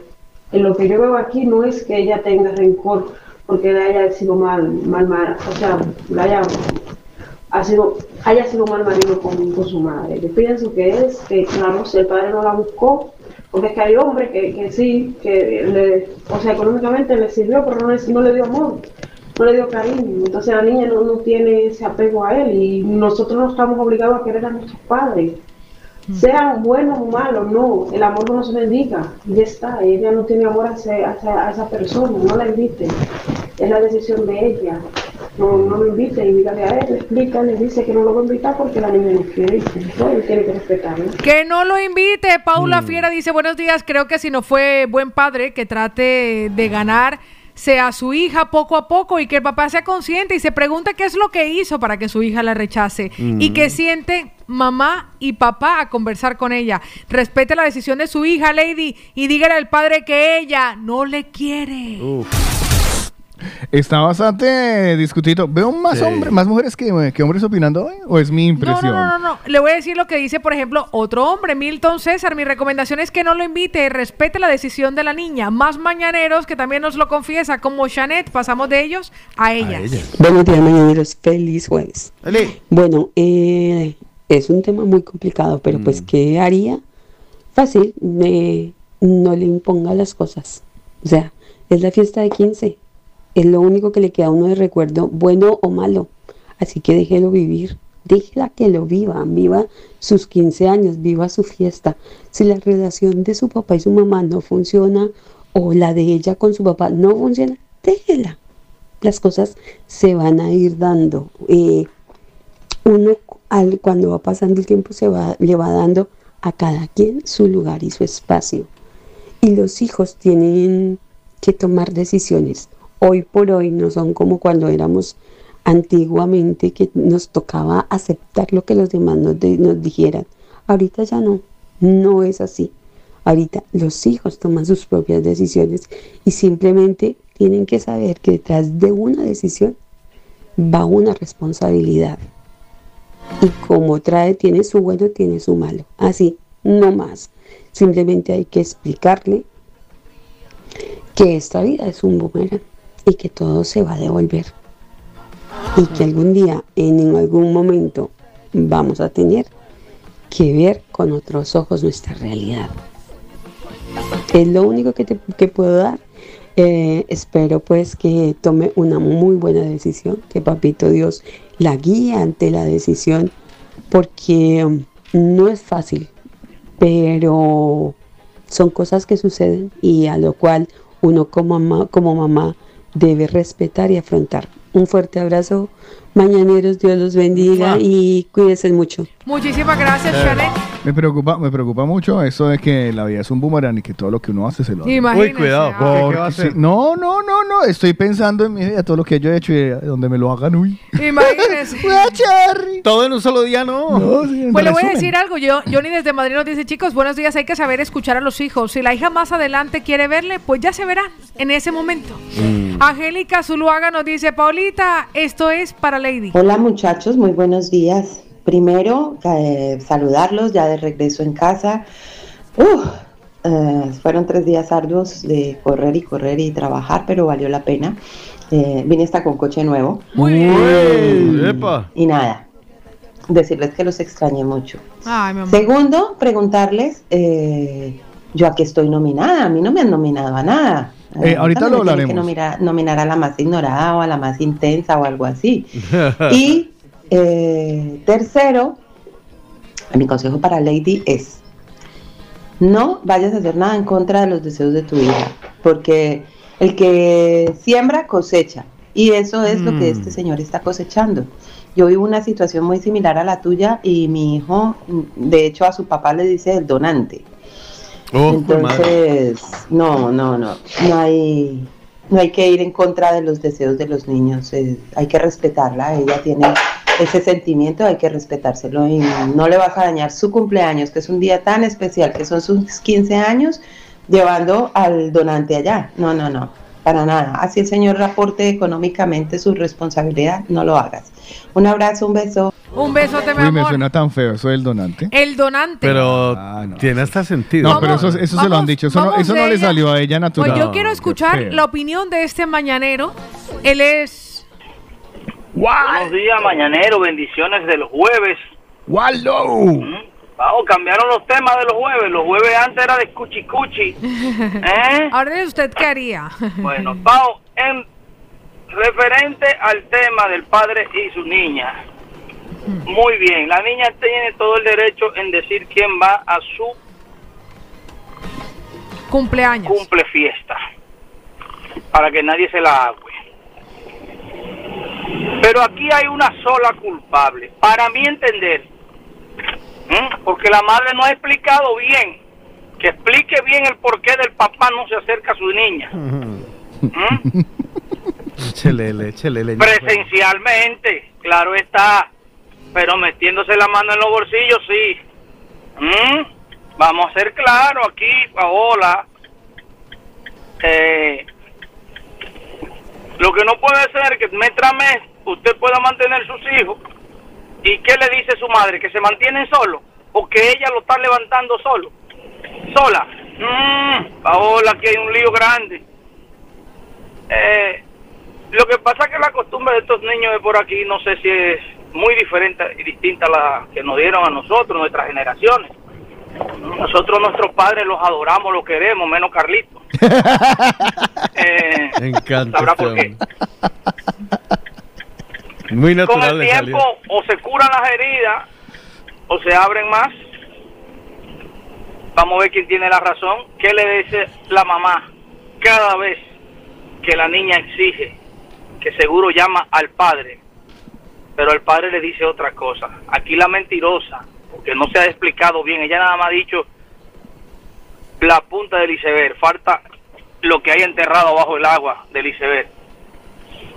En lo que yo veo aquí no es que ella tenga rencor porque le haya sido mal, mal, mal o sea, ha sido, haya sido mal marido con, con su madre. Yo pienso que es que, claro, el padre no la buscó, Porque es que hay hombres que, que sí, que le, o sea, económicamente le sirvió, pero no le, no le dio amor, no le dio cariño. Entonces la niña no, no tiene ese apego a él y nosotros no estamos obligados a querer a nuestros padres. Sean buenos o malos, no, el amor no se bendiga, y ya está, ella no tiene amor hacia, hacia- a esa persona, no la invite, es la decisión de ella, no, no lo invite, invítale a él, explícale, dice que no lo va a invitar porque la niña no quiere, punto, él tiene que respetarlo. Que no lo invite. Paula Fiera dice, buenos días, creo que si no fue buen padre, que trate de ganar sea su hija poco a poco y que el papá sea consciente y se pregunte qué es lo que hizo para que su hija la rechace y Mm. que siente mamá y papá a conversar con ella. Respete la decisión de su hija, Lady, y dígale al padre que ella no le quiere. Está bastante discutido. ¿Veo más Sí. hombres, más mujeres que, que hombres opinando hoy? ¿O es mi impresión? no, no, no, no. Le voy a decir lo que dice, por ejemplo, otro hombre, Milton César. Mi recomendación es que no lo invite, respete la decisión de la niña. Más mañaneros que también nos lo confiesa, como Janet, pasamos de ellos a ellas. Buenos días, mañaneros. Feliz jueves. Bueno, eh, es un tema muy complicado, pero Mm. pues, ¿qué haría? Fácil, me- no le imponga las cosas. O sea, es la fiesta de 15. Es lo único que le queda a uno de recuerdo, bueno o malo. Así que déjelo vivir. Déjela que lo viva, viva sus 15 años, viva su fiesta. Si la relación de su papá y su mamá no funciona, o la de ella con su papá no funciona, déjela las cosas se van a ir dando. Eh, uno al- cuando va pasando el tiempo se va, le va dando a cada quien su lugar y su espacio. Y los hijos tienen que tomar decisiones. Hoy por hoy no son como cuando éramos antiguamente que nos tocaba aceptar lo que los demás nos, dijeran. Ahorita ya no, no es así. Ahorita los hijos toman sus propias decisiones y simplemente tienen que saber que detrás de una decisión va una responsabilidad. Y como trae, tiene su bueno, tiene su malo. Así, no más. Simplemente hay que explicarle que esta vida es un boomerang y que todo se va a devolver. Y que algún día, en algún momento, vamos a tener que ver con otros ojos nuestra realidad. Es lo único que, te, que puedo dar. Eh, espero pues que tome una muy buena decisión, que Papito Dios la guíe ante la decisión, porque um, no es fácil, pero son cosas que suceden y a lo cual uno como mamá, como mamá debe respetar y afrontar. Un fuerte abrazo, mañaneros, Dios los bendiga y cuídense mucho. Muchísimas gracias, Janet. Me preocupa, me preocupa mucho eso de que la vida es un boomerang y que todo lo que uno hace se lo hace. Imagínese, Uy, cuidado, ah. Porque ¿qué va a hacer? sí, no, no, no, no. Estoy pensando en mi vida, todo lo que yo he hecho y donde me lo hagan, uy. Imagínese. *laughs* Todo en un solo día, no. Pues le voy a decir algo, yo, Johnny desde Madrid nos dice, chicos, buenos días, hay que saber escuchar a los hijos. Si la hija más adelante quiere verle, pues ya se verán en ese momento. Angélica Zuluaga nos dice, Paulita, esto es para Lady. Hola muchachos, muy buenos días. Primero, eh, saludarlos ya de regreso en casa. Uf, eh, fueron tres días arduos de correr y correr y trabajar, pero valió la pena. Eh, vine hasta con coche nuevo. Epa. Y nada, decirles que los extrañé mucho. Ay, mi amor. Segundo, preguntarles, eh, yo aquí estoy nominada, a mí no me han nominado a nada. Eh, ahorita lo tienen que hablaremos. nominar, nominar a la más ignorada o a la más intensa o algo así. *laughs* Y eh, tercero, mi consejo para Lady es, no vayas a hacer nada en contra de los deseos de tu hija, porque el que siembra cosecha, y eso es lo que Mm. este señor está cosechando. Yo vivo una situación muy similar a la tuya y mi hijo, de hecho, a su papá le dice el donante. Oh. Entonces, no, no, no, no hay, no hay que ir en contra de los deseos de los niños, hay que respetarla, ella tiene ese sentimiento, hay que respetárselo y no le vas a dañar su cumpleaños, que es un día tan especial, que son sus 15 años, llevando al donante allá. No, no, no, para nada. Así el señor aporte económicamente su responsabilidad, no lo hagas. Un abrazo, un beso. Un besote, mi Uy, me amor. suena tan feo eso del donante. El donante. Pero tiene hasta sentido. No, pero eso, eso se lo han dicho. Eso no, vamos eso de no le ella. salió a ella natural. Pues yo quiero escuchar feo. la opinión de este mañanero. Él es... Buenos días, mañanero. Bendiciones del jueves. ¡Waldo! Mm. Pao, cambiaron los temas de los jueves. Los jueves antes era de cuchi cuchi. *laughs* ¿Eh? Ahora, ¿usted qué haría? *laughs* Bueno, Pao, en referente al tema del padre y su niña. Muy bien, la niña tiene todo el derecho en decir quién va a su Cumpleaños. cumple fiesta. Para que nadie se la agüe. Pero aquí hay una sola culpable, para mi entender. ¿Mm? Porque la madre no ha explicado bien. Que explique bien el porqué del papá no se acerca a su niña. *laughs* ¿Mm? Chelele, chelele. Presencialmente, claro está. Pero metiéndose la mano en los bolsillos, sí. ¿Mm? Vamos a ser claros aquí, Paola. Eh, lo que no puede ser que mes tras mes usted pueda mantener sus hijos. ¿Y qué le dice su madre? ¿Que se mantienen solos? ¿O que ella lo está levantando solo? ¿Sola? Mm, Paola, aquí hay un lío grande. Eh, lo que pasa es que la costumbre de estos niños de por aquí no sé si es muy diferente y distinta a la que nos dieron a nosotros, nuestras generaciones. Nosotros, nuestros padres, los adoramos, los queremos, menos Carlitos. *laughs* Eh, Me encanta. ¿Sabrá este por qué? Muy Con natural el le salió. tiempo o se curan las heridas o se abren más. Vamos a ver quién tiene la razón. ¿Qué le dice la mamá cada vez que la niña exige que seguro llama al padre? Pero el padre le dice otra cosa. Aquí la mentirosa, porque no se ha explicado bien, ella nada más ha dicho la punta del iceberg. Falta lo que hay enterrado bajo el agua del iceberg.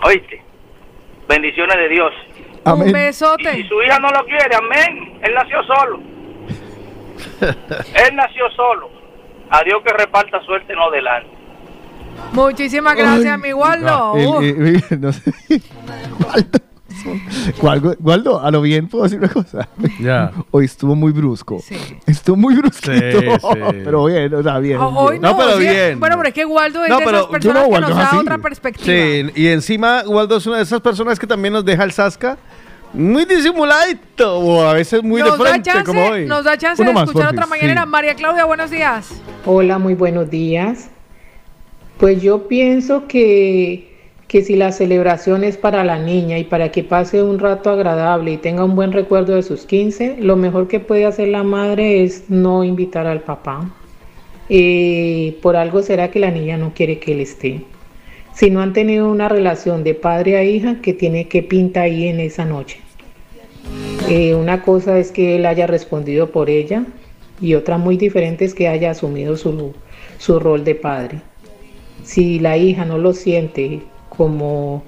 ¿Oíste? Bendiciones de Dios. Un besote. Y si su hija no lo quiere, amén. Él nació solo. *laughs* Él nació solo. A Dios que reparta suerte no delante. Muchísimas gracias, mi Waldo. El- Uh, el- el- no sé. *laughs* Waldo. Waldo, Waldo, a lo bien puedo decir una cosa. Ya. Hoy estuvo muy brusco. Estuvo muy brusquito. Sí, sí. *laughs* Pero bien, o sea, bien. o- hoy bien. no, sí, Bueno, pero es que Waldo es No, de pero esas personas no, que nos da así. otra perspectiva. Sí, y encima Waldo es una de esas personas que también nos deja el Sasca muy disimuladito o a veces muy nos de frente da chance, como hoy. nos da chance de escuchar otra mañanera. María Claudia, buenos días. Hola, muy buenos días. Pues yo pienso que, que si la celebración es para la niña y para que pase un rato agradable y tenga un buen recuerdo de sus 15, lo mejor que puede hacer la madre es no invitar al papá. Eh, por algo será que la niña no quiere que él esté. Si no han tenido una relación de padre a hija, que tiene que pinta ahí en esa noche. Eh, una cosa es que él haya respondido por ella y otra muy diferente es que haya asumido su, su rol de padre. Si la hija no lo siente como,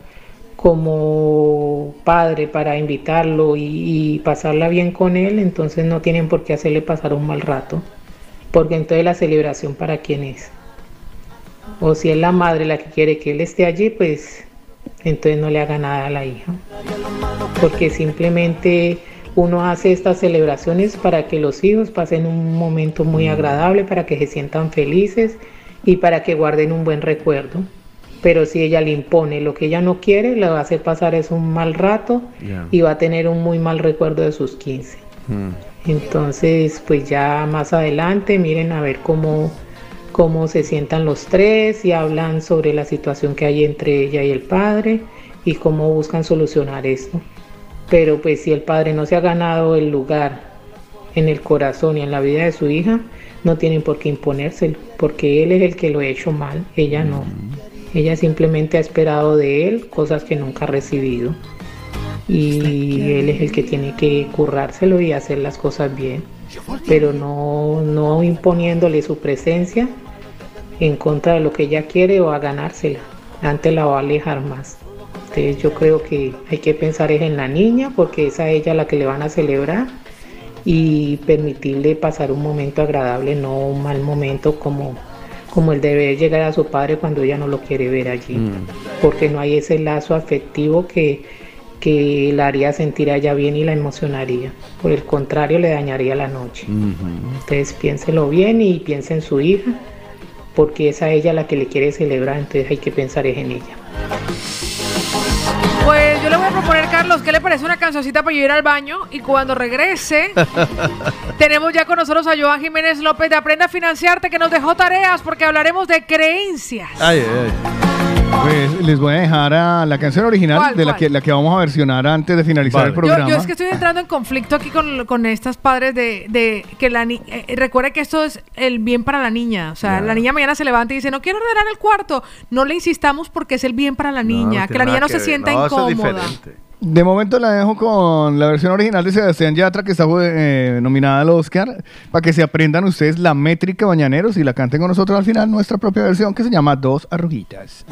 como padre para invitarlo y, y pasarla bien con él, entonces no tienen por qué hacerle pasar un mal rato, porque entonces la celebración para quién es. O si es la madre la que quiere que él esté allí, pues entonces no le haga nada a la hija. Porque simplemente uno hace estas celebraciones para que los hijos pasen un momento muy agradable, para que se sientan felices y para que guarden un buen recuerdo. Pero si ella le impone lo que ella no quiere, le va a hacer pasar es un mal rato y va a tener un muy mal recuerdo de sus 15. Entonces, pues ya más adelante, miren a ver cómo, cómo se sientan los tres y hablan sobre la situación que hay entre ella y el padre y cómo buscan solucionar esto. Pero pues si el padre no se ha ganado el lugar en el corazón y en la vida de su hija, no tienen por qué imponérselo, porque él es el que lo ha hecho mal, ella no. Ella simplemente ha esperado de él cosas que nunca ha recibido. Y él es el que tiene que currárselo y hacer las cosas bien, pero no, no imponiéndole su presencia en contra de lo que ella quiere o a ganársela. Antes la va a alejar más. Entonces yo creo que hay que pensar en la niña porque es a ella la que le van a celebrar y permitirle pasar un momento agradable, no un mal momento como, como el de ver llegar a su padre cuando ella no lo quiere ver allí, porque no hay ese lazo afectivo que, que la haría sentir a ella bien y la emocionaría. Por el contrario, le dañaría la noche. Entonces piénselo bien y piense en su hija, porque es a ella la que le quiere celebrar, entonces hay que pensar es en ella. Yo le voy a proponer, Carlos, ¿qué le parece una cancioncita para yo ir al baño? Y cuando regrese, *laughs* tenemos ya con nosotros a Joan Jiménez López de Aprenda a Financiarte, que nos dejó tareas porque hablaremos de creencias. Ay, ay, Pues les voy a dejar a la canción original ¿Cuál, de la cuál? que, la que vamos a versionar antes de finalizar Vale. el Yo, programa. yo es que estoy entrando en conflicto aquí con, con estas padres de, de que la niña... recuerde que esto es el bien para la niña. O sea, la niña mañana se levanta y dice, no quiero ordenar el cuarto. No le insistamos porque es el bien para la niña. que la niña no se sienta incómoda. De momento la dejo con la versión original de Sebastián Yatra que está eh, nominada al Oscar para que se aprendan ustedes la métrica bañaneros y la canten con nosotros al final nuestra propia versión que se llama Dos Arruguitas.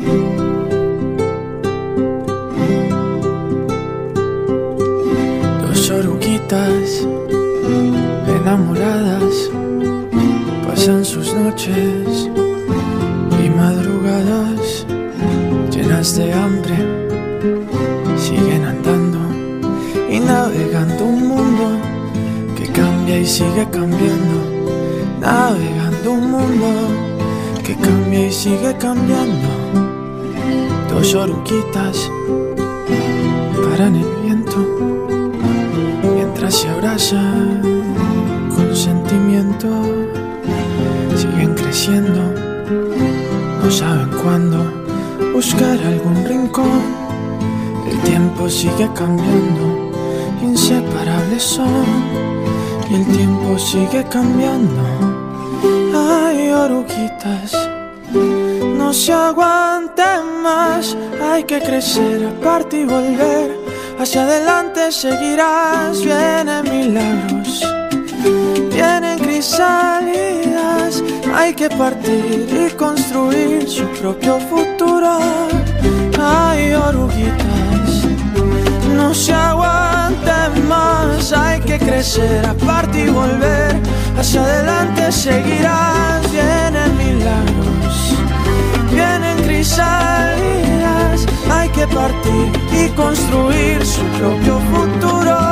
Dos oruguitas enamoradas pasan sus noches y madrugadas llenas de hambre. Y sigue cambiando. Navegando un mundo que cambia y sigue cambiando. Dos oruguitas paran el viento mientras se abrazan con sentimiento. Siguen creciendo, no saben cuándo buscar algún rincón. El tiempo sigue cambiando, inseparables son, y el tiempo sigue cambiando. Ay, oruguitas, no se aguanten más, hay que crecer, aparte y volver. Hacia adelante seguirás, vienen milagros, vienen crisálidas. Hay que partir y construir su propio futuro. Ay, oruguitas, no se aguanten más. Hay que crecer, aparte y volver. Hacia adelante seguirás, vienen milagros, vienen crisálidas. Hay que partir y construir su propio futuro.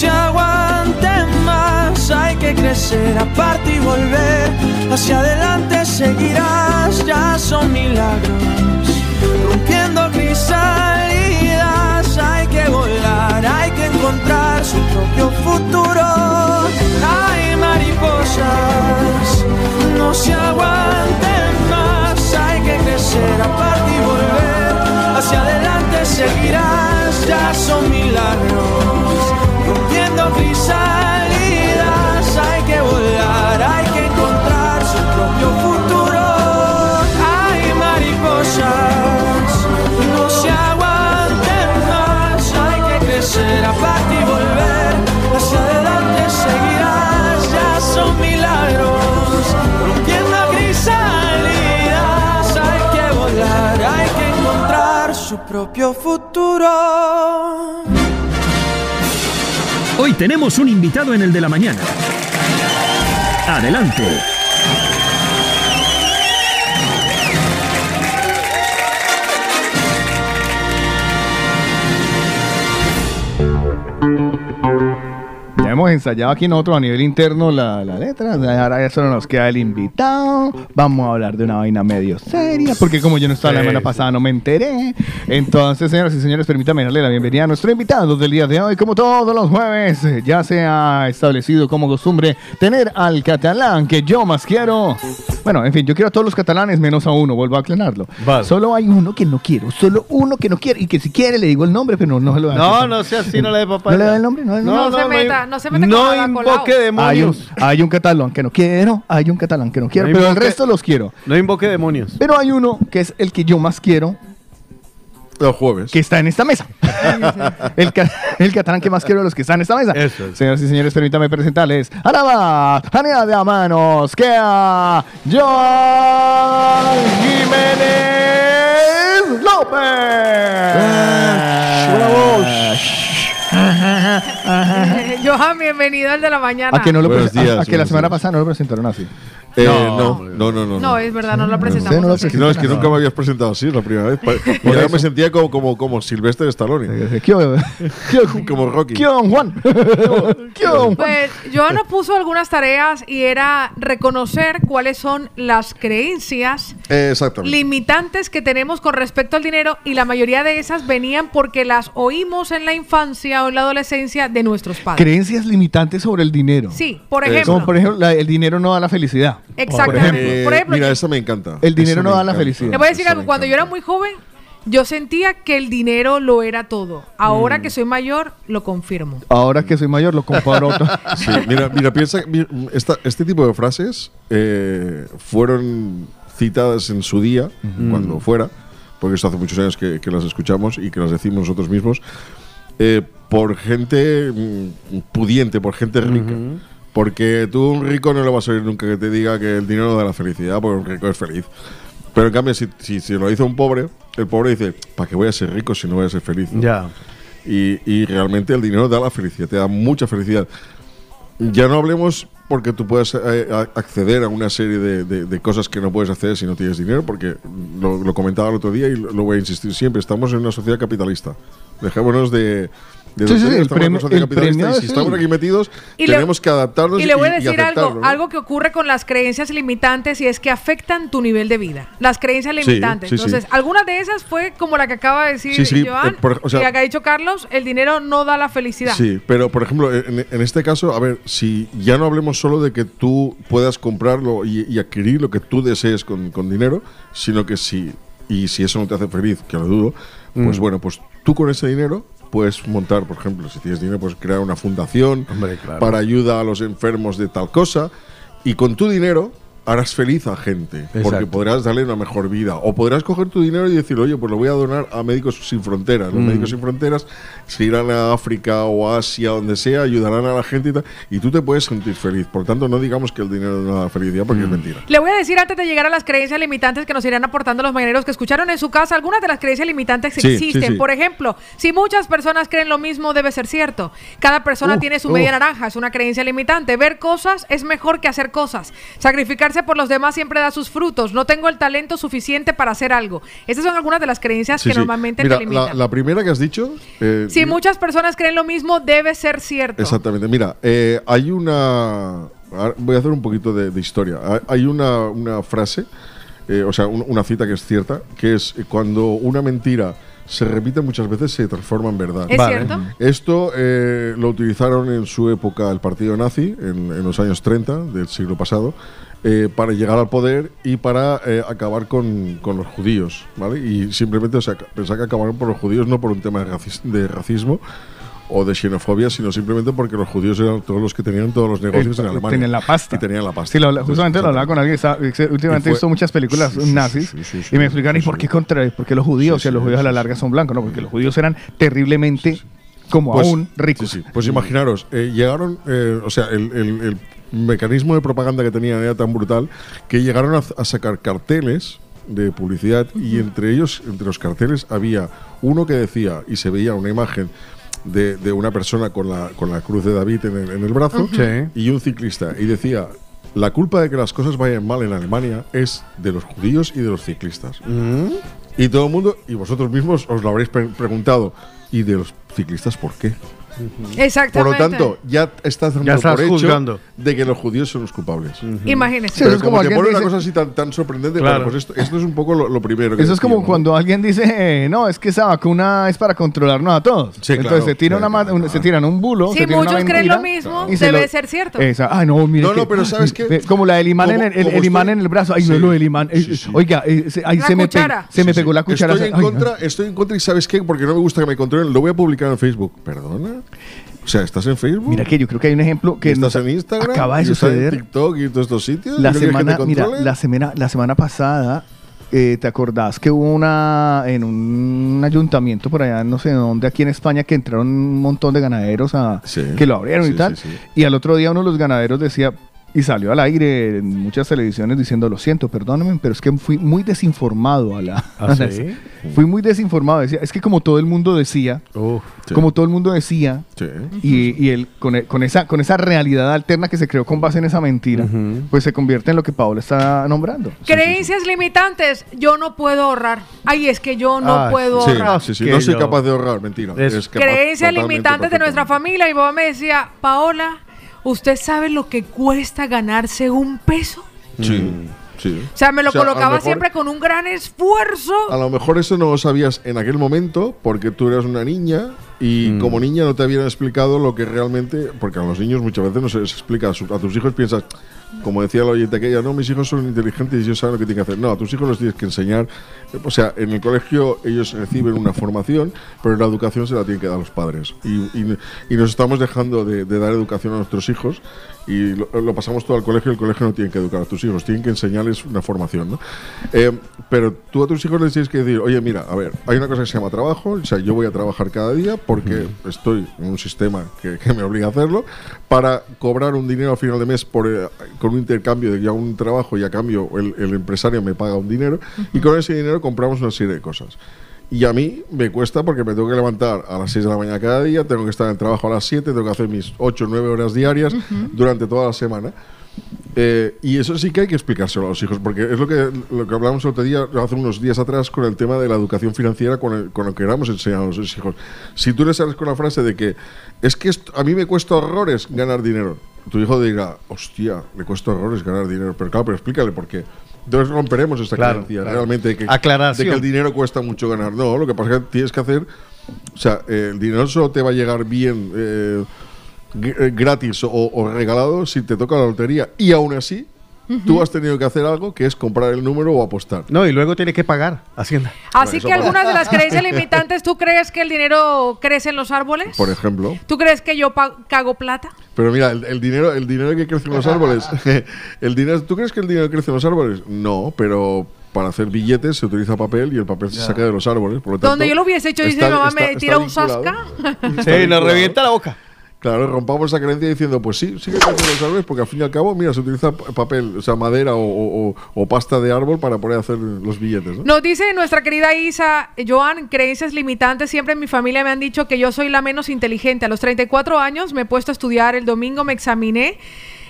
se aguanten más. Hay que crecer, aparte y volver. Hacia adelante seguirás, ya son milagros. Rompiendo crisalidas, hay que volar, hay que encontrar su propio futuro. Ay, mariposas, no se aguanten más. Hay que crecer, aparte y volver. Hacia adelante seguirás, ya son milagros. Propio futuro. Hoy tenemos un invitado en el de la mañana. Adelante. Ya hemos ensayado aquí nosotros a nivel interno la, la letra. Ahora ya solo nos queda el invitado. Vamos a hablar de una vaina medio seria. Porque como yo no estaba la semana sí. pasada, no me enteré. Entonces, señoras y señores, permítanme darle la bienvenida a nuestro invitado del día de hoy. Como todos los jueves, ya se ha establecido como costumbre tener al catalán que yo más quiero. Bueno, en fin, yo quiero a todos los catalanes menos a uno, vuelvo a aclararlo. Solo hay uno que no quiero, solo uno que no quiere. Y que si quiere le digo el nombre, pero no, no se lo voy a No, no sea así, no le dé papá. ¿No le da el nombre? No, No, se meta, no se mete No con nada colado. invoque Hay un, demonios. hay un catalán que no quiero, hay un catalán que no quiero, No pero el invoque- resto los quiero. No invoque demonios. Pero hay uno que es el que yo más quiero, Los jueves. que está en esta mesa. el, ca- el catalán que más quiero de los que están en esta mesa. Señoras y señores, permítame presentarles a la más Janea de a manos que a Joan Jiménez López. *laughs* Johan, bienvenido al de la mañana. A que, no lo Buenos presen- a- días, a que la buenos semana días. pasada no lo presentaron así. Eh, no, no, no, no. No, es verdad, no lo presentamos. no lo así. No, es que nunca me habías presentado así, es la primera vez. Pa- *laughs* Y ahora me sentía como, como, como Silvestre Stallone. *laughs* como Rocky. ¿Qué on, Juan? ¿Qué on, Juan? Pues Johan nos puso algunas tareas y era reconocer cuáles son las creencias Eh, limitantes que tenemos con respecto al dinero y la mayoría de esas venían porque las oímos en la infancia o en la adolescencia de nuestros padres. Creencias limitantes sobre el dinero. Sí, por ejemplo. Como por ejemplo, la- el dinero no da la felicidad. Exactamente. Por ejemplo. Eh, Por ejemplo, mira, yo- esa me encanta. El dinero Esa no me da la encanta. felicidad. Le voy a decir Esa algo, me cuando yo era muy joven, yo sentía que el dinero lo era todo. Ahora Mm. que soy mayor, lo confirmo. Ahora que soy mayor, lo comparo otro. *laughs* *laughs* Sí, mira, mira, piensa, mi- esta- este tipo de frases eh, fueron citadas en su día, cuando fuera, porque esto hace muchos años que, que las escuchamos y que las decimos nosotros mismos, eh, por gente mm, pudiente, por gente rica. Porque tú un rico no le vas a oír nunca que te diga que el dinero da la felicidad, porque un rico es feliz. Pero en cambio, si, si, si lo dice un pobre, el pobre dice, ¿para qué voy a ser rico si no voy a ser feliz? Ya. Y, y realmente el dinero da la felicidad, te da mucha felicidad. Ya no hablemos porque tú puedes eh, acceder a una serie de, de- de cosas que no puedes hacer si no tienes dinero, porque lo, lo comentaba el otro día y lo, lo voy a insistir siempre, estamos en una sociedad capitalista. Dejémonos de... de Sí, sí, el premio- el premio y si es estamos aquí metidos, Y le- tenemos que adaptarnos Y le voy a decir algo, ¿no? algo que ocurre con las creencias limitantes y es que afectan tu nivel de vida. Las creencias limitantes. sí, sí. Entonces, algunas de esas fue como la que acaba de decir Sí, sí, Joan eh, por- o sea- y la que ha dicho Carlos, el dinero no da la felicidad. Sí, pero por ejemplo, en, en este caso, a ver, si ya no hablemos solo de que tú puedas comprarlo y, y adquirir lo que tú desees con, con dinero, sino que si, y si eso no te hace feliz, que lo dudo, pues Mm. bueno, pues tú con ese dinero puedes montar, por ejemplo, si tienes dinero, puedes crear una fundación Hombre, claro. para ayuda a los enfermos de tal cosa, y con tu dinero harás feliz a gente, porque podrás darle una mejor vida. O podrás coger tu dinero y decir, oye, pues lo voy a donar a Médicos Sin Fronteras. Los Mm. Médicos Sin Fronteras se irán a África o Asia, donde sea, ayudarán a la gente y tal, y tú te puedes sentir feliz. Por tanto, no digamos que el dinero no da felicidad, porque Mm. es mentira. Le voy a decir antes de llegar a las creencias limitantes que nos irán aportando los mañaneros que escucharon en su casa, algunas de las creencias limitantes que Sí, existen. sí, sí. Por ejemplo, si muchas personas creen lo mismo, debe ser cierto. Cada persona Uh, tiene su uh. media naranja, es una creencia limitante. Ver cosas es mejor que hacer cosas. Sacrificarse por los demás siempre da sus frutos. No tengo el talento suficiente para hacer algo. Estas son algunas de las creencias Sí, que sí. normalmente Mira, te limitan. la, la primera que has dicho. eh, si muchas personas creen lo mismo, debe ser cierto. Exactamente. Mira, eh, hay una. Voy a hacer un poquito de, de historia. Hay- una, una frase, eh, o sea, un- una cita que es cierta, que es cuando una mentira se repite muchas veces se transforma en verdad. ¿Es Vale. cierto? Esto eh, lo utilizaron en su época el partido nazi, en, en los años 30 del siglo pasado, eh, para llegar al poder y para eh, acabar con, con los judíos. ¿vale? Y simplemente o sea, pensar que acabaron por los judíos no por un tema de, racis- de racismo o de xenofobia, sino simplemente porque los judíos eran todos los que tenían todos los negocios en Alemania. Tenían la pasta. Y tenían la pasta. Sí, lo justamente lo hablaba con alguien. ex- Últimamente he visto muchas películas Sí, nazis sí, sí, y me sí, explican, ¿y por qué contra Porque los judíos, Sí, y los judíos a la larga son blancos, ¿no? Porque los judíos eran terriblemente, como Pues- aún, ricos. Sí, sí. Pues imaginaros, eh, llegaron, eh, o sea, el, el- el mecanismo de propaganda que tenían era tan brutal que llegaron a, a sacar carteles de publicidad y entre ellos, entre los carteles, había uno que decía y se veía una imagen de, de una persona con la, con la cruz de David en el, en el brazo y un ciclista y decía la culpa de que las cosas vayan mal en Alemania es de los judíos y de los ciclistas. Y todo el mundo, y vosotros mismos os lo habréis pre- preguntado, ¿y de los ciclistas por qué? Exactamente. Por lo tanto, ya estás dando Ya estás por hecho juzgando. de que los judíos son los culpables. Imagínese. Sí, Pero eso es como como te pone una cosa así tan, tan sorprendente, Claro. bueno, pues esto, esto es un poco lo, lo primero. que Eso es como ¿no? cuando alguien dice, eh, no, es que esa vacuna es para controlarnos a todos. Sí, Entonces claro, se, tira claro, una, un- se tiran un bulo. Si se tiran una muchos creen lo mismo, y se debe lo- ser cierto. Esa, ah, no, mire No, que- no, pero ¿sabes qué? Como la del imán, en el, el- como el imán en el brazo. Ay, Sí. no, lo del imán. eh. Oiga, eh, se- ahí se me, se me pegó la cuchara. Estoy en, Ay, no. contra, estoy en contra y ¿sabes qué? Porque no me gusta que me controlen. Lo voy a publicar en Facebook. ¿Perdona? O sea, ¿estás en Facebook? Mira que yo creo que hay un ejemplo que ¿Estás nos en Instagram? acaba de ¿Y estás en suceder. TikTok y todos estos sitios? La ¿Y no quieres que te semana, mira, la semana, la semana pasada, eh, ¿te acordás que hubo una en un ayuntamiento por allá, no sé dónde, aquí en España, que entraron un montón de ganaderos a que lo abrieron sí, y tal? sí. Y al otro día uno de los ganaderos decía y salió al aire en muchas televisiones diciendo lo siento, perdóname, pero es que fui muy desinformado a la. ¿Ah, a la- sí? *laughs* Fui muy desinformado. Decía, es que como todo el mundo decía, Sí. como todo el mundo decía, Sí. y, y él, con, e- con esa, con esa realidad alterna que se creó con base en esa mentira, pues se convierte en lo que Paola está nombrando. Creencias limitantes. Yo no puedo ahorrar. Ay, es que yo no Ah, puedo Sí, ahorrar. sí, sí, Que no soy yo- capaz de ahorrar, mentira. Es capaz- Creencias limitantes de nuestra familia. Mi papá me decía, Paola, ¿usted sabe lo que cuesta ganarse un peso? Sí, sí. O sea, me lo O sea, a lo colocaba siempre con un gran esfuerzo. A lo mejor eso no lo sabías en aquel momento porque tú eras una niña y como niña no te habían explicado lo que realmente, porque a los niños muchas veces no se les explica, a, su- a tus hijos piensas, como decía la oyente aquella, no, mis hijos son inteligentes y ellos saben lo que tienen que hacer. No, a tus hijos los tienes que enseñar. O sea, en el colegio ellos reciben una formación, pero la educación se la tienen que dar los padres. Y, y- y nos estamos dejando de, de dar educación a nuestros hijos y lo, lo pasamos todo al colegio y el colegio no tiene que educar a tus hijos, tienen que enseñarles una formación. ¿no? Eh, pero tú a tus hijos les tienes que decir, oye, mira, a ver, hay una cosa que se llama trabajo, o sea, yo voy a trabajar cada día porque estoy en un sistema que, que me obliga a hacerlo, para cobrar un dinero al final de mes por, eh, con un intercambio de ya un trabajo y a cambio el, el empresario me paga un dinero y con ese dinero compramos una serie de cosas. Y a mí me cuesta porque me tengo que levantar a las 6 de la mañana cada día, tengo que estar en el trabajo a las 7, tengo que hacer mis 8 o 9 horas diarias durante toda la semana. Eh, y eso sí que hay que explicárselo a los hijos, porque es lo que, lo que hablamos el otro día, hace unos días atrás, con el tema de la educación financiera, con, el- con lo que queramos enseñar a los hijos. Si tú le sales con la frase de que es que esto- a mí me cuesta horrores ganar dinero, tu hijo dirá, hostia, le cuesta horrores ganar dinero, pero claro, pero explícale por qué. Entonces romperemos esta Claro, creencia claro. realmente de que, Aclaración. de que el dinero cuesta mucho ganar. No, lo que pasa es que tienes que hacer, o sea, eh, el dinero solo te va a llegar bien. eh, gratis o, o regalado si te toca la lotería. Y aún así, tú has tenido que hacer algo que es comprar el número o apostar. No, y luego tiene que pagar Hacienda. Así que algunas de las creencias *laughs* limitantes, ¿tú crees que el dinero crece en los árboles? Por ejemplo. ¿Tú crees que yo cago plata? Pero mira, el, el dinero, el dinero que crece en los árboles. *laughs* el dinero, ¿Tú crees que el dinero crece en los árboles? No, pero para hacer billetes se utiliza papel y el papel se saca de los árboles. Por lo Donde yo lo hubiese hecho, dice mamá, me tira un sasca. *laughs* Sí, nos revienta la boca. Claro, rompamos esa creencia diciendo, pues sí, sí que los árboles, porque al fin y al cabo, mira, se utiliza pa- papel, o sea, madera o, o- o- o pasta de árbol para poder hacer los billetes, ¿no? Nos dice nuestra querida Isa, Joan, creencias limitantes. Siempre en mi familia me han dicho que yo soy la menos inteligente. A los 34 años me he puesto a estudiar, el domingo me examiné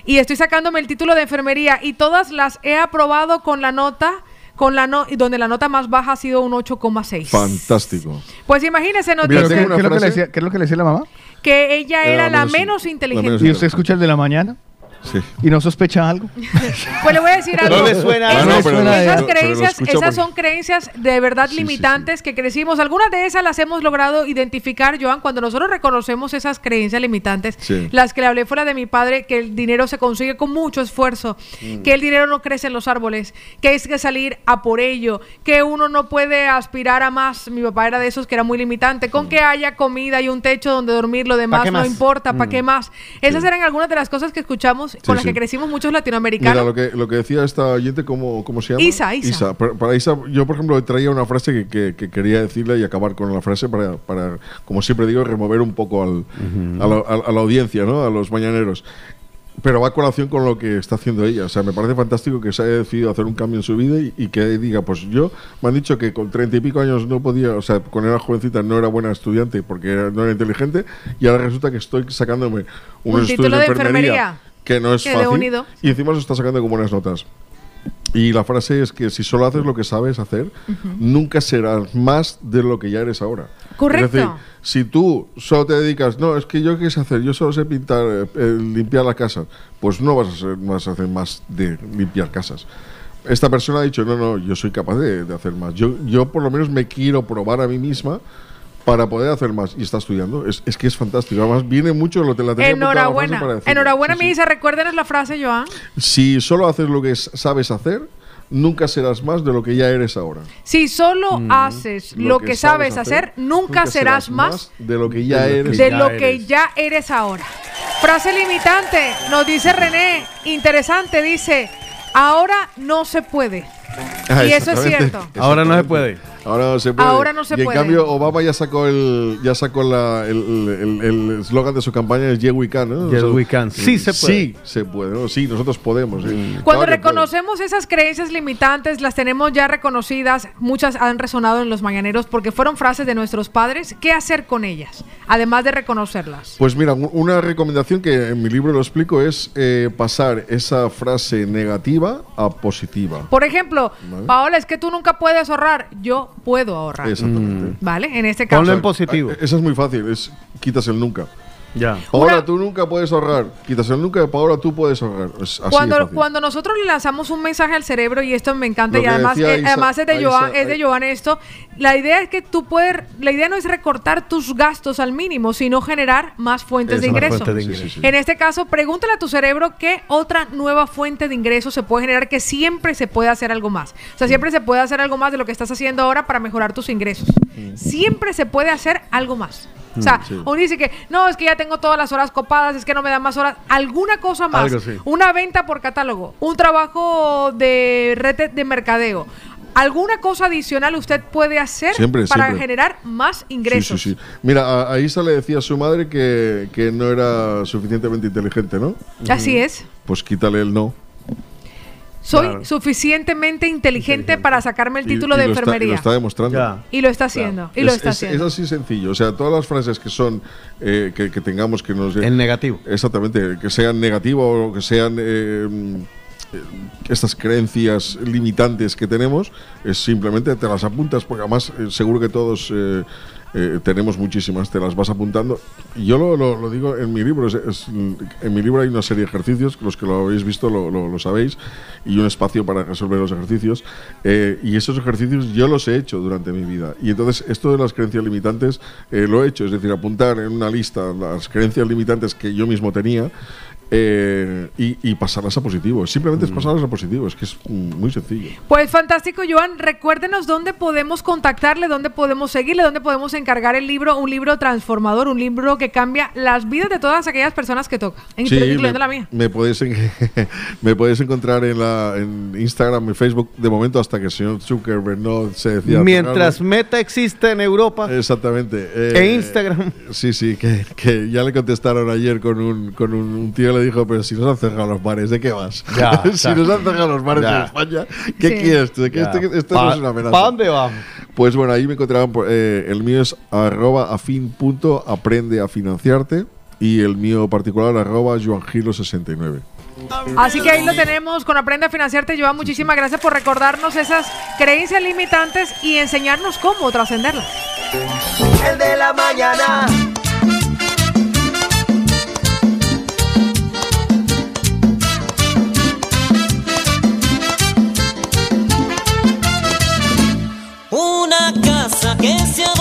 y estoy sacándome el título de enfermería y todas las he aprobado con la nota, con la no, donde la nota más baja ha sido un 8,6. Fantástico. Pues imagínese, dice ¿qué, qué es lo que le decía, qué es lo que le decía la mamá? Que ella Era era la la menos- menos la inteligente. menos ¿Y usted escucha el de la mañana? Sí. ¿Y no sospecha algo? *laughs* Pues le voy a decir algo. No le suena Esas, algo. No, pero- esas pero- pero lo creencias, esas porque- son creencias de verdad Sí, sí, limitantes que crecimos. Algunas de esas las hemos logrado identificar, Joan, cuando nosotros reconocemos esas creencias limitantes. Sí. Las que le hablé fuera de mi padre, que el dinero se consigue con mucho esfuerzo, Mm. que el dinero no crece en los árboles, que hay que salir a por ello, que uno no puede aspirar a más. Mi papá era de esos que era muy limitante. Con que haya comida y un techo donde dormir, lo demás qué no importa, ¿para Mm. qué más? Esas eran algunas de las cosas que escuchamos, con las sí. que crecimos muchos latinoamericanos. Mira, lo que, lo que decía esta oyente, ¿cómo, cómo se llama? Isa, Isa. Para, para Isa, yo, por ejemplo, traía una frase que, que- que quería decirle y acabar con la frase para, para como siempre digo, remover un poco al, a, la, a- a la audiencia, ¿no? A los mañaneros. Pero va a colación con lo que está haciendo ella. O sea, me parece fantástico que se haya decidido hacer un cambio en su vida y, y que diga, pues yo, me han dicho que con treinta y pico años no podía, o sea, cuando era jovencita no era buena estudiante porque era- no era inteligente y ahora resulta que estoy sacándome unos Un título de de enfermería, enfermería. Que no es Que fácil unido. y encima se está sacando con buenas notas. Y la frase es que si solo haces lo que sabes hacer, nunca serás más de lo que ya eres ahora. Correcto. Es decir, si tú solo te dedicas, no, es que yo qué sé hacer, yo solo sé pintar, eh, eh, limpiar la casa, pues no vas a, ser, vas a hacer más de limpiar casas. Esta persona ha dicho, no, no, yo soy capaz de, de hacer más. Yo, yo por lo menos me quiero probar a mí misma para poder hacer más. Y está estudiando. Es, es que es fantástico. Además, viene mucho lo que la tenía Enhorabuena. para decirlo. Enhorabuena, mi Isa. Recuérdenos la frase, Joan. Si solo haces lo que sabes hacer, nunca serás más de lo que ya eres ahora. Si solo haces lo, que, sabes hacer, nunca, serás, más de lo que ya eres. de lo que ya eres ahora. Frase limitante, nos dice René, interesante, dice, ahora no se puede. Ah, y eso es cierto. *laughs* Ahora no se puede. Ahora no se puede. Ahora no se y en puede. cambio, Obama ya sacó el ya sacó la- el el- el eslogan de su campaña es Yeah We Can. ¿no? Yes, we can. Sí se puede. Sí se puede. ¿no? Sí, nosotros podemos. sí. Cuando Claro reconocemos esas creencias limitantes, las tenemos ya reconocidas, muchas han resonado en los mañaneros porque fueron frases de nuestros padres. ¿Qué hacer con ellas? Además de reconocerlas. Pues mira, un- una recomendación que en mi libro lo explico es eh, pasar esa frase negativa a positiva. Por ejemplo, Vale. Paola, es que tú nunca puedes ahorrar. Yo puedo ahorrar. Exactamente. ¿Vale? En este caso. positivo. Esa es muy fácil, es quitas el nunca. Ya. Paola, tú nunca puedes ahorrar. Quitas el nunca, Paola, tú puedes ahorrar. Es así de Cuando, nosotros le lanzamos un mensaje al cerebro, y esto me encanta, Lo y además, eh, además es de Isa- Joan, es de Ai- Joan esto, la idea es que tú puedes, la idea no es recortar tus gastos al mínimo, sino generar más fuentes de Esa, más ingreso. fuentes de ingreso. En este caso, pregúntale a tu cerebro qué otra nueva fuente de ingreso se puede generar, que siempre se puede hacer algo más. O sea, siempre se puede hacer algo más de lo que estás haciendo ahora para mejorar tus ingresos. Siempre se puede hacer algo más. O sea, Mm, sí. uno dice que no, es que ya tengo todas las horas copadas, es que no me dan más horas. Alguna cosa más. Algo sí. Una venta por catálogo, un trabajo de red de- de mercadeo. ¿Alguna cosa adicional usted puede hacer Siempre, para siempre. generar más Sí, ingresos? sí, sí. Mira, a, a Isa le decía a su madre que, que no era suficientemente inteligente, ¿no? Así es. Pues quítale el no. Soy Claro. suficientemente inteligente para sacarme el título y de lo está- y enfermería. lo está demostrando. Y lo está haciendo. Y lo es, está es- haciendo. es así sencillo. O sea, todas las frases que son eh, que, que tengamos que nos. En negativo. Exactamente, que sean negativas o que sean. eh, mm, eh, estas creencias limitantes que tenemos, es simplemente te las apuntas, porque además eh, seguro que todos eh, eh, tenemos muchísimas, te las vas apuntando. Yo lo, lo- lo digo en mi libro, es- es- en mi libro hay una serie de ejercicios, los que lo habéis visto lo- lo sabéis, y un espacio para resolver los ejercicios. eh, y esos ejercicios yo los he hecho durante mi vida. Y entonces esto de las creencias limitantes eh, lo he hecho, es decir, apuntar en una lista las creencias limitantes que yo mismo tenía. Eh, y, y pasarlas a positivo. Simplemente es pasarlas a positivo. Es que es mm, muy sencillo. Pues fantástico, Joan. Recuérdenos dónde podemos contactarle, dónde podemos seguirle, dónde podemos encargar el libro, un libro transformador, un libro que cambia las vidas de todas aquellas personas que toca, Sí, incluyendo me, la mía. Me podéis, en- *laughs* me podéis encontrar en, la, en Instagram y Facebook de momento hasta que el señor Zuckerberg no se decida. Mientras. Meta existe en Europa. Exactamente. eh, E Instagram. Sí, sí, que, que ya le contestaron ayer con un, con un, un tío le dijo, pero si nos han cerrado los bares, ¿de qué vas? *laughs* Ya, *laughs* si nos han cerrado los bares Ya. en España, ¿qué Sí. quieres tú? Que Ya. esto, esto Pa- no es una amenaza. ¿pa dónde vamos? Pues bueno, ahí me encontrarán, por- eh, el mío es arroba afin punto aprende a financiarte y el mío particular arroba joangilo69. Así que ahí lo tenemos con Aprende a Financiarte. Joan, muchísimas gracias por recordarnos esas creencias limitantes y enseñarnos cómo trascenderlas. El de la mañana. Una casa que sea bonita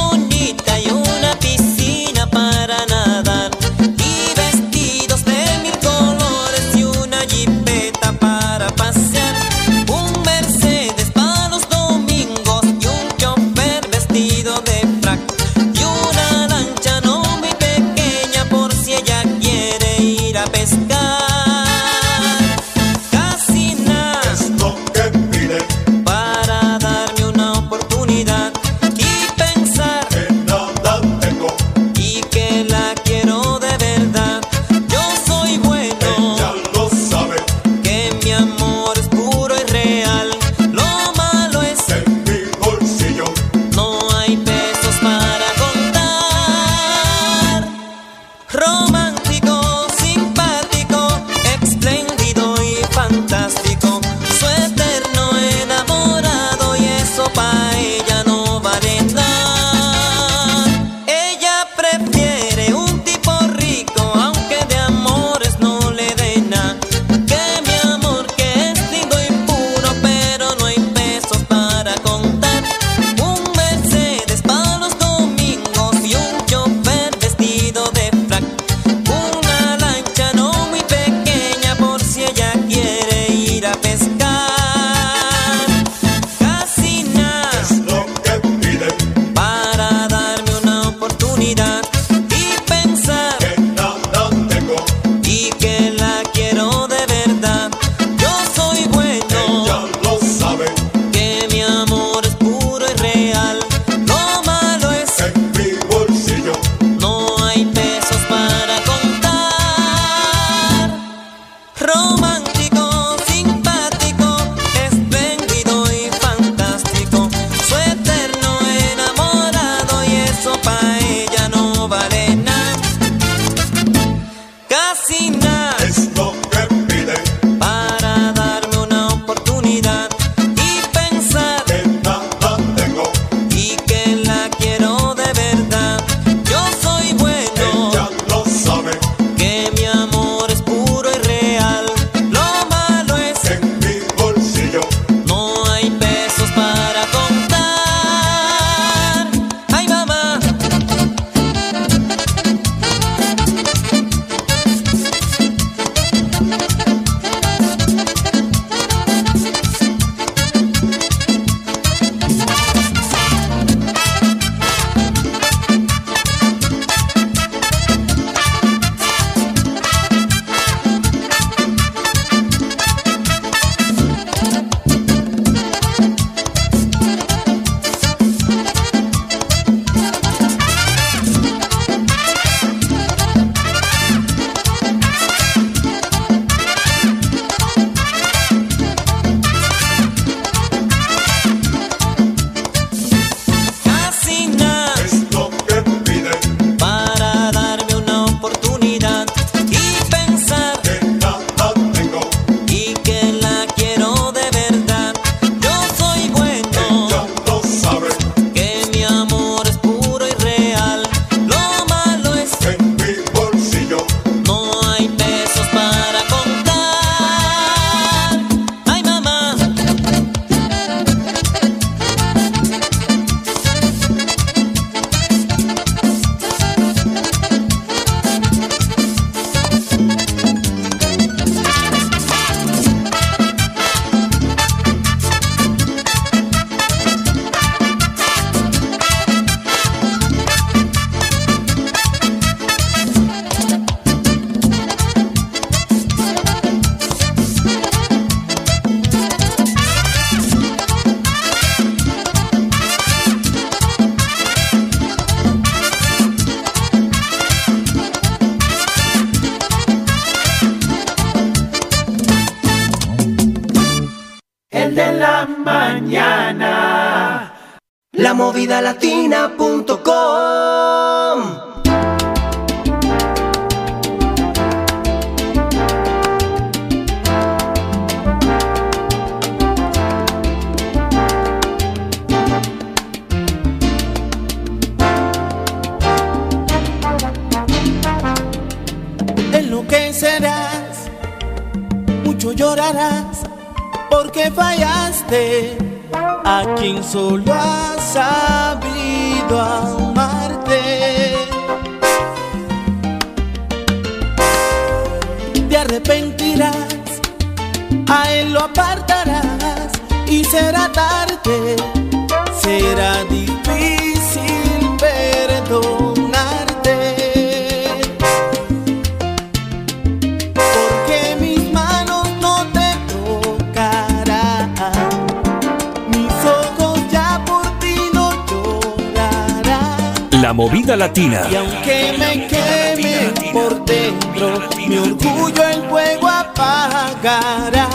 movidalatina.com Enloquecerás, mucho llorarás porque fallaste a quien solo ha sabido amarte. Te arrepentirás, a él lo apartarás y será tarde, será difícil la movida latina. Y aunque me queme por dentro, mi orgullo el fuego apagará.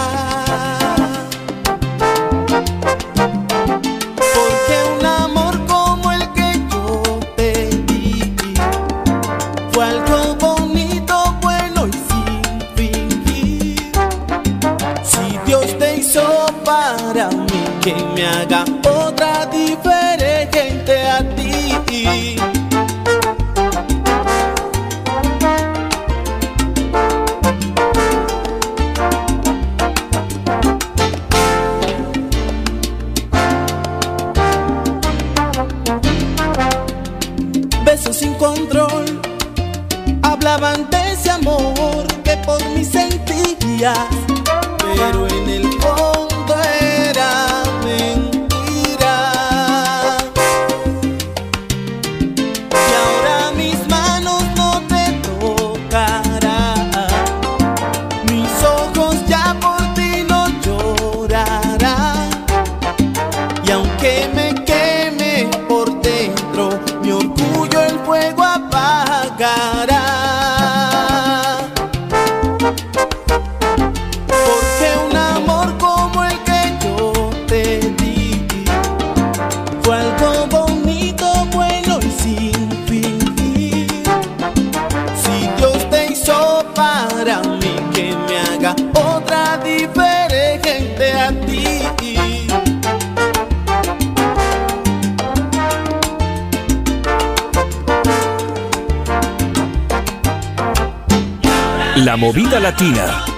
Latina.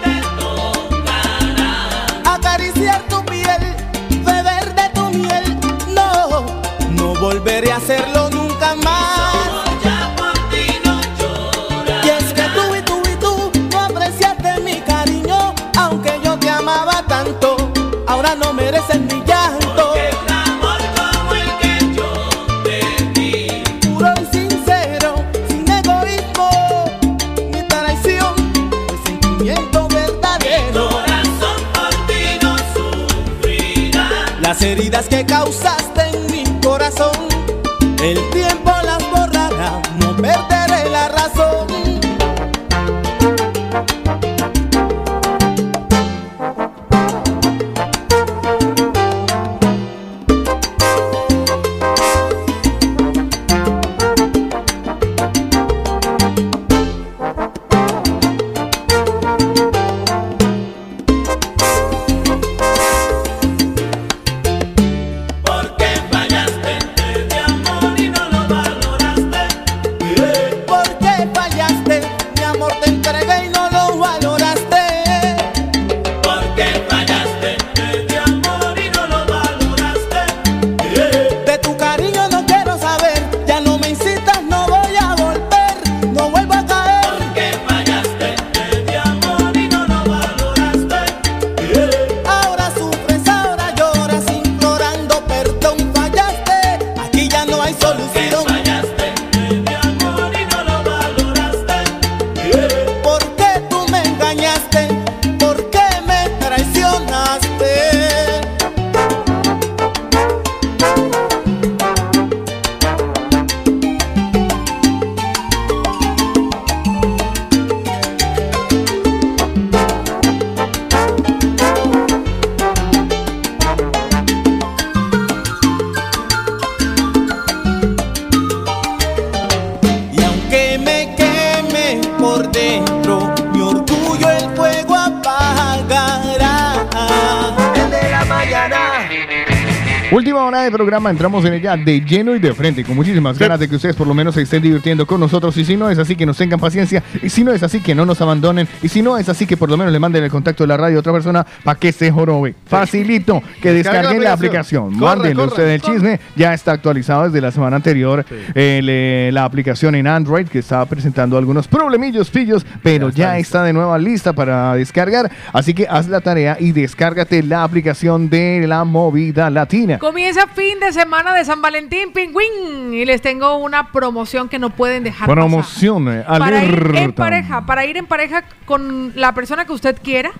Entramos en de lleno y de frente, con muchísimas ganas de que ustedes por lo menos se estén divirtiendo con nosotros. Y si no es así, que nos tengan paciencia. Y si no es así, que no nos abandonen. Y si no es así, que por lo menos le manden el contacto de la radio a otra persona para que se jorobe. Facilito, que descarguen la aplicación. aplicación. Corre, Mándenle corre, usted el chisme. Ya está actualizado desde la semana anterior. eh, la aplicación en Android que estaba presentando algunos problemillos, pillos, pero ya, está, de nuevo lista para descargar. Así que haz la tarea y descárgate la aplicación de la movida latina. Comienza fin de semana de San Valentín, pingüín. Y les tengo una promoción que no pueden dejar pasar. Promoción, eh, Para ir en pareja, para ir en pareja con la persona que usted quiera,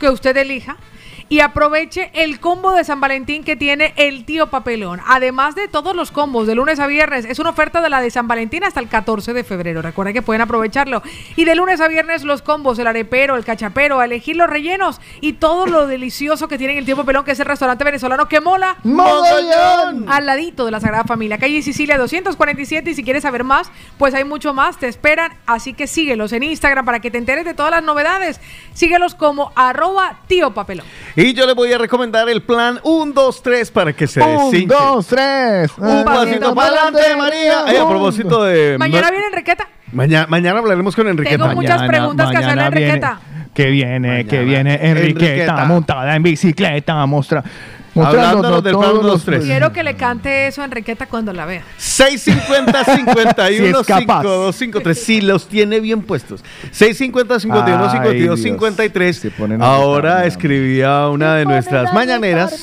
que usted elija. Y aproveche el combo de San Valentín que tiene el tío Papelón. Además de todos los combos de lunes a viernes, es una oferta de la de San Valentín hasta el 14 de febrero. Recuerden que pueden aprovecharlo. Y de lunes a viernes los combos, el arepero, el cachapero, a elegir los rellenos y todo lo delicioso que tiene el tío Papelón, que es el restaurante venezolano que mola. ¡Mogollón! Al ladito de la Sagrada Familia, calle Sicilia 247. Y si quieres saber más, pues hay mucho más, te esperan. Así que síguelos en Instagram para que te enteres de todas las novedades. Síguelos como arroba tío papelón. Y yo le voy a recomendar el plan 1, 2, 3 para que se Un, desinche. dos, tres. Un pasito para adelante, María. Ay, a propósito de. Mañana viene Enriqueta. Mañana, mañana hablaremos con Enrique. Tengo muchas preguntas que hacerle a viene- Enriqueta. Que viene, que viene Enriqueta, Enriqueta. montada en bicicleta, mostra, Hablándonos del todos plan los dos, tres. Quiero que le cante eso a Enriqueta cuando la vea. 650 51 Si es capaz. 52 53 sí los tiene bien puestos 650 51 Ay, 52 Dios. 53 ponen a ahora escribía una de nuestras mañaneras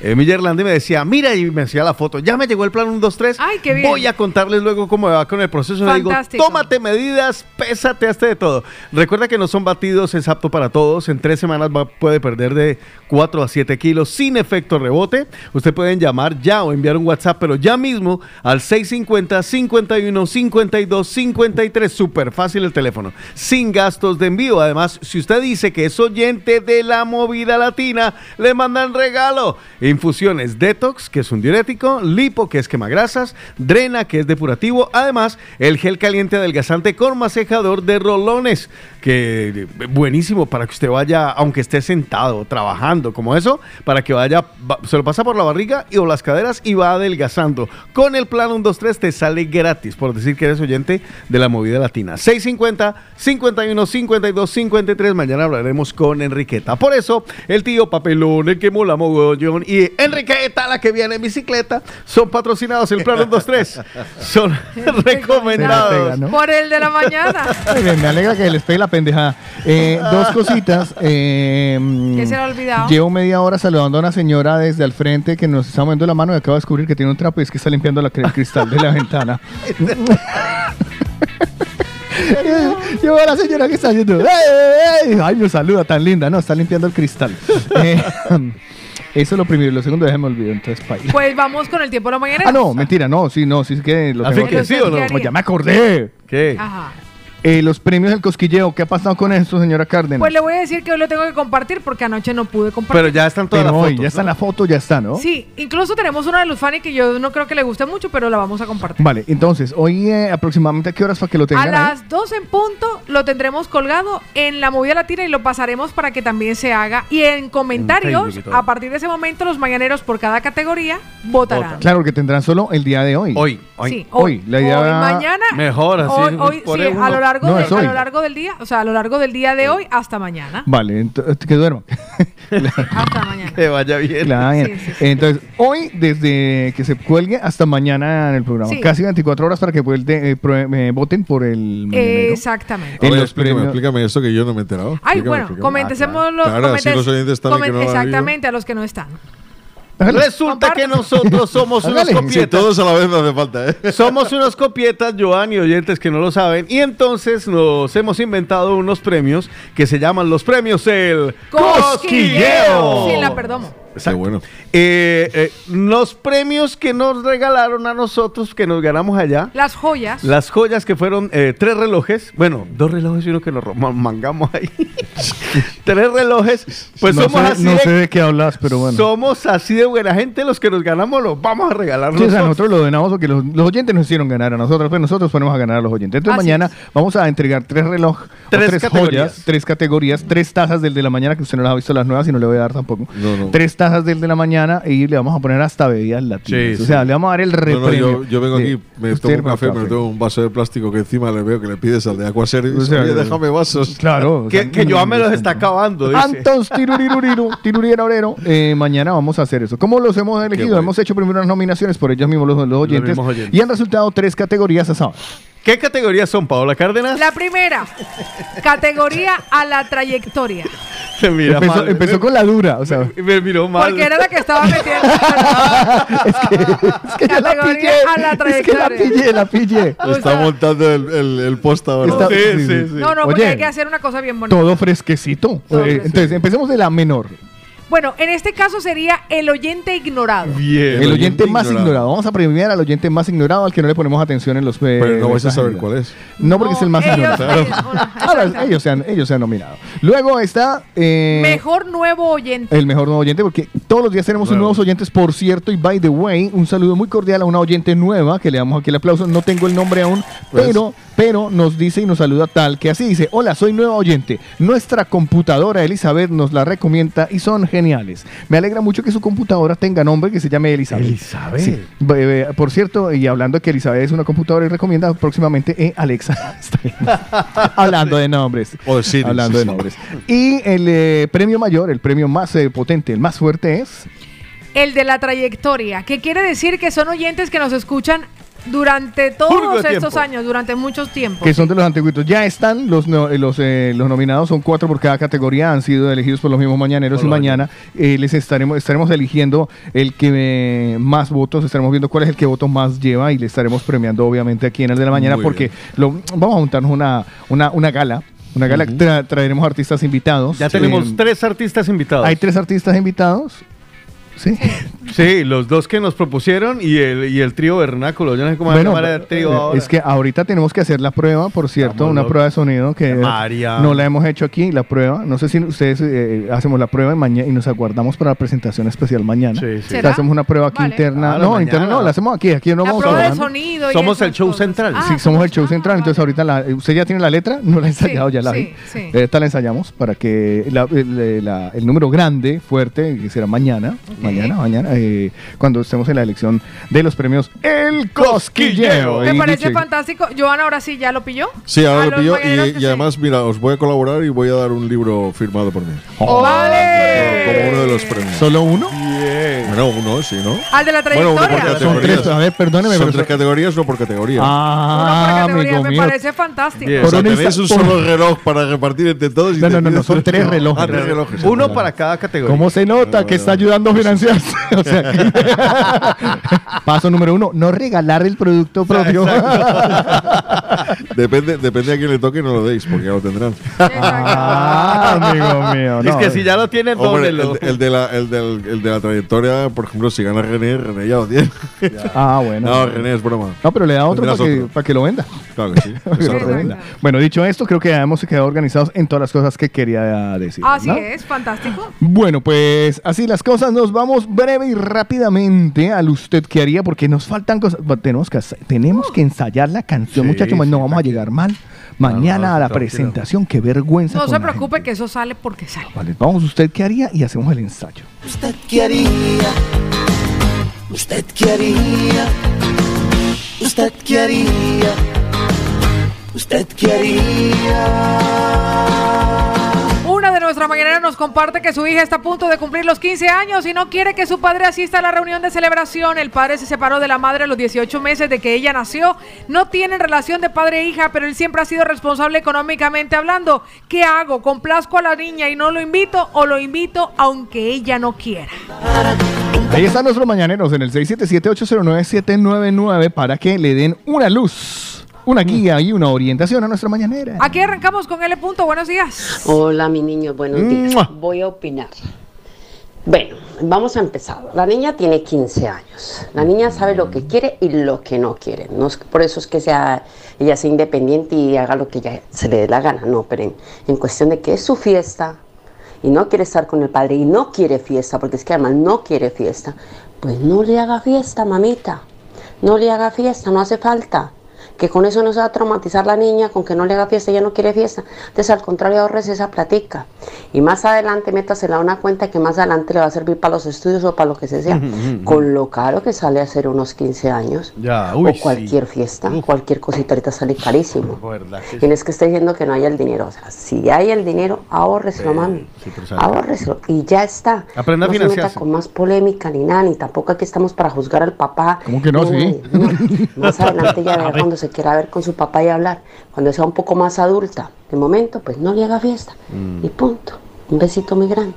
Emilia Hernández me decía, mira, y me hacía la foto, ya me llegó el plan 1, 2, 3. Ay, qué bien. Voy a contarles luego cómo me va con el proceso. Le digo, tómate medidas, pésate, hazte de todo. Recuerda que no son batidos, es apto para todos. En tres semanas va- puede perder de 4 a 7 kilos sin efecto rebote. Usted pueden llamar ya o enviar un WhatsApp, pero ya mismo al 650 51 52 53. Súper fácil el teléfono, sin gastos de envío. Además, si usted dice que es oyente de la movida latina, le mandan regalo. Infusiones Detox, que es un diurético, Lipo, que es quemagrasas, Drena, que es depurativo. Además, el gel caliente adelgazante con masejador de rolones, que eh, buenísimo para que usted vaya, aunque esté sentado, trabajando, como eso, para que vaya, va- se lo pasa por la barriga y o las caderas y va adelgazando. Con el plan 1, 2, 3 te sale gratis, por decir que eres oyente de la movida latina. 650 51 52 53. Mañana hablaremos con Enriqueta. Por eso, el tío Papelón, el que mola mogollón y Enriqueta, la que viene en bicicleta, son patrocinados el plan 1, 2, 3. Son *laughs* recomendados. Por el de la mañana. Muy bien, me alegra que les pegue la pendejada. Eh, dos cositas. eh, ¿Qué se le ha olvidado? Llevo media hora saludando a una señora desde al frente que nos está moviendo la mano y acabo de descubrir que tiene un trapo y es que está limpiando la, el cristal de la ventana. *laughs* Yo veo a la señora que está haciendo. ¡Ey, ey! Ay, me saluda, tan linda. No, está limpiando el cristal. *laughs* Eh, eso es lo primero. y Lo segundo, déjeme olvidar. Entonces, paila. Pues vamos con el tiempo de la mañana. Ah, no, mentira, no, sí, no, sí es que lo Así tengo que sí o no. Pues ya me acordé. ¿Qué? Ajá. Eh, los premios del cosquilleo, ¿qué ha pasado con esto, señora Cárdenas? Pues le voy a decir que hoy lo tengo que compartir porque anoche no pude compartir. Pero ya están todas Pero las hoy, fotos. ya está en la foto, ya está, ¿no? Sí, incluso tenemos una de Luz Fanny que yo no creo que le guste mucho, pero la vamos a compartir. Vale, entonces, hoy eh, aproximadamente a qué horas para que lo A tengan ahí? las 2 en punto lo tendremos colgado en la movida latina y lo pasaremos para que también se haga. Y en comentarios, a partir de ese momento, los mañaneros por cada categoría votarán. Claro, que tendrán solo el día de hoy. Hoy, Sí, hoy. La idea hoy, mañana. Mejor, así, Hoy, hoy, sí, uno. a lo largo No, de- a lo largo del día, o sea, a lo largo del día de hoy hasta mañana. Vale, entonces que duerman. *laughs* *laughs* Hasta mañana. Que vaya bien. Claro, bien. Entonces, hoy, desde que se cuelgue hasta mañana en el programa, Sí. casi 24 horas para que vuelte- eh, pro- eh, voten por el mañanero. Exactamente. En Oye, los explícame, premios- explícame esto que yo no me he enterado. Ay, Explícame, bueno, explícame. comentemos los Claro, comentes- los oyentes están comen- que no lo han oído. Exactamente, a los que no están. Resulta que nosotros somos *laughs* unos copietas. Sí, todos a la vez no hace falta, ¿eh? *laughs* Somos unos copietas, Joan y oyentes que no lo saben. Y entonces nos hemos inventado unos premios que se llaman los premios El Cosquilleo. Sí, la perdomo. Qué bueno. Eh, eh, los premios que nos regalaron a nosotros, que nos ganamos allá. Las joyas. Las joyas que fueron eh, tres relojes, bueno, dos relojes y uno que nos mangamos ahí. *laughs* tres relojes, pues no somos sé, así no de, sé de qué hablas, pero bueno. somos así de buena gente, los que nos ganamos los vamos a regalar Sí, o sea, nosotros. nosotros lo donamos porque los, los oyentes nos hicieron ganar a nosotros, pero nosotros ponemos a ganar a los oyentes. Entonces Así mañana vamos a entregar tres relojes, Tres tres, categorías. joyas, tres categorías, tres tazas del de la mañana que usted no las ha visto las nuevas y no le voy a dar tampoco. No, no. Tres tazas tazas del de la mañana y le vamos a poner hasta bebidas latinas. Sí, o sea, sí. le vamos a dar el No, no, repremio. yo, yo vengo aquí, me tomo un a café, me tomo un vaso de plástico que encima le veo que le pides al de Aqua Service. O sea, déjame vasos. Claro. *laughs* o sea, Que, que Joan me los está acabando. Antos tiruriruriru, tirurirorero. Eh, mañana vamos a hacer eso. ¿Cómo los hemos elegido? Hemos hecho primero unas nominaciones por ellos mismos los, los oyentes, mismos oyentes. y han resultado tres categorías a sábado. ¿Qué categorías son, Paola Cárdenas? La primera, categoría a la trayectoria. Se mira empezó, mal. empezó con la dura, o sea. Me miró mal. Porque era la que estaba metiendo. *laughs* es que la Categoría pillé. a la Es que la trayectoria. pillé, la pillé. Está montando el, el, el post ahora. Está- Sí, sí, sí. No, no, porque Oye, hay que hacer una cosa bien bonita. Todo fresquecito. Eh, entonces, empecemos de la menor. Bueno, en este caso sería el oyente ignorado. Bien. El, oyente, más ignorado. Vamos a premiar al oyente más ignorado, al que no le ponemos atención en los. eh, Pero no vais a saber cuál es. No, porque es el más ellos- ignorado. ellos- *laughs* Ahora, ellos, se han, ellos se han nominado. Luego está. eh, Mejor nuevo oyente. El mejor nuevo oyente, porque todos los días tenemos Nuevo. nuevos oyentes, por cierto. Y by the way, un saludo muy cordial a una oyente nueva, que le damos aquí el aplauso. No tengo el nombre aún, Pues. pero, pero nos dice y nos saluda tal que así dice: Hola, soy nueva oyente. Nuestra computadora Elizabeth nos la recomienda y son geniales. Me alegra mucho que su computadora tenga nombre que se llame Elizabeth. Elizabeth. Sí. Por cierto, y hablando de que Elizabeth es una computadora y recomienda próximamente eh, Alexa. *laughs* *laughs* Hablando de nombres. O de Siri, Hablando sí, de sí. nombres. Y el eh, premio mayor, el premio más eh, potente, el más fuerte es. El de la trayectoria, que quiere decir que son oyentes que nos escuchan durante todos estos tiempo. años, durante muchos tiempos. Que son de los antiguitos. Ya están los, no- eh, los, eh, los nominados, son cuatro por cada categoría, han sido elegidos por los mismos mañaneros y mañana eh, les estaremos, estaremos eligiendo el que eh, más votos, estaremos viendo cuál es el que votos más lleva y le estaremos premiando obviamente aquí en el de la mañana Muy porque lo, vamos a juntarnos una, una, una gala. Una gala, tra- traeremos artistas invitados. Ya tenemos Eh, tres artistas invitados. Hay tres artistas invitados. Sí. Sí, los dos que nos propusieron y el, y el trío vernáculo. Yo no sé cómo Bueno, se llama el trío eh, ahora. es que ahorita tenemos que hacer la prueba, por cierto, Estamos una locos. prueba de sonido que María. no la hemos hecho aquí, la prueba. No sé si ustedes eh, hacemos la prueba y, y nos aguardamos para la presentación especial mañana. Sí, sí. O sea, ¿Será? hacemos una prueba aquí Vale. interna. Claro, no, mañana. interna no, la hacemos aquí. Aquí no la vamos prueba de sonido. Somos el show cosas. central. Ah, Sí, somos el show ah, central, vale. entonces ahorita la, ¿usted ya tiene la letra? No la he ensayado, Sí, ya la sí, vi. sí. Esta la ensayamos para que la- el, la- el número grande, fuerte, que será mañana, mañana, mañana, eh, cuando estemos en la elección de los premios El Cosquilleo. Me parece fantástico. Joana, ahora sí, ¿ya lo pilló? Sí, A ahora lo mañaneros y, sí. además, mira, os voy a colaborar y voy a dar un libro firmado por mí. Oh. ¡Vale! Como uno de los premios. ¿Solo uno? Bueno, uno, sí, ¿no? Al de la Bueno, uno por trayectoria. Son tres, a ver, perdóneme. Son pero tres categorías, no por categoría. Uno por Ah, categoría, amigo me mío. parece fantástico. O sea, por un tenéis un solo reloj para repartir entre todos. y No, no, no, no, son tres relojes. Ah, tres relojes. Uno para cada categoría. ¿Cómo se nota que está ayudando a financiarse? *laughs* O sea, que- Paso número uno, no regalar el producto propio. *laughs* Depende, depende a quién le toque, no lo deis, porque ya lo tendrán. ah, amigo mío. es que si ya lo tienen, Hombre, el, el de la, el, del- el de la trayectoria, por ejemplo, si gana René, René ya lo tiene. Ah, bueno. No, René es broma. No, pero le da otro para Tendrás que, para que lo venda. Claro que sí. *laughs* Bueno, dicho esto, creo que ya hemos quedado organizados en todas las cosas que quería decir. Así ¿no? es, fantástico. Bueno, pues así las cosas. Nos vamos breve y rápidamente al usted que haría, porque nos faltan cosas. Tenemos que, tenemos que ensayar la canción, Sí, muchachos. sí, no vamos a llegar mal. Mañana no, a la tranquilo. presentación, qué vergüenza. No se preocupe que eso sale porque sale. Vale, vamos, usted qué haría y hacemos el ensayo. ¿Usted qué haría? ¿Usted qué haría? ¿Usted qué haría? ¿Usted qué haría? Nuestras mañaneras nos comparte que su hija está a punto de cumplir los 15 años y no quiere que su padre asista a la reunión de celebración. El padre se separó de la madre a los 18 meses de que ella nació. No tienen relación de padre e hija, pero él siempre ha sido responsable económicamente hablando. ¿Qué hago? ¿Complazco a la niña y no lo invito o lo invito aunque ella no quiera? Ahí están nuestros mañaneros en el 677-809-799 para que le den una luz, una guía y una orientación a nuestra mañanera. Aquí arrancamos con L. Punto. Buenos días. Hola, mi niño, buenos días. Voy a opinar. Bueno, vamos a empezar. La niña tiene 15 años. La niña sabe lo que quiere y lo que no quiere. No es- por eso es que sea, ella sea independiente y haga lo que ella se le dé la gana. No, pero en, en cuestión de que es su fiesta y no quiere estar con el padre y no quiere fiesta, porque es que además no quiere fiesta, pues no le haga fiesta, mamita. No le haga fiesta, no hace falta. Que con eso no se va a traumatizar la niña, con que no le haga fiesta, ella no quiere fiesta. Entonces, al contrario, ahorres esa platica. Y más adelante, métasela a una cuenta que más adelante le va a servir para los estudios o para lo que se sea. Con lo caro que sale a hacer unos 15 años. Ya, o cualquier fiesta, cualquier cosita ahorita sale carísimo. Y no es que esté diciendo que no haya el dinero. O sea, si hay el dinero, ahórreselo, mami. Ahórreselo. Y ya está. Aprenda a no se meta financiarse. con más polémica ni nada, ni tampoco aquí estamos para juzgar al papá. ¿Cómo que no? Sí. Más *laughs* adelante ya verá cuando se quiera ver con su papá y hablar. Cuando sea un poco más adulta. De momento, pues no le haga fiesta. Mm. Y punto. Un besito muy grande.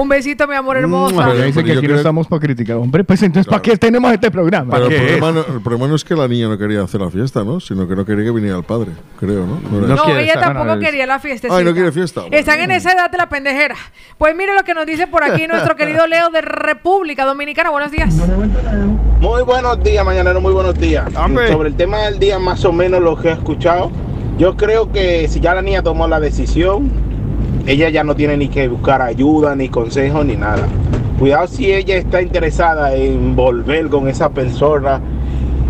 Un besito, mi amor hermosa. Pero ya dice que aquí no creo- estamos para criticar. Hombre, pues entonces, ¿para qué tenemos este programa? Pero el ¿Qué problema, es? no, el problema no es que la niña no quería hacer la fiesta, ¿no? Sino que no quería que viniera el padre, creo, ¿no? No, eso. ella tampoco quería la fiesta. Ay, no quiere fiesta. Están en esa edad de la pendejera. Pues mire lo que nos dice por aquí nuestro *laughs* querido Leo de República Dominicana. Buenos días. Muy buenos días, mañanero, muy buenos días. Sobre el tema del día, más o menos lo que he escuchado, yo creo que si ya la niña tomó la decisión, ella ya no tiene ni que buscar ayuda, ni consejo, ni nada. Cuidado si ella está interesada en volver con esa persona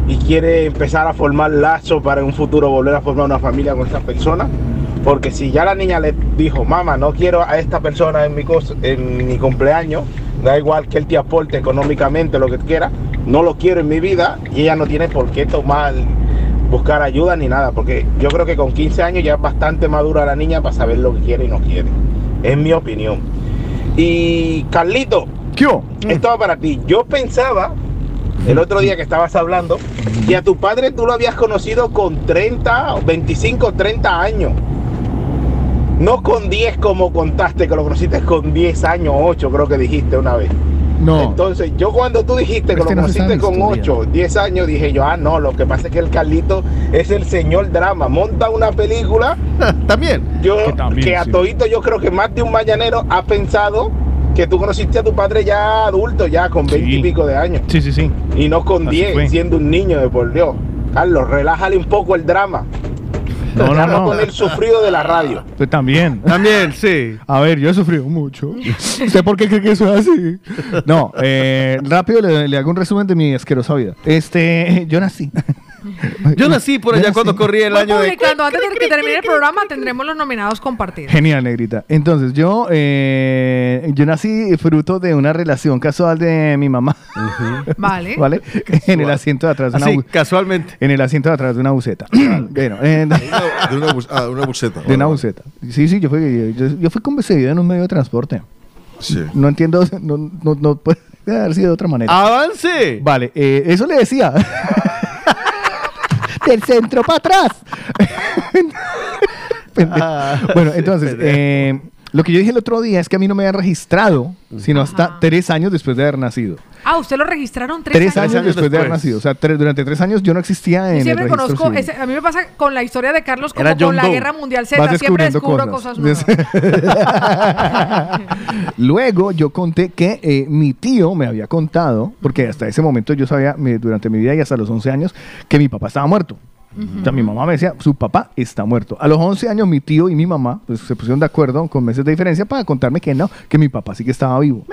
y quiere empezar a formar lazos para en un futuro volver a formar una familia con esa persona. Porque si ya la niña le dijo, mamá, no quiero a esta persona en mi, cos- en mi cumpleaños, da igual que él te aporte económicamente lo que quiera, no lo quiero en mi vida y ella no tiene por qué tomar, buscar ayuda ni nada. Porque yo creo que con 15 años ya es bastante madura la niña para saber lo que quiere y no quiere. Es mi opinión. Y Carlito, esto va para ti. Yo pensaba el otro día que estabas hablando que a tu padre tú lo habías conocido con 30, 25, 30 años. No con 10 como contaste, que lo conociste con 10 años, 8 creo que dijiste una vez. No. Entonces, yo cuando tú dijiste que Es que lo conociste con historia. 8, 10 años, dije yo, ah, no, lo que pasa es que el Carlito es el señor drama. Monta una película. *laughs* también. Yo, Que que, también, a sí. todito yo creo que más de un mañanero ha pensado que tú conociste a tu padre ya adulto, ya con 20 y pico de años. Sí, sí, sí. Y no con Así 10, fue. siendo un niño de por Dios. Carlos, relájale un poco el drama. No, no, no. con el sufrido de la radio. Usted también. También, sí. A ver, yo he sufrido mucho. ¿Usted por qué cree que eso es así? No, eh, rápido le, le hago un resumen de mi asquerosa vida. Este, yo nací. Yo nací por allá cuando corría el Voy año de... publicando, antes de que termine el programa, tendremos los nominados compartidos. Genial, negrita. Entonces, yo, eh, yo nací fruto de una relación casual de mi mamá. *laughs* Vale. ¿Vale? En el asiento de atrás de una Así, bu- casualmente. En el asiento de atrás de una buceta. *clears throat* bueno, eh, De una, bus- ah, de una buseta. de una buceta. Sí, sí, yo fui, yo, yo fui concebido en un medio de transporte. Sí. No entiendo, no, no, no puede haber sido de otra manera. ¡Avance! Vale, eh, eso le decía. *laughs* Del centro para atrás. *laughs* Ah, bueno, entonces, eh, lo que yo dije el otro día es que a mí no me habían registrado, sino hasta tres años después de haber nacido. Ah, usted lo registraron tres, Tres, años, después, de haber nacido. O sea, tres- durante tres años yo no existía en Yo el siempre registro conozco, civil. ese- a mí me pasa con la historia de Carlos como Era John con la Doe. Guerra Mundial Z. Siempre descubriendo descubro cosas. cosas, nuevas. *laughs* Luego yo conté que eh, mi tío me había contado, porque hasta ese momento yo sabía durante mi vida y hasta los 11 años que mi papá estaba muerto. O sea, mi mamá me decía, su papá está muerto. A los 11 años mi tío y mi mamá pues, se pusieron de acuerdo con meses de diferencia para contarme que no, que mi papá sí que estaba vivo.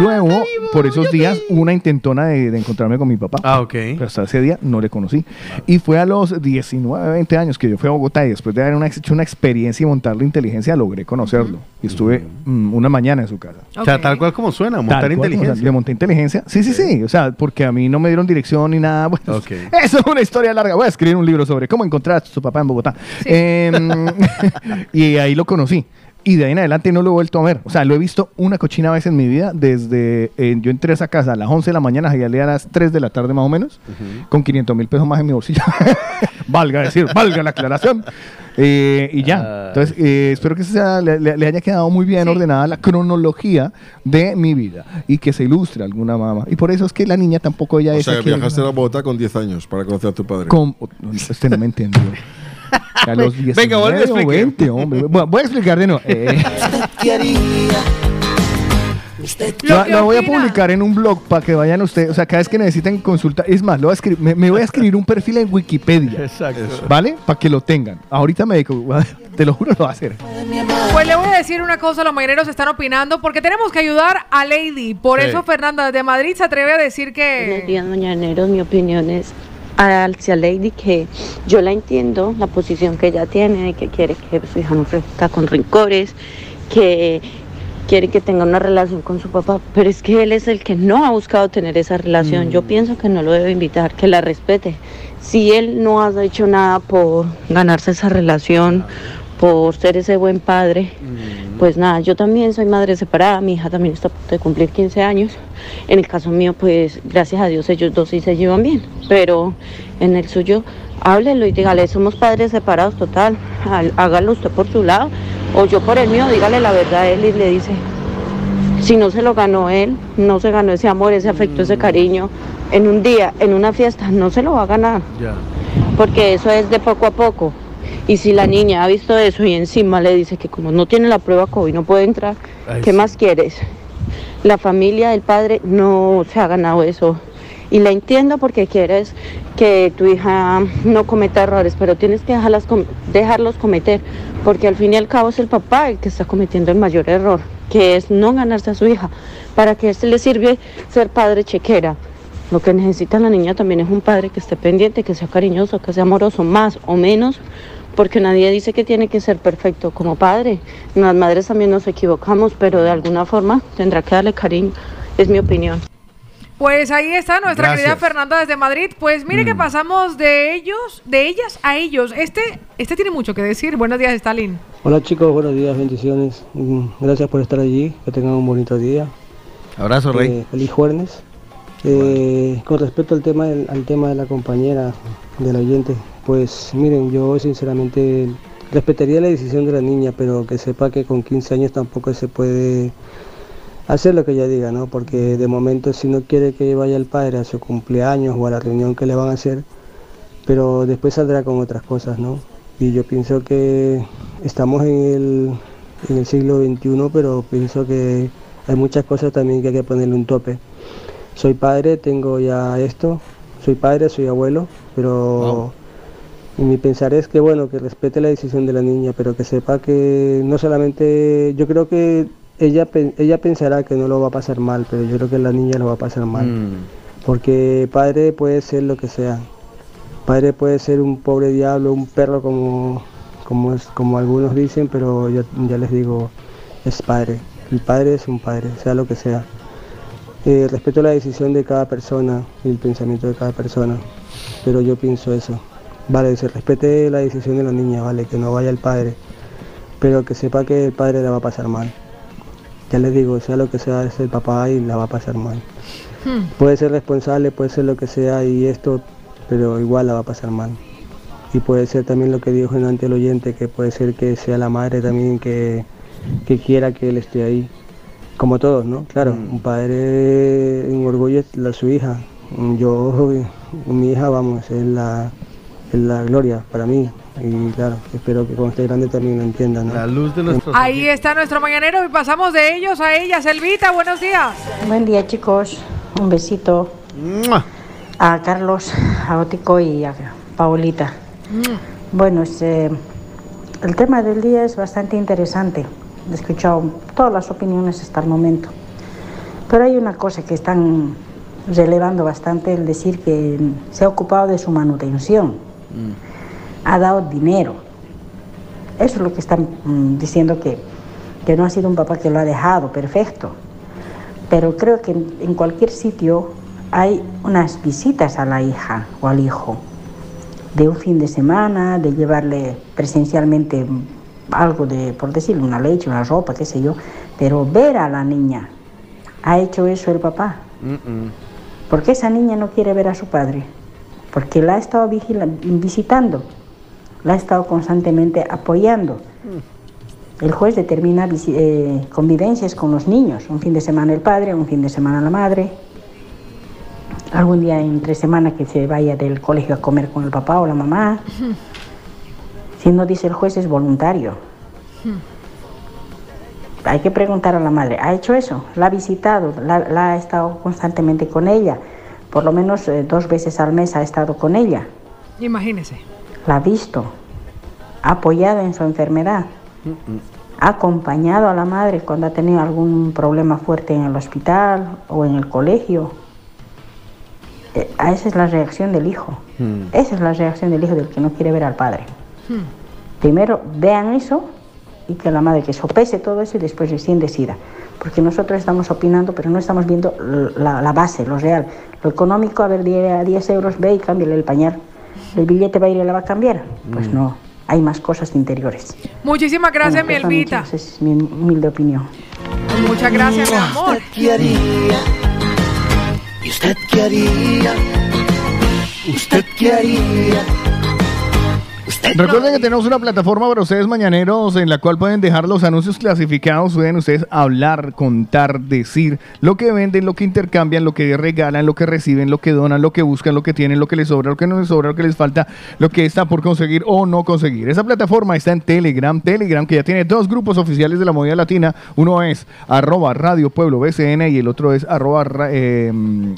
Luego, por esos días, hubo una intentona de, de encontrarme con mi papá. Ah, ok. Pero hasta ese día no le conocí. Y fue a los 19, 20 años que yo fui a Bogotá y después de haber una- hecho una experiencia y montar la inteligencia, logré conocerlo. Y estuve mm, una mañana en su casa. O sea, tal cual como suena, montar cual, inteligencia. o sea, le monté inteligencia. Sí, sí, sí. O sea, porque a mí no me dieron dirección ni nada. Bueno, *laughs* Ok. Eso es una historia larga. Voy a escribir un libro sobre cómo encontrar a su papá en Bogotá. Em, *laughs* *laughs* y ahí lo conocí. Y de ahí en adelante no lo he vuelto a ver. O sea, lo he visto una cochina vez en mi vida. Desde eh, yo entré a esa casa a las 11 de la mañana, salí a las 3 de la tarde más o menos, con 500 mil pesos más en mi bolsillo. *laughs* valga decir, valga la aclaración. Eh, y ya. Entonces, eh, espero que sea- le, haya quedado muy bien ordenada la cronología de mi vida y que se ilustre alguna mamá. Y por eso es que la niña tampoco ella O es sea, que aquí- viajaste a Bogotá con 10 años para conocer a tu padre. con, este no me entendió. *laughs* A los 19 Venga, vuelve a explicar. 20, hombre. Bueno, voy a explicar de nuevo. *laughs* Eh, ¿Qué haría? Usted la, la voy a publicar en un blog para que vayan ustedes. O sea, cada vez que necesiten consulta. Es más, lo voy a escribir, me, me voy a escribir un perfil en Wikipedia. Exacto. ¿Vale? Para que lo tengan. Ahorita me dedico. *laughs* Te lo juro, lo voy a hacer. Pues le voy a decir una cosa, los mañaneros están opinando, porque tenemos que ayudar a Lady. Por Sí. eso Fernanda de Madrid se atreve a decir Buenos que... días, mañaneros. Mi opinión es hacia Lady que Yo la entiendo, la posición que ella tiene, de que quiere que su hija no crezca con rencores, que quiere que tenga una relación con su papá, pero es que él es el que no ha buscado tener esa relación. Yo pienso que no lo debe invitar, que la respete. Si él no ha hecho nada por ganarse esa relación, por ser ese buen padre, pues nada, yo también soy madre separada, mi hija también está a punto de cumplir 15 años. En el caso mío, pues gracias a Dios ellos dos sí se llevan bien, pero en el suyo, háblelo y dígale, somos padres separados total, Há- hágalo usted por su lado o yo por el mío, dígale la verdad a él y le dice, si no se lo ganó él, no se ganó ese amor, ese afecto, ese cariño, en un día, en una fiesta, no se lo va a ganar porque eso es de poco a poco. Y si la niña ha visto eso y encima le dice que como no tiene la prueba COVID no puede entrar, Ay, ¿qué sí. más quieres? La familia del padre no se ha ganado eso. Y la entiendo porque quieres que tu hija no cometa errores, pero tienes que dejarlas dejarlos cometer, porque al fin y al cabo es el papá el que está cometiendo el mayor error, que es no ganarse a su hija. ¿Para qué se le sirve ser padre chequera? Lo que necesita la niña también es un padre que esté pendiente, que sea cariñoso, que sea amoroso, más o menos, porque nadie dice que tiene que ser perfecto como padre. Las madres también nos equivocamos, pero de alguna forma tendrá que darle cariño, es mi opinión. Pues ahí está nuestra Gracias. querida Fernanda desde Madrid. Pues mire que Mm. pasamos de ellos, de ellas a ellos. Este, este tiene mucho que decir. Buenos días, Stalin. Hola chicos, buenos días, bendiciones. Mm, Gracias por estar allí, que tengan un bonito día. Abrazo, Rey. Eh, feliz jueves. Eh, con respecto al tema, del- al tema de la compañera, del oyente, pues miren, yo sinceramente respetaría la decisión de la niña, pero que sepa que con 15 años tampoco se puede hacer lo que ella diga, ¿no? Porque de momento si no quiere que vaya el padre a su cumpleaños o a la reunión que le van a hacer, pero después saldrá con otras cosas, ¿no? Y yo pienso que estamos en el, en el siglo XXI, pero pienso que hay muchas cosas también que hay que ponerle un tope. Soy padre, tengo ya esto, soy padre, soy abuelo, pero mi pensar es que bueno, que respete la decisión de la niña, pero que sepa que no solamente, yo creo que ella, ella pensará que no lo va a pasar mal, pero yo creo que la niña lo va a pasar mal. Porque padre puede ser lo que sea. Padre puede ser un pobre diablo, un perro como, como, es, como algunos dicen, pero yo ya les digo, es padre. El padre es un padre, sea lo que sea. Eh, respeto la decisión de cada persona y el pensamiento de cada persona, pero yo pienso eso. Vale, se respete la decisión de la niña, vale, que no vaya el padre, pero que sepa que el padre la va a pasar mal. Ya les digo, sea lo que sea, es el papá y la va a pasar mal. Puede ser responsable, puede ser lo que sea y esto, pero igual la va a pasar mal. Y puede ser también lo que dijo ante el oyente, que puede ser que sea la madre también que, que quiera que él esté ahí. Como todos, ¿no? Claro, un padre enorgullece a su hija. Yo, mi hija, vamos, es la, es la gloria para mí. Y claro, espero que cuando esté grande también lo entiendan. ¿no? La luz de nuestros Ahí está nuestro mañanero y pasamos de ellos a ellas. Elvita, buenos días. Buen día chicos, un besito a Carlos, a Ótico y a Paulita. Bueno, este, el tema del día es bastante interesante. He escuchado todas las opiniones hasta el momento. Pero hay una cosa que están relevando bastante, el decir que se ha ocupado de su manutención, ha dado dinero. Eso es lo que están mm, diciendo que, que no ha sido un papá que lo ha dejado, perfecto. Pero creo que en, en cualquier sitio hay unas visitas a la hija o al hijo, de un fin de semana, de llevarle presencialmente algo de, por decirle, una leche, una ropa, qué sé yo, pero ver a la niña. ¿Ha hecho eso el papá? ¿Por qué esa niña no quiere ver a su padre? Porque la ha estado visitando, la ha estado constantemente apoyando. El juez determina eh, convivencias con los niños, un fin de semana el padre, un fin de semana la madre, algún día entre semana que se vaya del colegio a comer con el papá o la mamá. Si no dice el juez es voluntario. Hay que preguntar a la madre, ¿ha hecho eso? ¿La ha visitado? ¿La, la ha estado constantemente con ella? Por lo menos eh, dos veces al mes ha estado con ella. Imagínese. La ha visto. Ha apoyado en su enfermedad. Ha acompañado a la madre cuando ha tenido algún problema fuerte en el hospital o en el colegio. eh, esa es la reacción del hijo. Esa es la reacción del hijo del que no quiere ver al padre. Primero vean eso y que la madre que sopese todo eso y después recién decida. Porque nosotros estamos opinando, pero no estamos viendo la, la base, lo real. Lo económico, a ver, die- a 10 euros, ve y cámbiale el pañal. El billete va a ir y le va a cambiar. Pues no, hay más cosas interiores. Muchísimas gracias, Bueno, mi Elvita. Esa es mi humilde opinión. Muchas gracias, mi amor. ¿Qué haría? ¿Y usted qué haría? ¿Usted qué haría? Recuerden que tenemos una plataforma para ustedes mañaneros en la cual pueden dejar los anuncios clasificados, pueden ustedes hablar, contar, decir lo que venden, lo que intercambian, lo que regalan, lo que reciben, lo que donan, lo que buscan, lo que tienen, lo que les sobra, lo que no les sobra, lo que les falta, lo que está por conseguir o no conseguir. Esa plataforma está en Telegram, Telegram que ya tiene dos grupos oficiales de la movida latina. Uno es arroba Radio Pueblo BCN y el otro es arroba eh,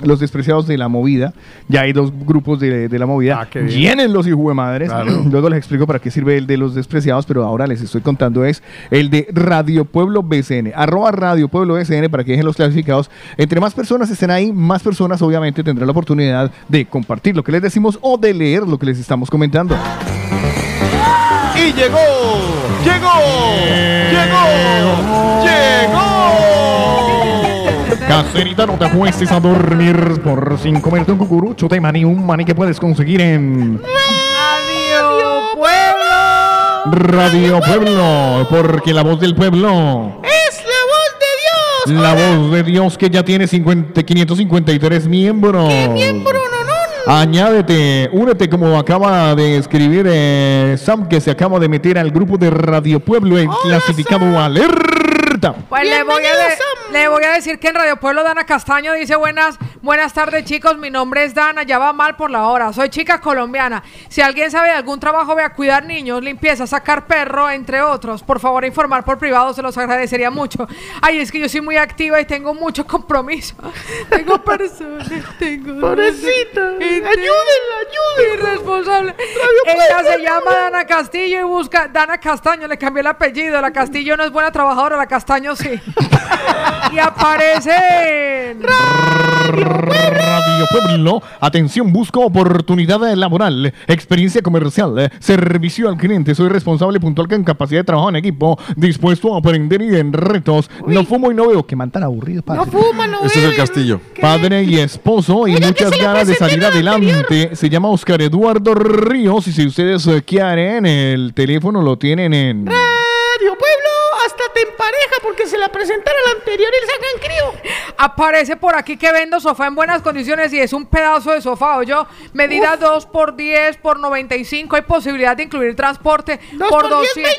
los despreciados de la movida. Ya hay dos grupos de, de la movida. qué bien. Llenen los hijos de madres. Claro. Luego les explico para qué sirve el de los despreciados, pero ahora les estoy contando es el de Radio Pueblo BCN. Arroba Radio Pueblo BCN para que dejen los clasificados. Entre más personas estén ahí, más personas obviamente tendrán la oportunidad de compartir lo que les decimos o de leer lo que les estamos comentando. Y llegó, llegó, llegó, llegó. Caserita, no te acuestes a dormir por sin comerte un cucurucho de maní, un maní que puedes conseguir en. Radio Pueblo, porque la voz del pueblo ¡Es la voz de Dios! La voz de Dios que ya tiene 50, 553 miembros. ¿Qué miembro, no, Añádete, únete como acaba de escribir eh, Sam, que se acaba de meter al grupo de Radio Pueblo en clasificado alerta. Pues le voy, a de- le voy a decir que en Radio Pueblo Dana Castaño dice buenas, buenas tardes chicos, mi nombre es Dana, ya va mal por la hora, soy chica colombiana. Si alguien sabe de algún trabajo, ve a cuidar niños, limpieza, sacar perro, entre otros, por favor informar por privado, se los agradecería mucho. Ay, es que yo soy muy activa y tengo mucho compromiso. *laughs* Tengo personas, tengo... Pobrecita, ayúdenla, ayúdenla. Irresponsable. Ella se llama Dana Castillo y busca Dana Castaño, le cambió el apellido. La Castillo no es buena trabajadora, la Castaño sí. *laughs* y aparece en Radio Pueblo, atención, busco oportunidad laboral, experiencia comercial, eh, servicio al cliente, soy responsable puntual con capacidad de trabajo en equipo, dispuesto a aprender y en retos. No fumo y no veo, que man tan aburrido, padre. No fuma, no Este es el castillo. Padre y esposo y muchas ganas de salir adelante. Se llama Oscar Eduardo Ríos y si ustedes eh, quieren, el teléfono lo tienen en... Hasta te empareja porque se la presentaron al anterior y le sacan crío. Aparece por aquí que vendo sofá en buenas condiciones y es un pedazo de sofá, yo Medida 2 por 10 por 95. Hay posibilidad de incluir transporte Dos por por 10, 200.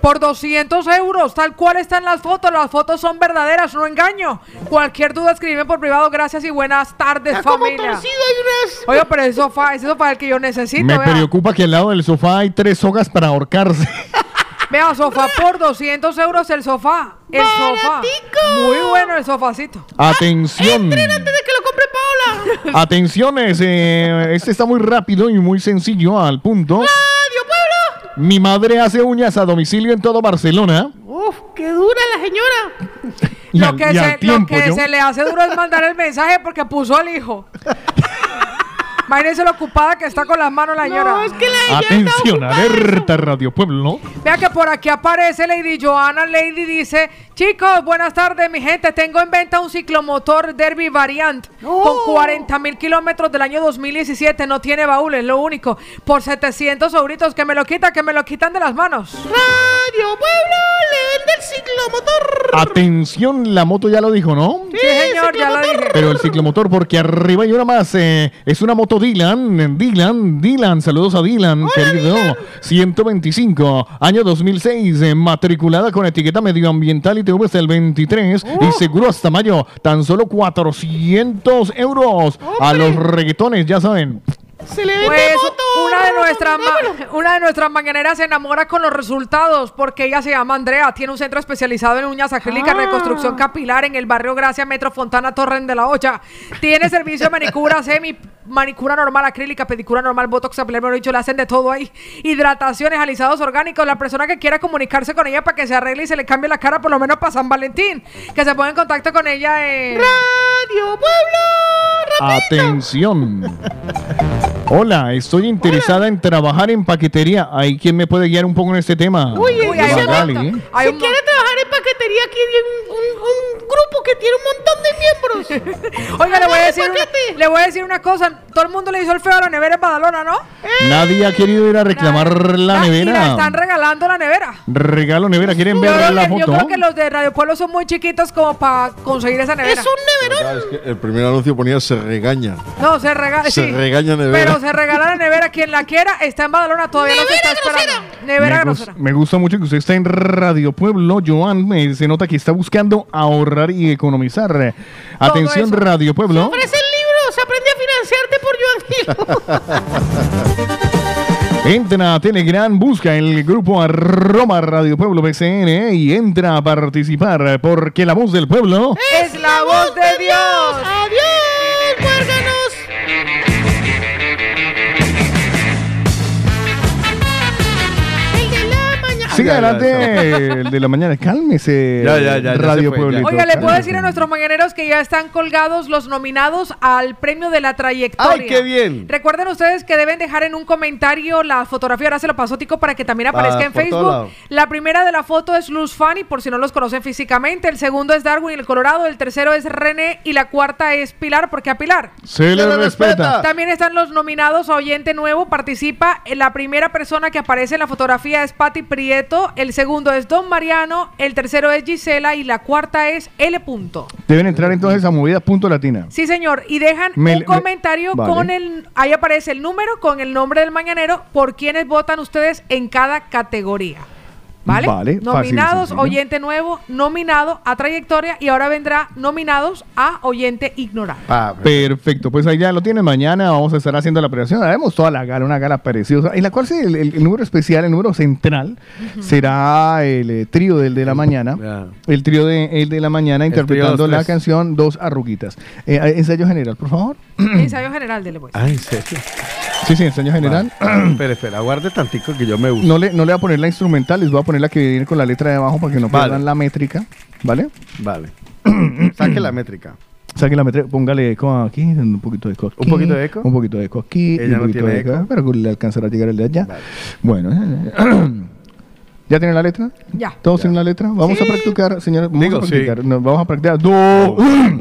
Por 200 euros, tal cual están las fotos. Las fotos son verdaderas, no engaño. Cualquier duda escribe por privado. Gracias y buenas tardes, Está como familia. torcido, hay unas... Oye, pero ese sofá, ese sofá es el que yo necesito. Me vea. preocupa que al lado del sofá hay tres sogas para ahorcarse. *laughs* Vea, sofá por 200 euros el sofá. El sofá. Muy bueno el sofacito. Atención. antes de que lo compre Paola. *laughs* Atenciones, eh, este está muy rápido y muy sencillo al punto. Radio Pueblo. Mi madre hace uñas a domicilio en todo Barcelona. Uf, qué dura la señora. Y Lo al- que, y al se, lo tiempo, que yo- se le hace duro es mandar el mensaje porque puso al hijo. *laughs* Imagínense lo ocupada que está con las manos la señora. No, es que la Atención, alerta Radio Pueblo. Vea que por aquí aparece Lady Joana. Lady dice: Chicos, buenas tardes, mi gente. Tengo en venta un ciclomotor Derby Variant con 40 mil kilómetros del año 2017. No tiene baúles, lo único. Por 700 euritos. Que me lo quitan, que me lo quitan de las manos. Radio Pueblo le vende el ciclomotor. Atención, la moto ya lo dijo, ¿no? Sí, señor, ya lo dije. Pero el ciclomotor, porque arriba hay una más. eh, es una moto Dylan. Dylan, Dylan. Saludos a Dylan, querido. 125, año 2006. eh, matriculada con etiqueta medioambiental y TV hasta el 23. Y seguro hasta mayo. Tan solo 400 euros. A los reggaetones, ya saben. Se le vende Pues moto. una de nuestras una de nuestras mañaneras se enamora con los resultados porque ella se llama Andrea, tiene un centro especializado en uñas acrílicas, Ah. reconstrucción capilar en el barrio Gracia, Metro Fontana, Torren de la Olla. Tiene servicio de manicura semi, manicura normal, acrílica, pedicura normal, botox, mejor dicho, le hacen de todo ahí. Hidrataciones, alisados orgánicos. La persona que quiera comunicarse con ella para que se arregle y se le cambie la cara por lo menos para San Valentín, que se ponga en contacto con ella en Radio Pueblo. Atención. Hola, estoy interesada en trabajar en paquetería. ¿Hay quien me puede guiar un poco en este tema? Uy, Uy, hay Magali. ¿eh? Hay si quiere trabajar en paquetería, aquí hay un, un- un grupo que tiene un montón de miembros. *laughs* Oiga, le voy, a decir una, le voy a decir una cosa. Todo el mundo le hizo el feo a la nevera en Badalona, ¿no? Nadie ha querido ir a reclamar la nevera. están regalando la nevera. Regalo nevera. ¿Quieren ver la que, yo foto? creo que los de Radio Pueblo son muy chiquitos como para conseguir esa nevera. Es un neverón. Es que el primer anuncio ponía se regaña. No, se regala. Se sí. regaña nevera. Pero se regala la nevera. Quien la quiera está en Badalona. Todavía no se está esperando. Nevera me, grosera. me gusta mucho que usted está en Radio Pueblo, Joan. me- se nota que está buscando ahorrar y economizar. Atención, eso. Radio Pueblo. Ofrece el libro, se aprende a financiarte por Joan. *laughs* Entra a Telegram, busca el grupo arroba Radio Pueblo PCN y entra a participar porque la voz del pueblo Es la voz de Dios. Adiós, adelante el de la mañana. Cálmese. Ya, ya, ya, Radio fue, Pueblo. Oiga, le puedo decir a nuestros mañaneros que ya están colgados los nominados al premio de la trayectoria. ¡Ay, qué bien! Recuerden ustedes que deben dejar en un comentario la fotografía, ahora se lo pasó Tico para que también aparezca Ah, en Facebook. La primera de la foto es Luz Fanny, por si no los conocen físicamente. El segundo es Darwin, el Colorado. El tercero es René. Y la cuarta es Pilar, porque a Pilar. Se le respeta. También están los nominados a Oyente Nuevo. Participa la primera persona que aparece en la fotografía es Patti Prieto. El segundo es Don Mariano. El tercero es Gisela. Y la cuarta es L. Punto. Deben entrar entonces a movida punto latina. Sí, señor. Y dejan Me- un me- comentario vale. con el. Ahí aparece el número con el nombre del mañanero por quienes votan ustedes en cada categoría. ¿Vale? Nominados, oyente nuevo, nominado a trayectoria y ahora vendrá nominados a oyente ignorado. Perfecto, pues ahí ya lo tienen. Mañana vamos a estar haciendo la operación. Haremos toda la gala, una gala preciosa, en la cual sí, el, el- el número especial, el número central, será el eh, trío del de la mañana. El trío de, el de la mañana interpretando la canción Dos Arruguitas. Eh, ensayo general, por favor. Ensayo general, dele pues. Ah, ¿en serio? Sí, sí, ensayo general. espera, *clears throat* espera, aguarde tantico que yo me uso. No le, no le voy a poner la instrumental, les voy a poner la que viene con la letra de abajo para que no Vale. pierdan la métrica. ¿Vale? Vale. *clears throat* Saque la métrica. Saque la métrica, póngale eco aquí, un poquito de eco aquí. ¿Un poquito de eco? Un poquito de eco aquí. Ella un no tiene de eco, eco. Pero le alcanzará a llegar el de allá. Bueno. *clears throat* ¿Ya tienen la letra? Ya. ¿Todos tienen la letra? Vamos Sí. a practicar, señores. Vamos Digo, a practicar. Nos vamos a practicar. Do,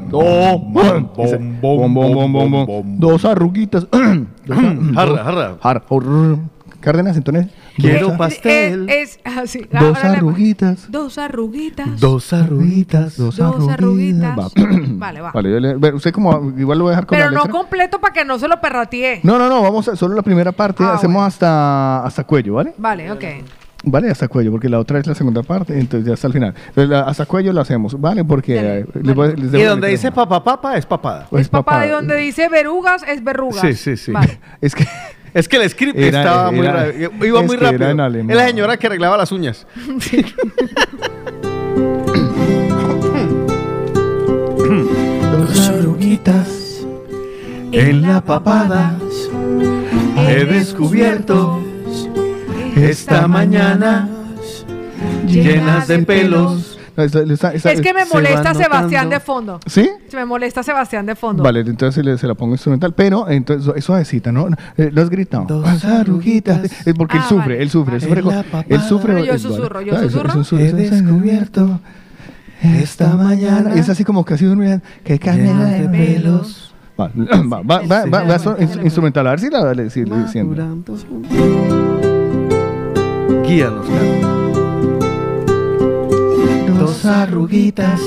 do, Ese, bom, bom, bom, bom, bom. Dos arruguitas. *clears throat* Dos ar- Jarra, dos- jarra. jarra. Cárdenas, entonces. Quiero dos, pastel. Eh, es así. dos Ahora le- arruguitas. Dos arruguitas. Dos arruguitas. Dos Dos arruguitas. arruguitas. Va. *clears throat* Vale, va. Vale, yo le- ve, usted como igual lo voy a dejar con Pero la no letra. completo para que no se lo perratee. No, no, no, vamos a solo la primera parte, Ah, hacemos hasta hasta cuello, ¿vale? Vale, ok. Vale, hasta cuello, porque la otra es la segunda parte, entonces ya hasta el final. Pero la- hasta cuello lo hacemos, ¿vale? Porque eh, les voy- les Y debo- donde dice debo- papá, papa, es papada. es Papá, papá. de donde dice verrugas es verrugas. Sí, sí, sí. Vale. *laughs* Es que Es que el script Era- estaba muy era- rápido. Iba es muy que era rápido. en alemán. Es la señora que arreglaba las uñas. *laughs* Dos oruguitas en la papada he descubierto esta mañana llenas de pelos. No, esa- esa- esa- Es que me molesta Sebastián de fondo. ¿Sí? Se me molesta Sebastián de fondo. Vale, entonces se, le- se la pongo instrumental, pero entonces es suavecita, ¿no? No, eh, no has gritado. Dos arruguitas. Es porque él Ah, sufre, vale. él sufre, él sufre. Él sufre. Pero yo eh, susurro, yo susurro. es un susurro, He descubierto esta mañana Es así como casi durmiendo. Que camina de pelos. Va, va, va, va, va, va, so- ins- instrumental. A ver si la si le dos arruguitas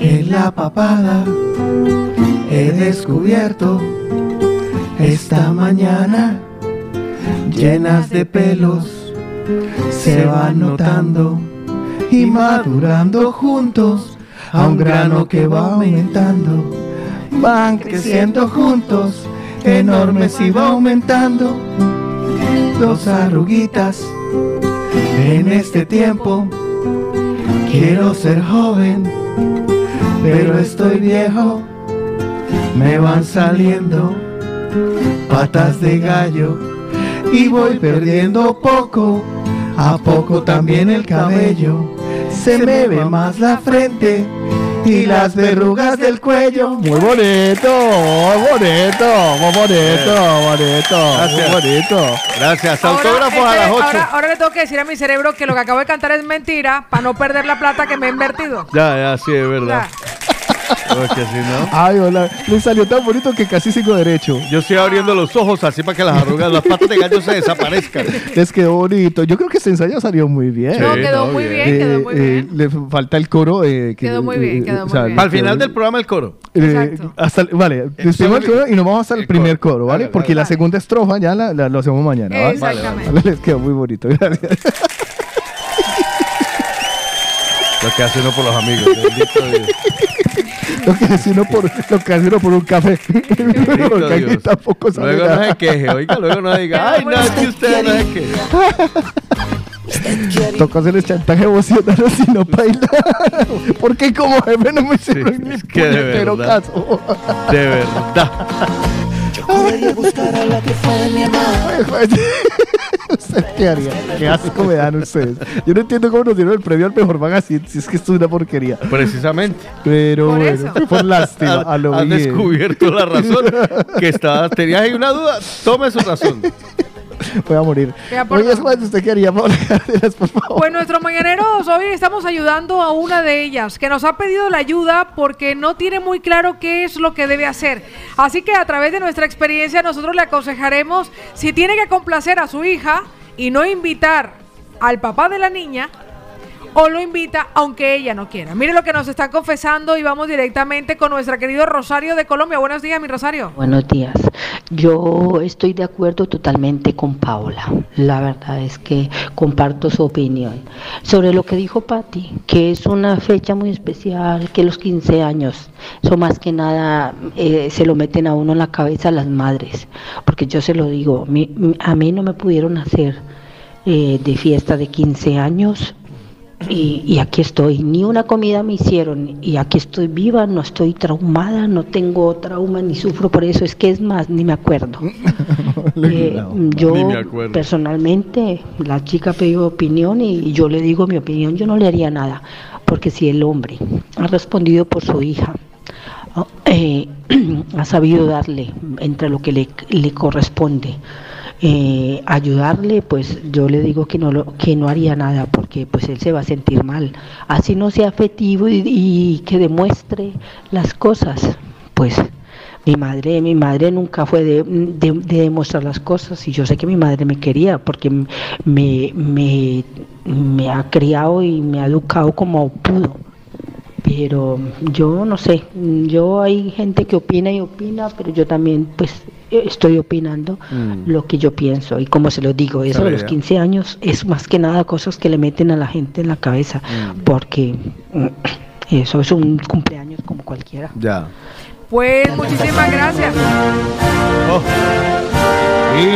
en la papada he descubierto esta mañana. Llenas de pelos se van notando y madurando juntos a un grano que va aumentando. Van creciendo juntos enormes y va aumentando dos arruguitas en este tiempo Quiero ser joven, pero estoy viejo. Me van saliendo patas de gallo y voy perdiendo poco a poco también el cabello. Se me ve más la frente y las verrugas del cuello. Muy bonito, muy bonito, muy bonito, bonito, muy bonito. Gracias. Ahora, Autógrafos a las 8. ahora, ahora le tengo que decir a mi cerebro que lo que acabo de cantar es mentira para no perder la plata que me he invertido. Ya, ya, sí, es verdad. Porque si no. Ay, hola, le salió tan bonito que casi sigo derecho. Yo estoy abriendo los ojos así para que las arrugas, las patas de gallo se desaparezcan. Les quedó bonito. Yo creo que ese ensayo salió muy bien. No, quedó no, muy bien. bien, quedó muy eh, le falta el coro. eh, que- Quedó muy bien, eh, quedó o sea, muy bien. Al final del programa el coro. Eh, hasta, el- vale, despedimos el coro y nos vamos hasta el, primer coro, ¿vale? Porque la segunda estrofa ya la, la- lo hacemos mañana, ¿vale? Exactamente. Vale, Les quedó muy bonito, gracias. Lo que hace uno por los amigos. bendito Dios. Lo que hace por, lo que hace uno por un café. *laughs* Porque aquí Dios. tampoco sabe Luego no nada. se queje, oiga, luego no diga, ay, no, es que usted no se queje. Toca hacer el chantaje emocional si no baila. *laughs* Porque como jefe no me hicieron ni que de puñetero verdad. caso. De verdad. Podría buscar a la que fue de mi amor. *laughs* ¿Usted qué haría? Qué asco me dan ustedes. Yo no entiendo cómo nos dieron el premio al mejor magazine, si es que esto es una porquería. Precisamente. Pero Por bueno, eso. fue por lástima. A lo bien. descubierto la razón que estaba, tenías ahí una duda, tome su razón. *laughs* Voy a morir. Oye, más, ¿usted qué haría, Paola Cárdenas, por favor? Pues nuestros mañaneros hoy estamos ayudando a una de ellas que nos ha pedido la ayuda porque no tiene muy claro qué es lo que debe hacer. Así que a través de nuestra experiencia nosotros le aconsejaremos si tiene que complacer a su hija y no invitar al papá de la niña o lo invita aunque ella no quiera. Mire lo que nos están confesando y vamos directamente con nuestra querido Rosario de Colombia. Buenos días, mi Rosario. Buenos días. Yo estoy de acuerdo totalmente con Paola. La verdad es que comparto su opinión. Sobre lo que dijo Patti, que es una fecha muy especial, que los 15 años, eso más que nada eh, se lo meten a uno en la cabeza las madres. Porque yo se lo digo, mi- a mí no me pudieron hacer eh, de fiesta de 15 años y, y aquí estoy, ni una comida me hicieron y aquí estoy viva, no estoy traumada, no tengo trauma ni sufro por eso, es que es más, ni me acuerdo. *laughs* Eh, yo Ni me acuerdo. personalmente, la chica pidió opinión y yo le digo mi opinión, yo no le haría nada, porque si el hombre ha respondido por su hija, eh, *clears throat* ha sabido darle entre lo que le, le corresponde, eh, ayudarle, pues yo le digo que no lo, que no haría nada porque pues él se va a sentir mal. Así no sea afectivo y, y que demuestre las cosas, pues mi madre, mi madre nunca fue de, de- de demostrar las cosas y yo sé que mi madre me quería porque me, me, me ha criado y me ha educado como pudo. Pero yo no sé, yo hay gente que opina y opina, pero yo también pues estoy opinando Mm. lo que yo pienso y como se lo digo, eso de los Sabía. 15 años es más que nada cosas que le meten a la gente en la cabeza, Mm. porque mm, eso es un cumpleaños como cualquiera. Ya. Pues muchísimas gracias.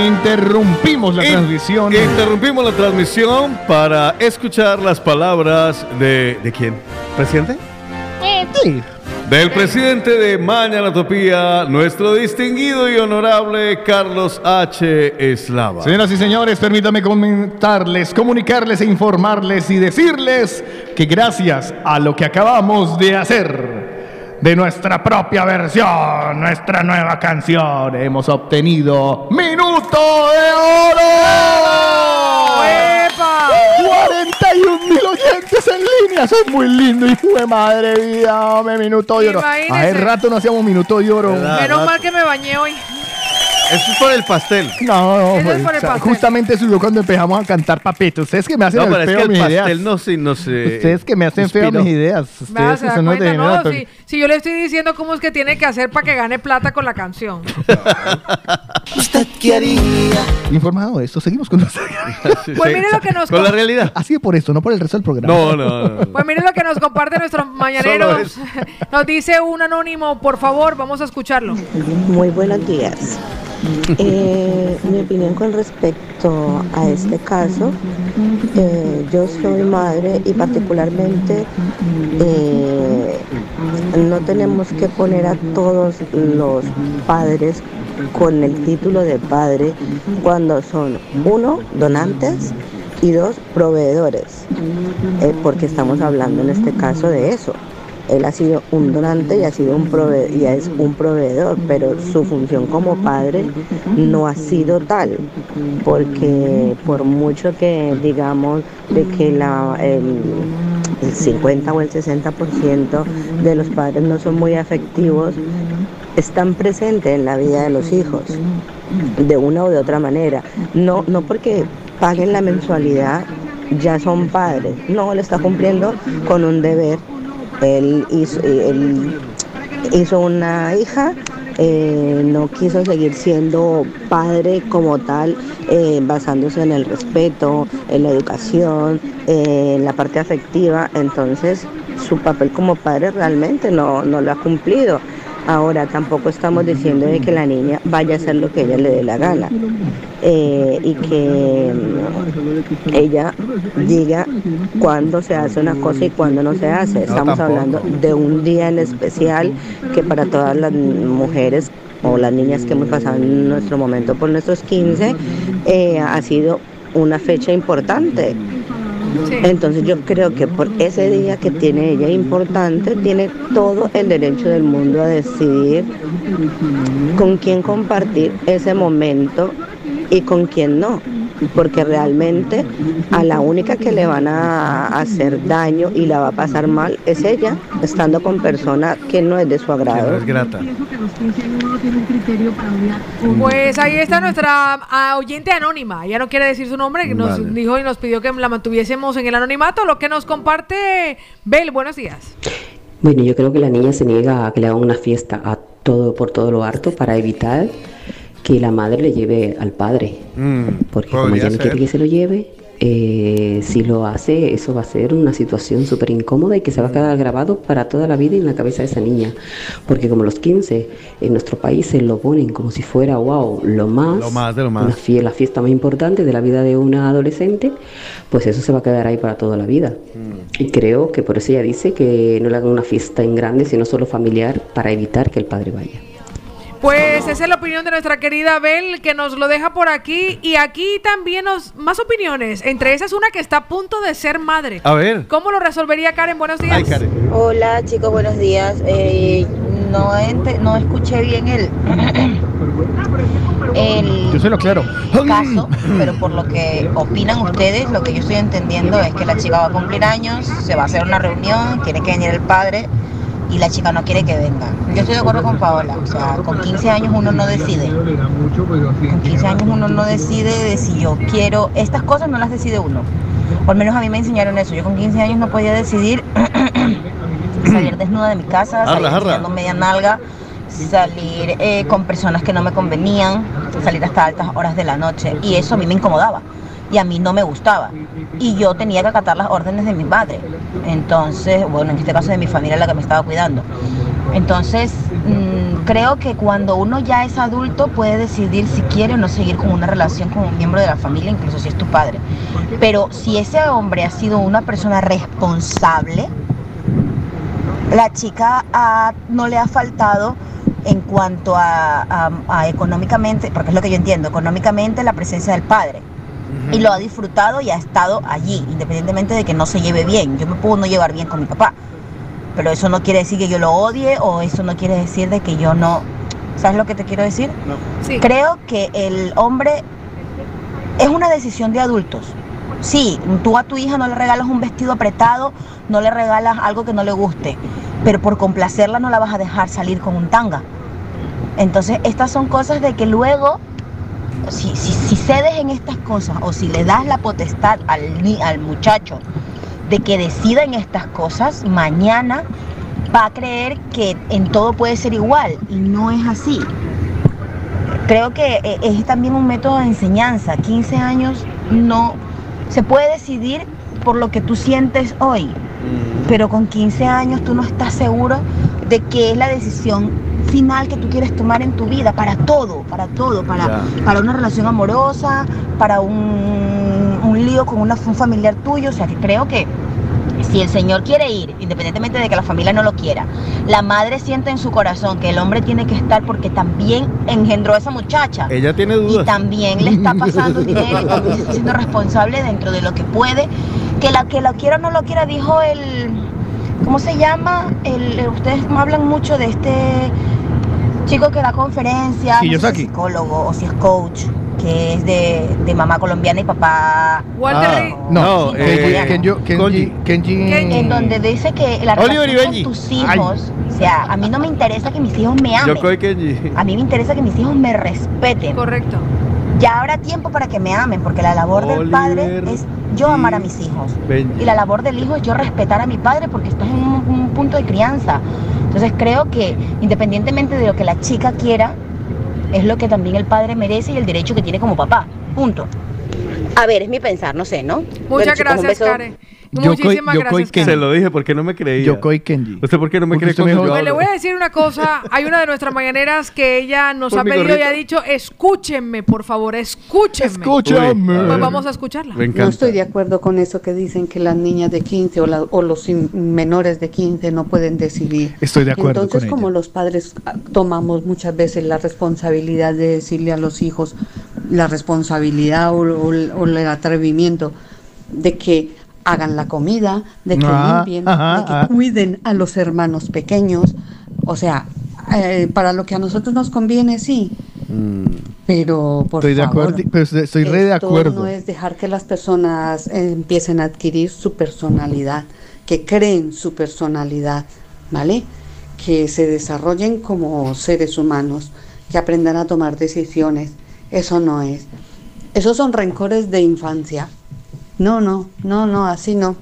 Interrumpimos la In- transmisión. Interrumpimos la transmisión para escuchar las palabras de. ¿De quién? ¿Presidente? Sí. Del presidente de Mañanatopía, nuestro distinguido y honorable Carlos H. Eslava. Señoras y señores, permítame comentarles, comunicarles e informarles y decirles que gracias a lo que acabamos de hacer de nuestra propia versión, nuestra nueva canción, hemos obtenido Minuto de Oro. ¡Epa! 41 mil oyentes en línea, eso es muy lindo, hijo de madre vida, hombre, Minuto de Oro. Imagínese. Hace rato no hacíamos Minuto de Oro. Menos mal que me bañé hoy. Eso es por el pastel. No, no, Eso es pues, por el o sea, pastel. justamente eso es cuando empezamos a cantar papito. Ustedes que me hacen No, el pero es feo que el mis ideas. pastel no se. No se Ustedes que me hacen feo inspiró. mis ideas. Ustedes que son cuenta, no, degenerados. Si, yo le estoy diciendo cómo es que tiene que hacer para que gane plata con la canción. *laughs* ¿Usted qué haría? Informado de esto, seguimos con nuestra... Pues mire lo que nos Con la realidad. Así por esto, no por el resto del programa. No, no, no. Pues mire lo que nos comparte nuestros mañaneros. *laughs* Nos dice un anónimo, por favor, vamos a escucharlo. Muy buenos días. Eh, mi opinión con respecto a este caso, eh, yo soy madre y particularmente eh, no tenemos que poner a todos los padres con el título de padre cuando son uno, donantes y dos, proveedores, eh, porque estamos hablando en este caso de eso. Él ha sido un donante y ha sido un prove y es un proveedor, pero su función como padre no ha sido tal, porque por mucho que digamos de que la, el 50 o el 60% de los padres no son muy afectivos, están presentes en la vida de los hijos de una o de otra manera. No, no porque paguen la mensualidad ya son padres. No, él está cumpliendo con un deber. Él él hizo una hija, eh, no quiso seguir siendo padre como tal, eh, basándose en el respeto, en la educación, eh, en la parte afectiva. Entonces, su papel como padre realmente no, no lo ha cumplido. Ahora, tampoco estamos diciendo de que la niña vaya a hacer lo que ella le dé la gana eh, y que mm, ella diga cuándo se hace una cosa y cuándo no se hace. Estamos hablando de un día en especial que para todas las mujeres o las niñas que hemos pasado en nuestro momento por nuestros 15 eh, ha sido una fecha importante. Entonces yo creo que por ese día que tiene ella importante, tiene todo el derecho del mundo a decidir con quién compartir ese momento y con quién no. Porque realmente a la única que le van a hacer daño y la va a pasar mal es ella, estando con personas que no es de su agrado. es grata. Pues ahí está nuestra ah, oyente anónima. Ella no quiere decir su nombre, que nos Vale. dijo y nos pidió que la mantuviésemos en el anonimato. Lo que nos comparte Bel, buenos días. Bueno, yo creo que la niña se niega a que le hagan una fiesta a todo por todo lo harto para evitar que la madre le lleve al padre. Porque como ella no quiere que se lo lleve, eh, si lo hace, eso va a ser una situación súper incómoda y que se va a quedar grabado para toda la vida en la cabeza de esa niña. Porque como los 15 en nuestro país se lo ponen como si fuera, wow, lo más, Lo más de lo más. una fie- la fiesta más importante de la vida de una adolescente, pues eso se va a quedar ahí para toda la vida. Mm. Y creo que por eso ella dice que no le hagan una fiesta en grande, sino solo familiar, para evitar que el padre vaya. Pues esa es la opinión de nuestra querida Bel, que nos lo deja por aquí. Y aquí también nos más opiniones. Entre esas, una que está a punto de ser madre. A ver. ¿Cómo lo resolvería Karen? Buenos días. Hola chicos, buenos días. Eh, no, ente- no escuché bien el, *coughs* el Yo se lo claro. caso, *coughs* pero por lo que opinan ustedes, lo que yo estoy entendiendo es que la chica va a cumplir años, se va a hacer una reunión, tiene que venir el padre y la chica no quiere que venga. Yo estoy de acuerdo con Paola, o sea, con 15 años uno no decide. Con 15 años uno no decide de si yo quiero, estas cosas no las decide uno. O al menos a mí me enseñaron eso. Yo con 15 años no podía decidir *clears throat* salir desnuda de mi casa, salir enseñando media nalga, salir eh, con personas que no me convenían, salir hasta altas horas de la noche. Y eso a mí me incomodaba. Y a mí no me gustaba. Y yo tenía que acatar las órdenes de mi madre. Entonces, bueno, en este caso de mi familia la que me estaba cuidando. Entonces, mm, creo que cuando uno ya es adulto puede decidir si quiere o no seguir con una relación con un miembro de la familia, incluso si es tu padre. Pero si ese hombre ha sido una persona responsable, la chica no le ha faltado en cuanto a, a- a económicamente, porque es lo que yo entiendo, económicamente la presencia del padre. Y lo ha disfrutado y ha estado allí, independientemente de que no se lleve bien. Yo me puedo no llevar bien con mi papá, pero eso no quiere decir que yo lo odie o eso no quiere decir de que yo no... ¿Sabes lo que te quiero decir? Creo que el hombre es una decisión de adultos. Sí, tú a tu hija no le regalas un vestido apretado, no le regalas algo que no le guste, pero por complacerla no la vas a dejar salir con un tanga. Entonces, estas son cosas de que luego, si, si, si cedes en estas cosas o si le das la potestad al, al muchacho de que decida en estas cosas, mañana va a creer que en todo puede ser igual y no es así. Creo que eh, es también un método de enseñanza. 15 años no se puede decidir por lo que tú sientes hoy, pero con 15 años tú no estás seguro de qué es la decisión final que tú quieres tomar en tu vida, para todo, para todo, para, para una relación amorosa, para un, un lío con una, un familiar tuyo, o sea que creo que si el señor quiere ir, independientemente de que la familia no lo quiera, la madre siente en su corazón que el hombre tiene que estar porque también engendró a esa muchacha. Ella tiene Y dudas. también le está pasando dinero *laughs* y también está siendo responsable dentro de lo que puede. Que la que lo quiera o no lo quiera, dijo el. ¿Cómo ¿cómo se llama? El, el- ustedes hablan mucho de este chico que da conferencias, no sé si es psicólogo o si es coach, que es de, de mamá colombiana y papá... Walter Ah, no, eh. Kenji, Kenji, Kenji, En donde dice que la Oliver y relación con tus hijos, o sea, a mí no me interesa que mis hijos me amen. Yokoi Kenji. A mí me interesa que mis hijos me respeten. Correcto. Ya habrá tiempo para que me amen, porque la labor del padre es yo amar a mis hijos. Benji. Y la labor del hijo es yo respetar a mi padre porque estoy en un, un punto de crianza. Entonces creo que independientemente de lo que la chica quiera, es lo que también el padre merece y el derecho que tiene como papá. Punto. A ver, es mi pensar, no sé, ¿no? Muchas Bueno, gracias. Karen. Muchísimas gracias, Se Karen. lo dije porque no me creía. Yokoi Kenji. ¿Usted por qué no me Porque cree me cuando yo le voy a decir una cosa. Hay una de nuestras mañaneras que ella nos Por ha pedido y ha dicho, escúchenme, por favor, escúchenme. Escúchame. Pues vamos a escucharla. No estoy de acuerdo con eso que dicen que las niñas de 15 o, la- o los menores de 15 no pueden decidir. Estoy de acuerdo Entonces, con como los padres ah, tomamos muchas veces la responsabilidad de decirle a los hijos la responsabilidad o, o el- o el atrevimiento de que hagan la comida, de que Ah, limpien, ajá, de que ah. cuiden a los hermanos pequeños. O sea, eh, para lo que a nosotros nos conviene, sí. Pero por Estoy de favor, acuerdo, pero estoy- re de acuerdo. No es dejar que las personas eh, empiecen a adquirir su personalidad, que creen su personalidad, ¿vale? Que se desarrollen como seres humanos, que aprendan a tomar decisiones. Eso no es. Esos son rencores de infancia. No, no, no, no, así no.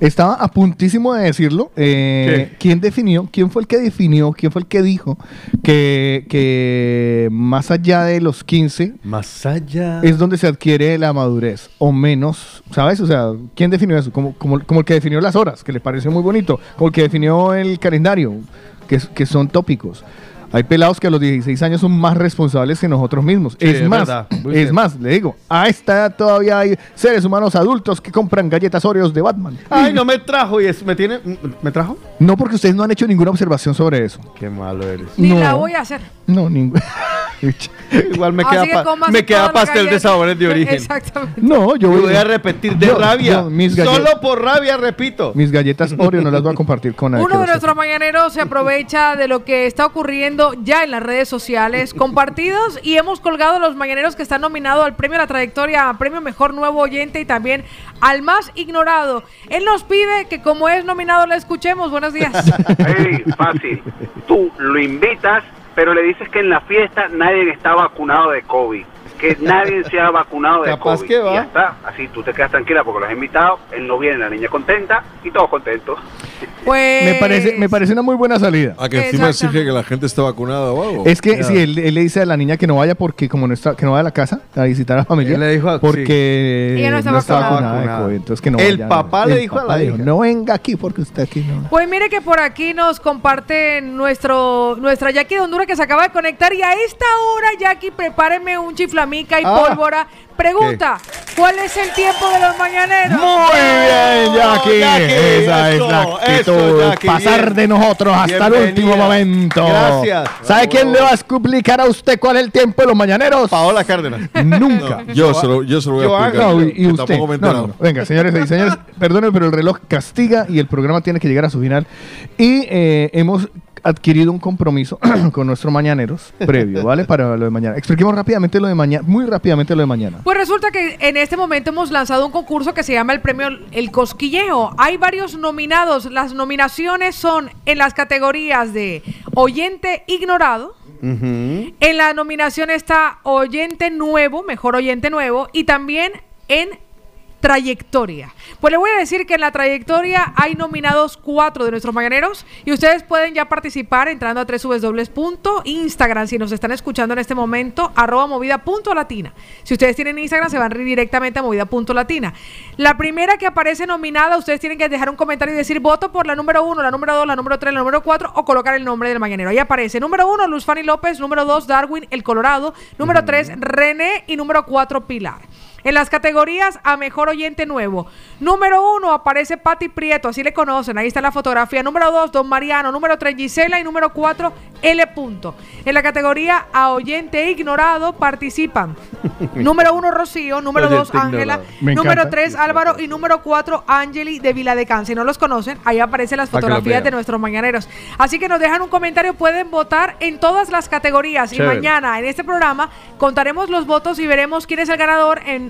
Estaba a puntísimo de decirlo. Eh, ¿Quién definió? ¿Quién fue el que definió? ¿Quién fue el que dijo que, que más allá de los 15 Más allá. es donde se adquiere la madurez? O menos, ¿sabes? O sea, ¿quién definió eso? Como, como, como el que definió las horas, que le pareció muy bonito. Como el que definió el calendario, que, es- que son tópicos. Hay pelados que a los 16 años son más responsables que nosotros mismos. Sí, es, es más, es más, le digo, a esta edad todavía hay seres humanos adultos que compran galletas Oreos de Batman. Ay, no me trajo y es, me tiene. ¿Me trajo? No, porque ustedes no han hecho ninguna observación sobre eso. Qué malo eres. Ni No. la voy a hacer. No, ningún. *laughs* Igual me queda, que pa- cómase me queda pastel de sabores de origen. Exactamente. No, yo voy a repetir de yo- rabia. yo mis Solo por rabia repito. Mis galletas Oreo no las voy a compartir con nadie. Uno de nuestros mañaneros se aprovecha de lo que está ocurriendo ya en las redes sociales *laughs* compartidos y hemos colgado los mañaneros que están nominados al premio a la trayectoria, a premio mejor nuevo oyente y también al más ignorado. Él nos pide que como es nominado le escuchemos. *laughs* Fácil. Tú lo invitas, pero le dices que en la fiesta nadie está vacunado de COVID. Que nadie se ha vacunado de Capaz COVID. que va. Y ya está. Así tú te quedas tranquila porque lo has invitado. Él no viene, la niña contenta y todos contentos. Pues Me parece, me parece una muy buena salida. A que encima exige que la gente esté vacunada o algo. Es que si él, él le dice a la niña que no vaya porque como no está, que no vaya a la casa a visitar a la familia, Él le dijo, porque sí. Ella no está vacunada. de Vacunada. COVID, entonces que no El vaya. papá le El dijo a la dijo, hija. no venga aquí porque usted aquí no. Pues mire que por aquí nos comparte nuestro, nuestra Jackie de Honduras que se acaba de conectar y a esta hora, Jackie, prepáreme un chiflamica y Ah. pólvora. Pregunta, ¿cuál es el tiempo de los mañaneros? Muy bien, Jackie. Jackie, Esa eso, es la eso, actitud. Jackie, Pasar bien. de nosotros hasta el último momento. Gracias. ¿Sabe quién le va a explicar a usted cuál es el tiempo de los mañaneros? Paola Cárdenas. Nunca. Yo se lo, yo se lo voy a explicar. No, y, usted. tampoco me he No, no. Venga, señores y señores, *laughs* perdonen, pero el reloj castiga y el programa tiene que llegar a su final. Y eh, hemos adquirido un compromiso *clears throat* con nuestros mañaneros *laughs* previo, ¿vale? Para lo de mañana. Expliquemos rápidamente lo de mañana, muy rápidamente lo de mañana. Pues resulta que en este momento hemos lanzado un concurso que se llama el premio El Cosquilleo. Hay varios nominados. Las nominaciones son en las categorías de oyente ignorado. En la nominación está oyente nuevo, mejor oyente nuevo, y también en trayectoria. Pues le voy a decir que en la trayectoria hay nominados cuatro de nuestros mañaneros y ustedes pueden ya participar entrando a www.instagram si nos están escuchando en este momento, arroba movida.latina. Si ustedes tienen Instagram se van directamente a movida.latina. La primera que aparece nominada, ustedes tienen que dejar un comentario y decir voto por la número uno, la número dos, la número tres, la número cuatro o colocar el nombre del mañanero. Ahí aparece número uno, Luz Fanny López, número dos, Darwin, el Colorado, número tres, René y número cuatro, Pilar. En las categorías a mejor oyente nuevo. Número uno aparece Patti Prieto, así le conocen, ahí está la fotografía. Número dos, Don Mariano. Número tres, Gisela. Y número cuatro, L. Punto. En la categoría a oyente ignorado participan. *laughs* número uno, Rocío. Número dos, Ángela. Número tres, Álvaro. Y número cuatro, Angeli de Viladecán. Si no los conocen, ahí aparecen las los fotografías de nuestros mañaneros. Así que nos dejan un comentario, pueden votar en todas las categorías. Y mañana en este programa contaremos los votos y veremos quién es el ganador en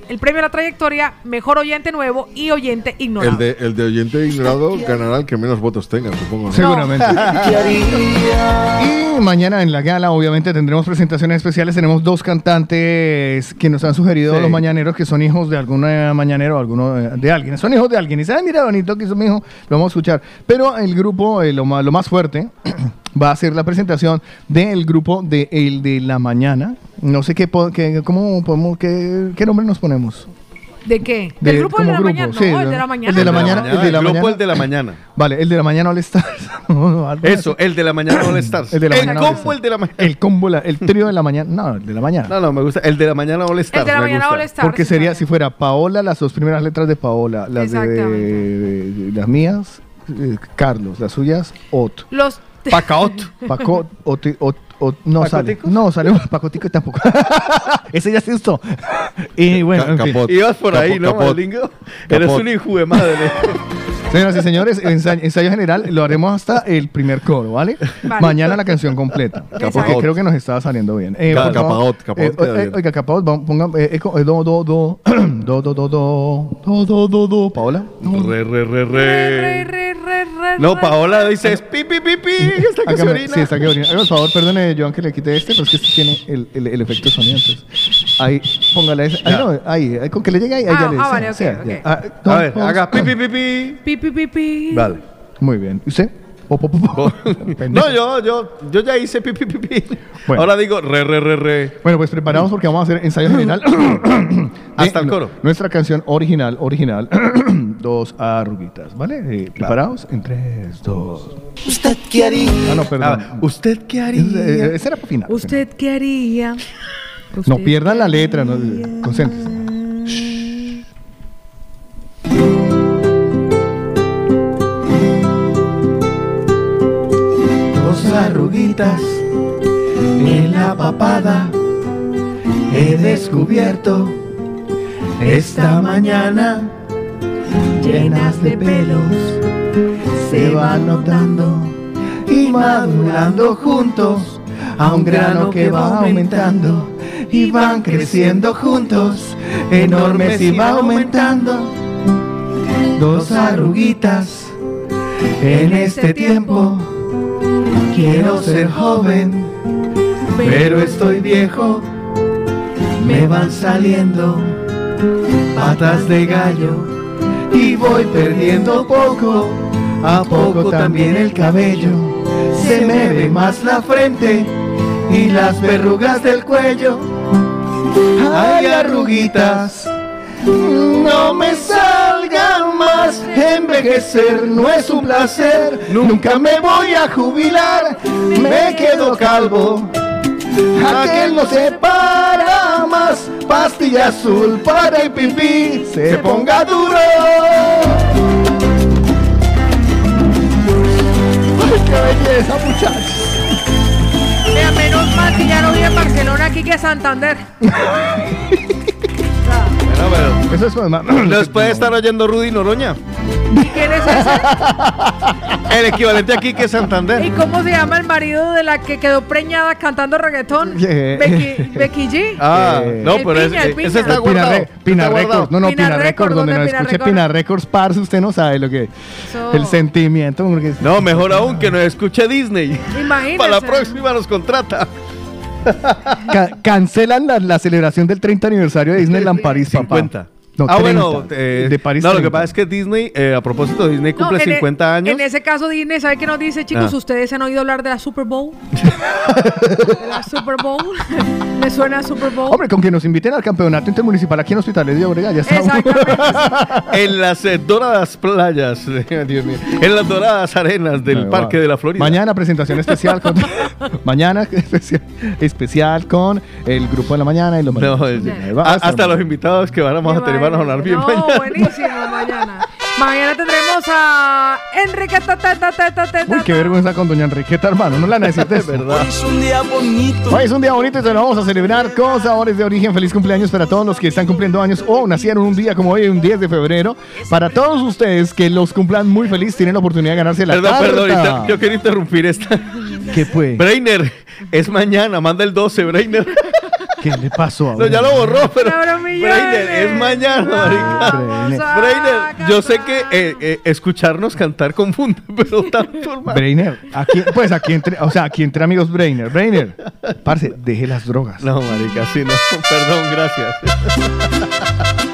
el premio a la trayectoria, mejor oyente nuevo y oyente ignorado. El de, el de oyente ignorado ganará el que menos votos tenga, supongo. ¿no? Seguramente. *laughs* Y mañana en la gala, obviamente, tendremos presentaciones especiales. Tenemos dos cantantes que nos han sugerido Sí. los mañaneros que son hijos de algún mañanero, alguno eh, de alguien. Son hijos de alguien. Y saben, mira, bonito que es mi hijo, lo vamos a escuchar. Pero el grupo, eh, lo, más, lo más fuerte, *clears throat* va a ser la presentación del grupo de El de la Mañana. No sé qué, cómo podemos, qué, qué nombre nos ponemos. ¿De qué? De- ¿Del grupo de como la grupo, mañana? sí, no, el de la mañana. El de la mañana. El de la el grupo mañana. el de la mañana. Vale, el de la mañana All Stars. Eso, el de la mañana All Stars. El de la el mañana combo, el de la mañana. El combo, la- el trío de la mañana. No, el de la mañana. No, no, me gusta. El de la mañana All Stars. de la mañana. All Stars. Porque sería, si fuera Paola, las dos primeras letras de Paola, las de, de- las mías, eh, Carlos, las suyas, Ot. Los Pacaot. Paco, *laughs* Ot, Ot, Ot- no sale. No sale Pacotico tampoco. *laughs* Ese ya se usó. y bueno, en fin. Ibas por ahí, ¿no. Malingo? Eres un hijo de madre. *laughs* Señoras y señores, ensayo, ensayo general lo haremos hasta el primer coro, ¿vale? Vale. Mañana la canción completa. Porque creo que nos estaba saliendo bien. Eh, Ca- por favor, capaot, capaot eh, eh, oiga, capaot, vamos, pongan eh, eco, eh, do, do, do, *clears throat* do, do, do, do, do, do, do, do. Paola. Re, re, re, re. No, Paola dice es pi, pi, pi, pi. Está que se orina. sí, está que orina. Hágame el favor, perdone, Joan, que le quite este, pero es que este tiene el, el, el efecto de sonido. Entonces, ahí, póngale ese. Ahí, no, ahí, ahí, con que le llegue ahí, ahí Ah, ya le ah, sí, vale, ok, ok. ya. Ah, A ver, haga pi, pi, pi, pi. Pi, pi, pi, pi. Vale. Muy bien. ¿Y usted? Po, po, po, po. No, yo, yo, yo ya hice pi, pi, pi, pi. Bueno. Ahora digo re, re, re, re. Bueno, pues preparados porque vamos a hacer ensayo *coughs* general. *coughs* Hasta el coro. Nuestra canción original, original. *coughs* dos arruguitas, ¿vale? Eh, ¿Preparados? En tres, dos. ¿Usted qué haría? Ah, no, perdón. Ah, ¿Usted qué haría? Ese, ese era para final. ¿Usted qué haría? *laughs* No pierdan la letra, no, concéntrense. Dos arruguitas en la papada he descubierto esta mañana. Llenas de pelos se van notando y madurando juntos a un grano que va aumentando y van creciendo juntos enormes y va aumentando dos arruguitas en este tiempo Quiero ser joven, pero estoy viejo. Me van saliendo patas de gallo y voy perdiendo poco a poco también el cabello. Se me ve más la frente y las verrugas del cuello. Hay arruguitas, no me salgan más. Envejecer no es un placer. Nunca me voy a jubilar. Me quedo calvo. Aquel no se para más. Pastilla azul para el pipí. Se ponga duro. ¡Ay, qué belleza, muchachos! Mal que ya no vive en Barcelona aquí que Santander. Eso es además. Los puede estar oyendo Rudy Noroña. ¿Y quién es ese? El equivalente aquí que Santander. ¿Y cómo se llama el marido de la que quedó preñada cantando reggaetón? *laughs* Yeah. Becky, Becky G. Ah, Eh, no, El pero Piña, ese, el Piña. ese está Pina, guardado. Re- Pina Está guardado. Records, no, no, Pina Pina, Records, donde no ¿dónde Pina escuche Records? Pina Records, parce, usted no sabe lo que el sentimiento. porque- No, mejor aún que nos escuche Disney. Imagínese. Para la próxima nos contrata. Ca- cancelan la, la celebración del 30 aniversario de Disneyland París, papá. 50. No, ah, 30. bueno, eh, de París No, lo que 30. pasa es que Disney, eh, a propósito, Disney cumple en e- 50 años. En ese caso, Disney, ¿sabe qué nos dice, chicos? Ah. ¿Ustedes han oído hablar de la Super Bowl? *laughs* ¿De la Super Bowl? *laughs* ¿Le suena a Super Bowl? Hombre, con que nos inviten al campeonato intermunicipal aquí en Hospitales de Obregón, ya estamos. *laughs* en las eh, doradas playas, Dios mío, en las doradas arenas del Ay, Parque va. de la Florida. Mañana presentación especial con mañana especial, especial con el grupo de la mañana y los No, mariachis. es- Ahí va, a- hasta hasta los invitados que vamos a tener van a sonar bien No, mañana. buenísimo, mañana. Mañana tendremos a Enrique ta, ta, ta, ta, ta, ta, Uy, qué vergüenza con doña Enriqueta, hermano. No la *laughs* necesites. verdad. Es un día bonito. Hoy es un día bonito y se lo vamos a celebrar con sabores de origen. Feliz cumpleaños para todos los que están cumpliendo años o nacieron un día como hoy, un 10 de febrero. Para todos ustedes que los cumplan muy feliz, tienen la oportunidad de ganarse la Perdón, tarta. perdón, yo quiero interrumpir esta. ¿Qué fue? Brainer, es mañana, manda el 12, Brainer. ¿Qué le pasó a No, ya lo borró, pero. Brainer, es mañana, marica. Brainer. Brainer, yo sé que eh, eh, escucharnos cantar confunde, *laughs* pero tanto, hermano. Brainer, aquí, pues aquí entre, o sea, aquí entre amigos Brainer. Brainer, parce, deje las drogas. No, marica, sí, no. *laughs* Perdón, gracias. *laughs*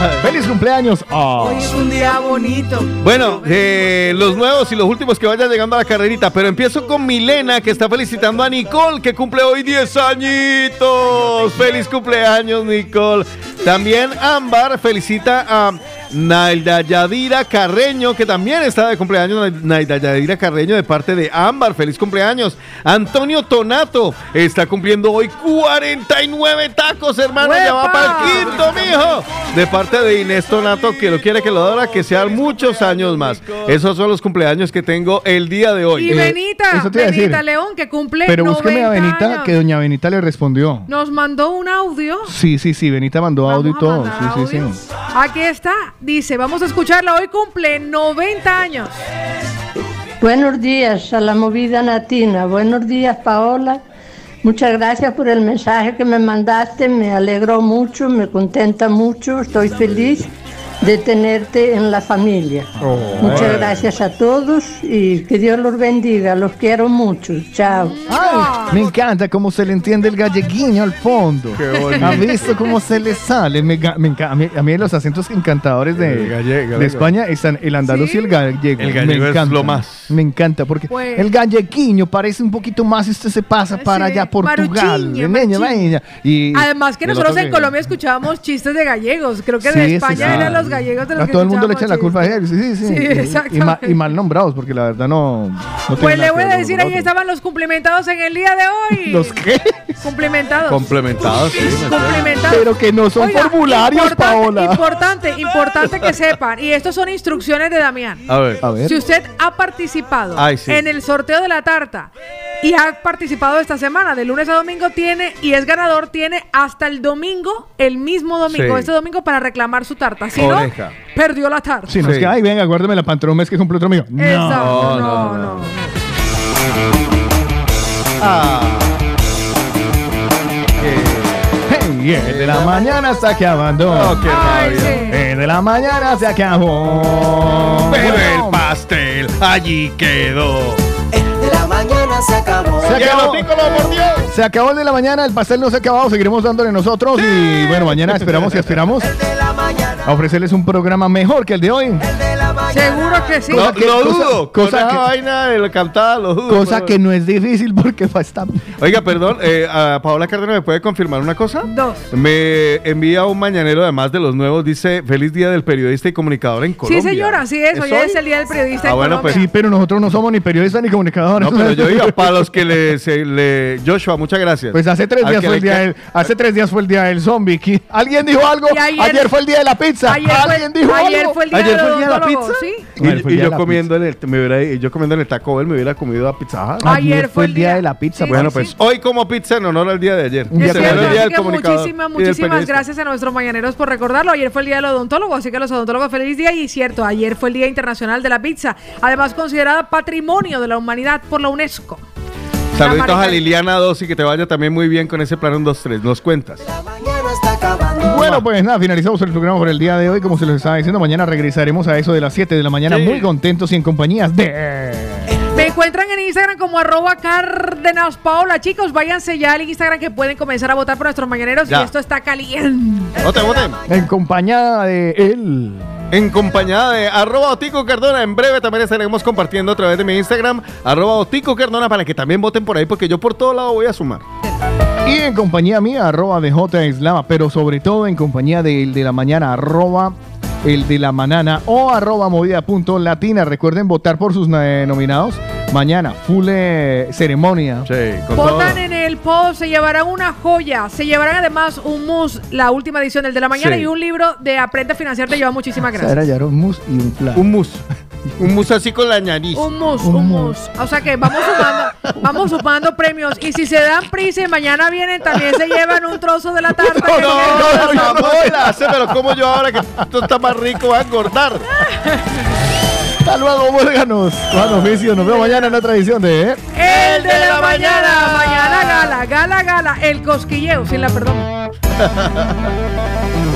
*laughs* ¡Feliz cumpleaños! Ah. Hoy es un día bonito. Bueno, eh, los nuevos y los últimos que vayan llegando a la carrerita, pero empiezo con Milena que está felicitando a Nicole que cumple hoy 10 añitos. Feliz cumpleaños Nicole. También Ámbar felicita a Naida Yadira Carreño que también está de cumpleaños. Naida Yadira Carreño de parte de Ámbar. Feliz cumpleaños. Antonio Tonato está cumpliendo hoy 49 tacos, hermano. Ya va para el quinto, mijo. De parte de Inés Tonato, que lo quiere que lo adora, que sean muchos años más. Esos son los cumpleaños que tengo el día de hoy. Y Benita, a Benita decir. León, que cumple Pero búsqueme a 90 Benita, años. que doña Benita le respondió. Nos mandó un audio. Sí, sí, sí, Benita mandó audio y todo. Sí, sí, sí. Aquí está. Dice, vamos a escucharla. Hoy cumple 90 años. Buenos días a la movida natina. Buenos días, Paola. Muchas gracias por el mensaje que me mandaste. Me alegró mucho, me contenta mucho. Estoy feliz de tenerte en la familia. Muchas gracias a todos y que Dios los bendiga. Los quiero mucho. Chao. Ay, me encanta cómo se le entiende el galleguiño al fondo. Qué. ¿Ha visto cómo se le sale? Me, ga- me enca- a, mí, a mí los acentos encantadores de, El gallego, de España están el andaluz y el gallego. El gallego me es encanta, lo más. Me encanta porque Pues- el galleguiño parece un poquito más, este se pasa para Sí, allá Portugal. Y Además que nosotros otro en Colombia escuchábamos chistes de gallegos. Creo que Sí, de España sí. eran los gallegos de los A que todo el mundo le echa la culpa a él. Sí, sí, Sí, *laughs* Y- y, ma- exactamente. y mal nombrados porque la verdad no. no Pues le voy a decir, ahí estaban los cumplimentados en el día de hoy. *laughs* ¿Los qué? Cumplimentados. Complementados, sí. Cumplimentados. Pero que no son Oiga, formularios, importante, Paola. Importante, importante que sepan. Y estos son instrucciones de Damián. A ver. A ver. Si usted ha participado Ay, sí. en el sorteo de la tarta y ha participado esta semana, de lunes a domingo, tiene y es ganador, tiene hasta el domingo, el mismo domingo, Sí. este domingo, para reclamar su tarta. Si Oreja. no, perdió la tarta. Sí, no es Sí. que, ay, venga, guárdeme la pantalón, es que cumple otro mío. No. Exacto, No, no, no, no. no. Ah. Hey, el de la mañana se acabando. Oh, qué Ay, sí. El de la mañana se acabó. Pero Bueno, el pastel allí quedó. El de la mañana se acabó. Se acabó. hocico lo mordió. Se acabó el de la mañana, el pastel no se ha acabado, seguiremos dándole nosotros y bueno, mañana esperamos y aspiramos El de la mañana. a ofrecerles un programa mejor que el de hoy. El de la mañana. Seguro que sí. Lo, Cosa que- lo cosa- dudo. cosa Con esa que- vaina de la cantada, lo dudo. Cosa pero- que no es difícil porque está... Oiga, perdón, eh, a Paola Cárdenas me puede confirmar una cosa. Dos. Me envía un mañanero, además de los nuevos, dice Feliz Día del Periodista y Comunicador en Colombia. Sí, señora, así es. Hoy es el día del periodista Ah, en bueno, Colombia. pues Sí, pero nosotros no somos ni periodistas ni comunicadores. No, pero yo digo, *laughs* para los que le, se- le- Joshua, muchas gracias. Pues hace tres Al días fue el día del, hace tres días fue el día del zombie. ¿Qui- ¿Alguien dijo algo? Ayer, ayer- fue el día de la pizza. Ayer fue, ¿Alguien dijo ayer algo? fue el día ¿Ayer fue el día de la odontólogo, pizza? ¿sí? Y, Ayer fue el y día yo la comiendo en el, me hubiera, y yo comiendo en el Taco Bell me hubiera comido a Pizza Hut. Ayer fue el día de la pizza. Sí, Bueno, sí, pues sí. hoy como pizza en honor al día de ayer. Un Es cierto, el día así del que comunicador muchísimas, y del muchísimas periodista. gracias a nuestros mañaneros por recordarlo. Ayer fue el día del odontólogo, así que los odontólogos feliz día y cierto, ayer fue el Día Internacional de la Pizza, además considerada Patrimonio de la Humanidad por la UNESCO. Saluditos La a Liliana Dossi, que te vaya también muy bien con ese plan 1, 2, 3. Nos cuentas. Mañana está acabando. Bueno, pues nada, finalizamos el programa por el día de hoy. Como se los estaba diciendo, mañana regresaremos a eso de las 7 de la mañana Sí. muy contentos y en compañías de... Me encuentran en Instagram como arroba Cárdenas Paola. Chicos, váyanse ya al Instagram que pueden comenzar a votar por nuestros mañaneros Ya. y esto está caliente. Voten, voten. En compañía de él. En compañía de arroba Otico Cardona. En breve también estaremos compartiendo a través de mi Instagram, arroba Otico Cardona, para que también voten por ahí, porque yo por todo lado voy a sumar. Y en compañía mía, arroba de J Eslava, pero sobre todo en compañía del de la mañana, arroba el de la manana o arroba movida punto latina. Recuerden votar por sus nominados. Mañana, full eh, ceremonia. Sí, Votan en el post, se llevarán una joya. Se llevarán además un mus, la última edición del de la mañana, Sí. y un libro de Aprende a financiar. Te lleva muchísimas gracias. Era ya un mus y un flan. Un mus. Un mus así con la nariz. Un mus, un mus. O sea que vamos sumando, vamos sumando premios. Y si se dan prisa y mañana vienen, también se llevan un trozo de la tarta. que No, no, no, Paola, se me lo como yo ahora que esto está más rico, va a engordar. Hasta luego, muérganos. Juan Oficio, nos vemos mañana en otra edición de... El de la mañana, mañana gala, gala, gala, el cosquilleo, sin la perdón. *laughs*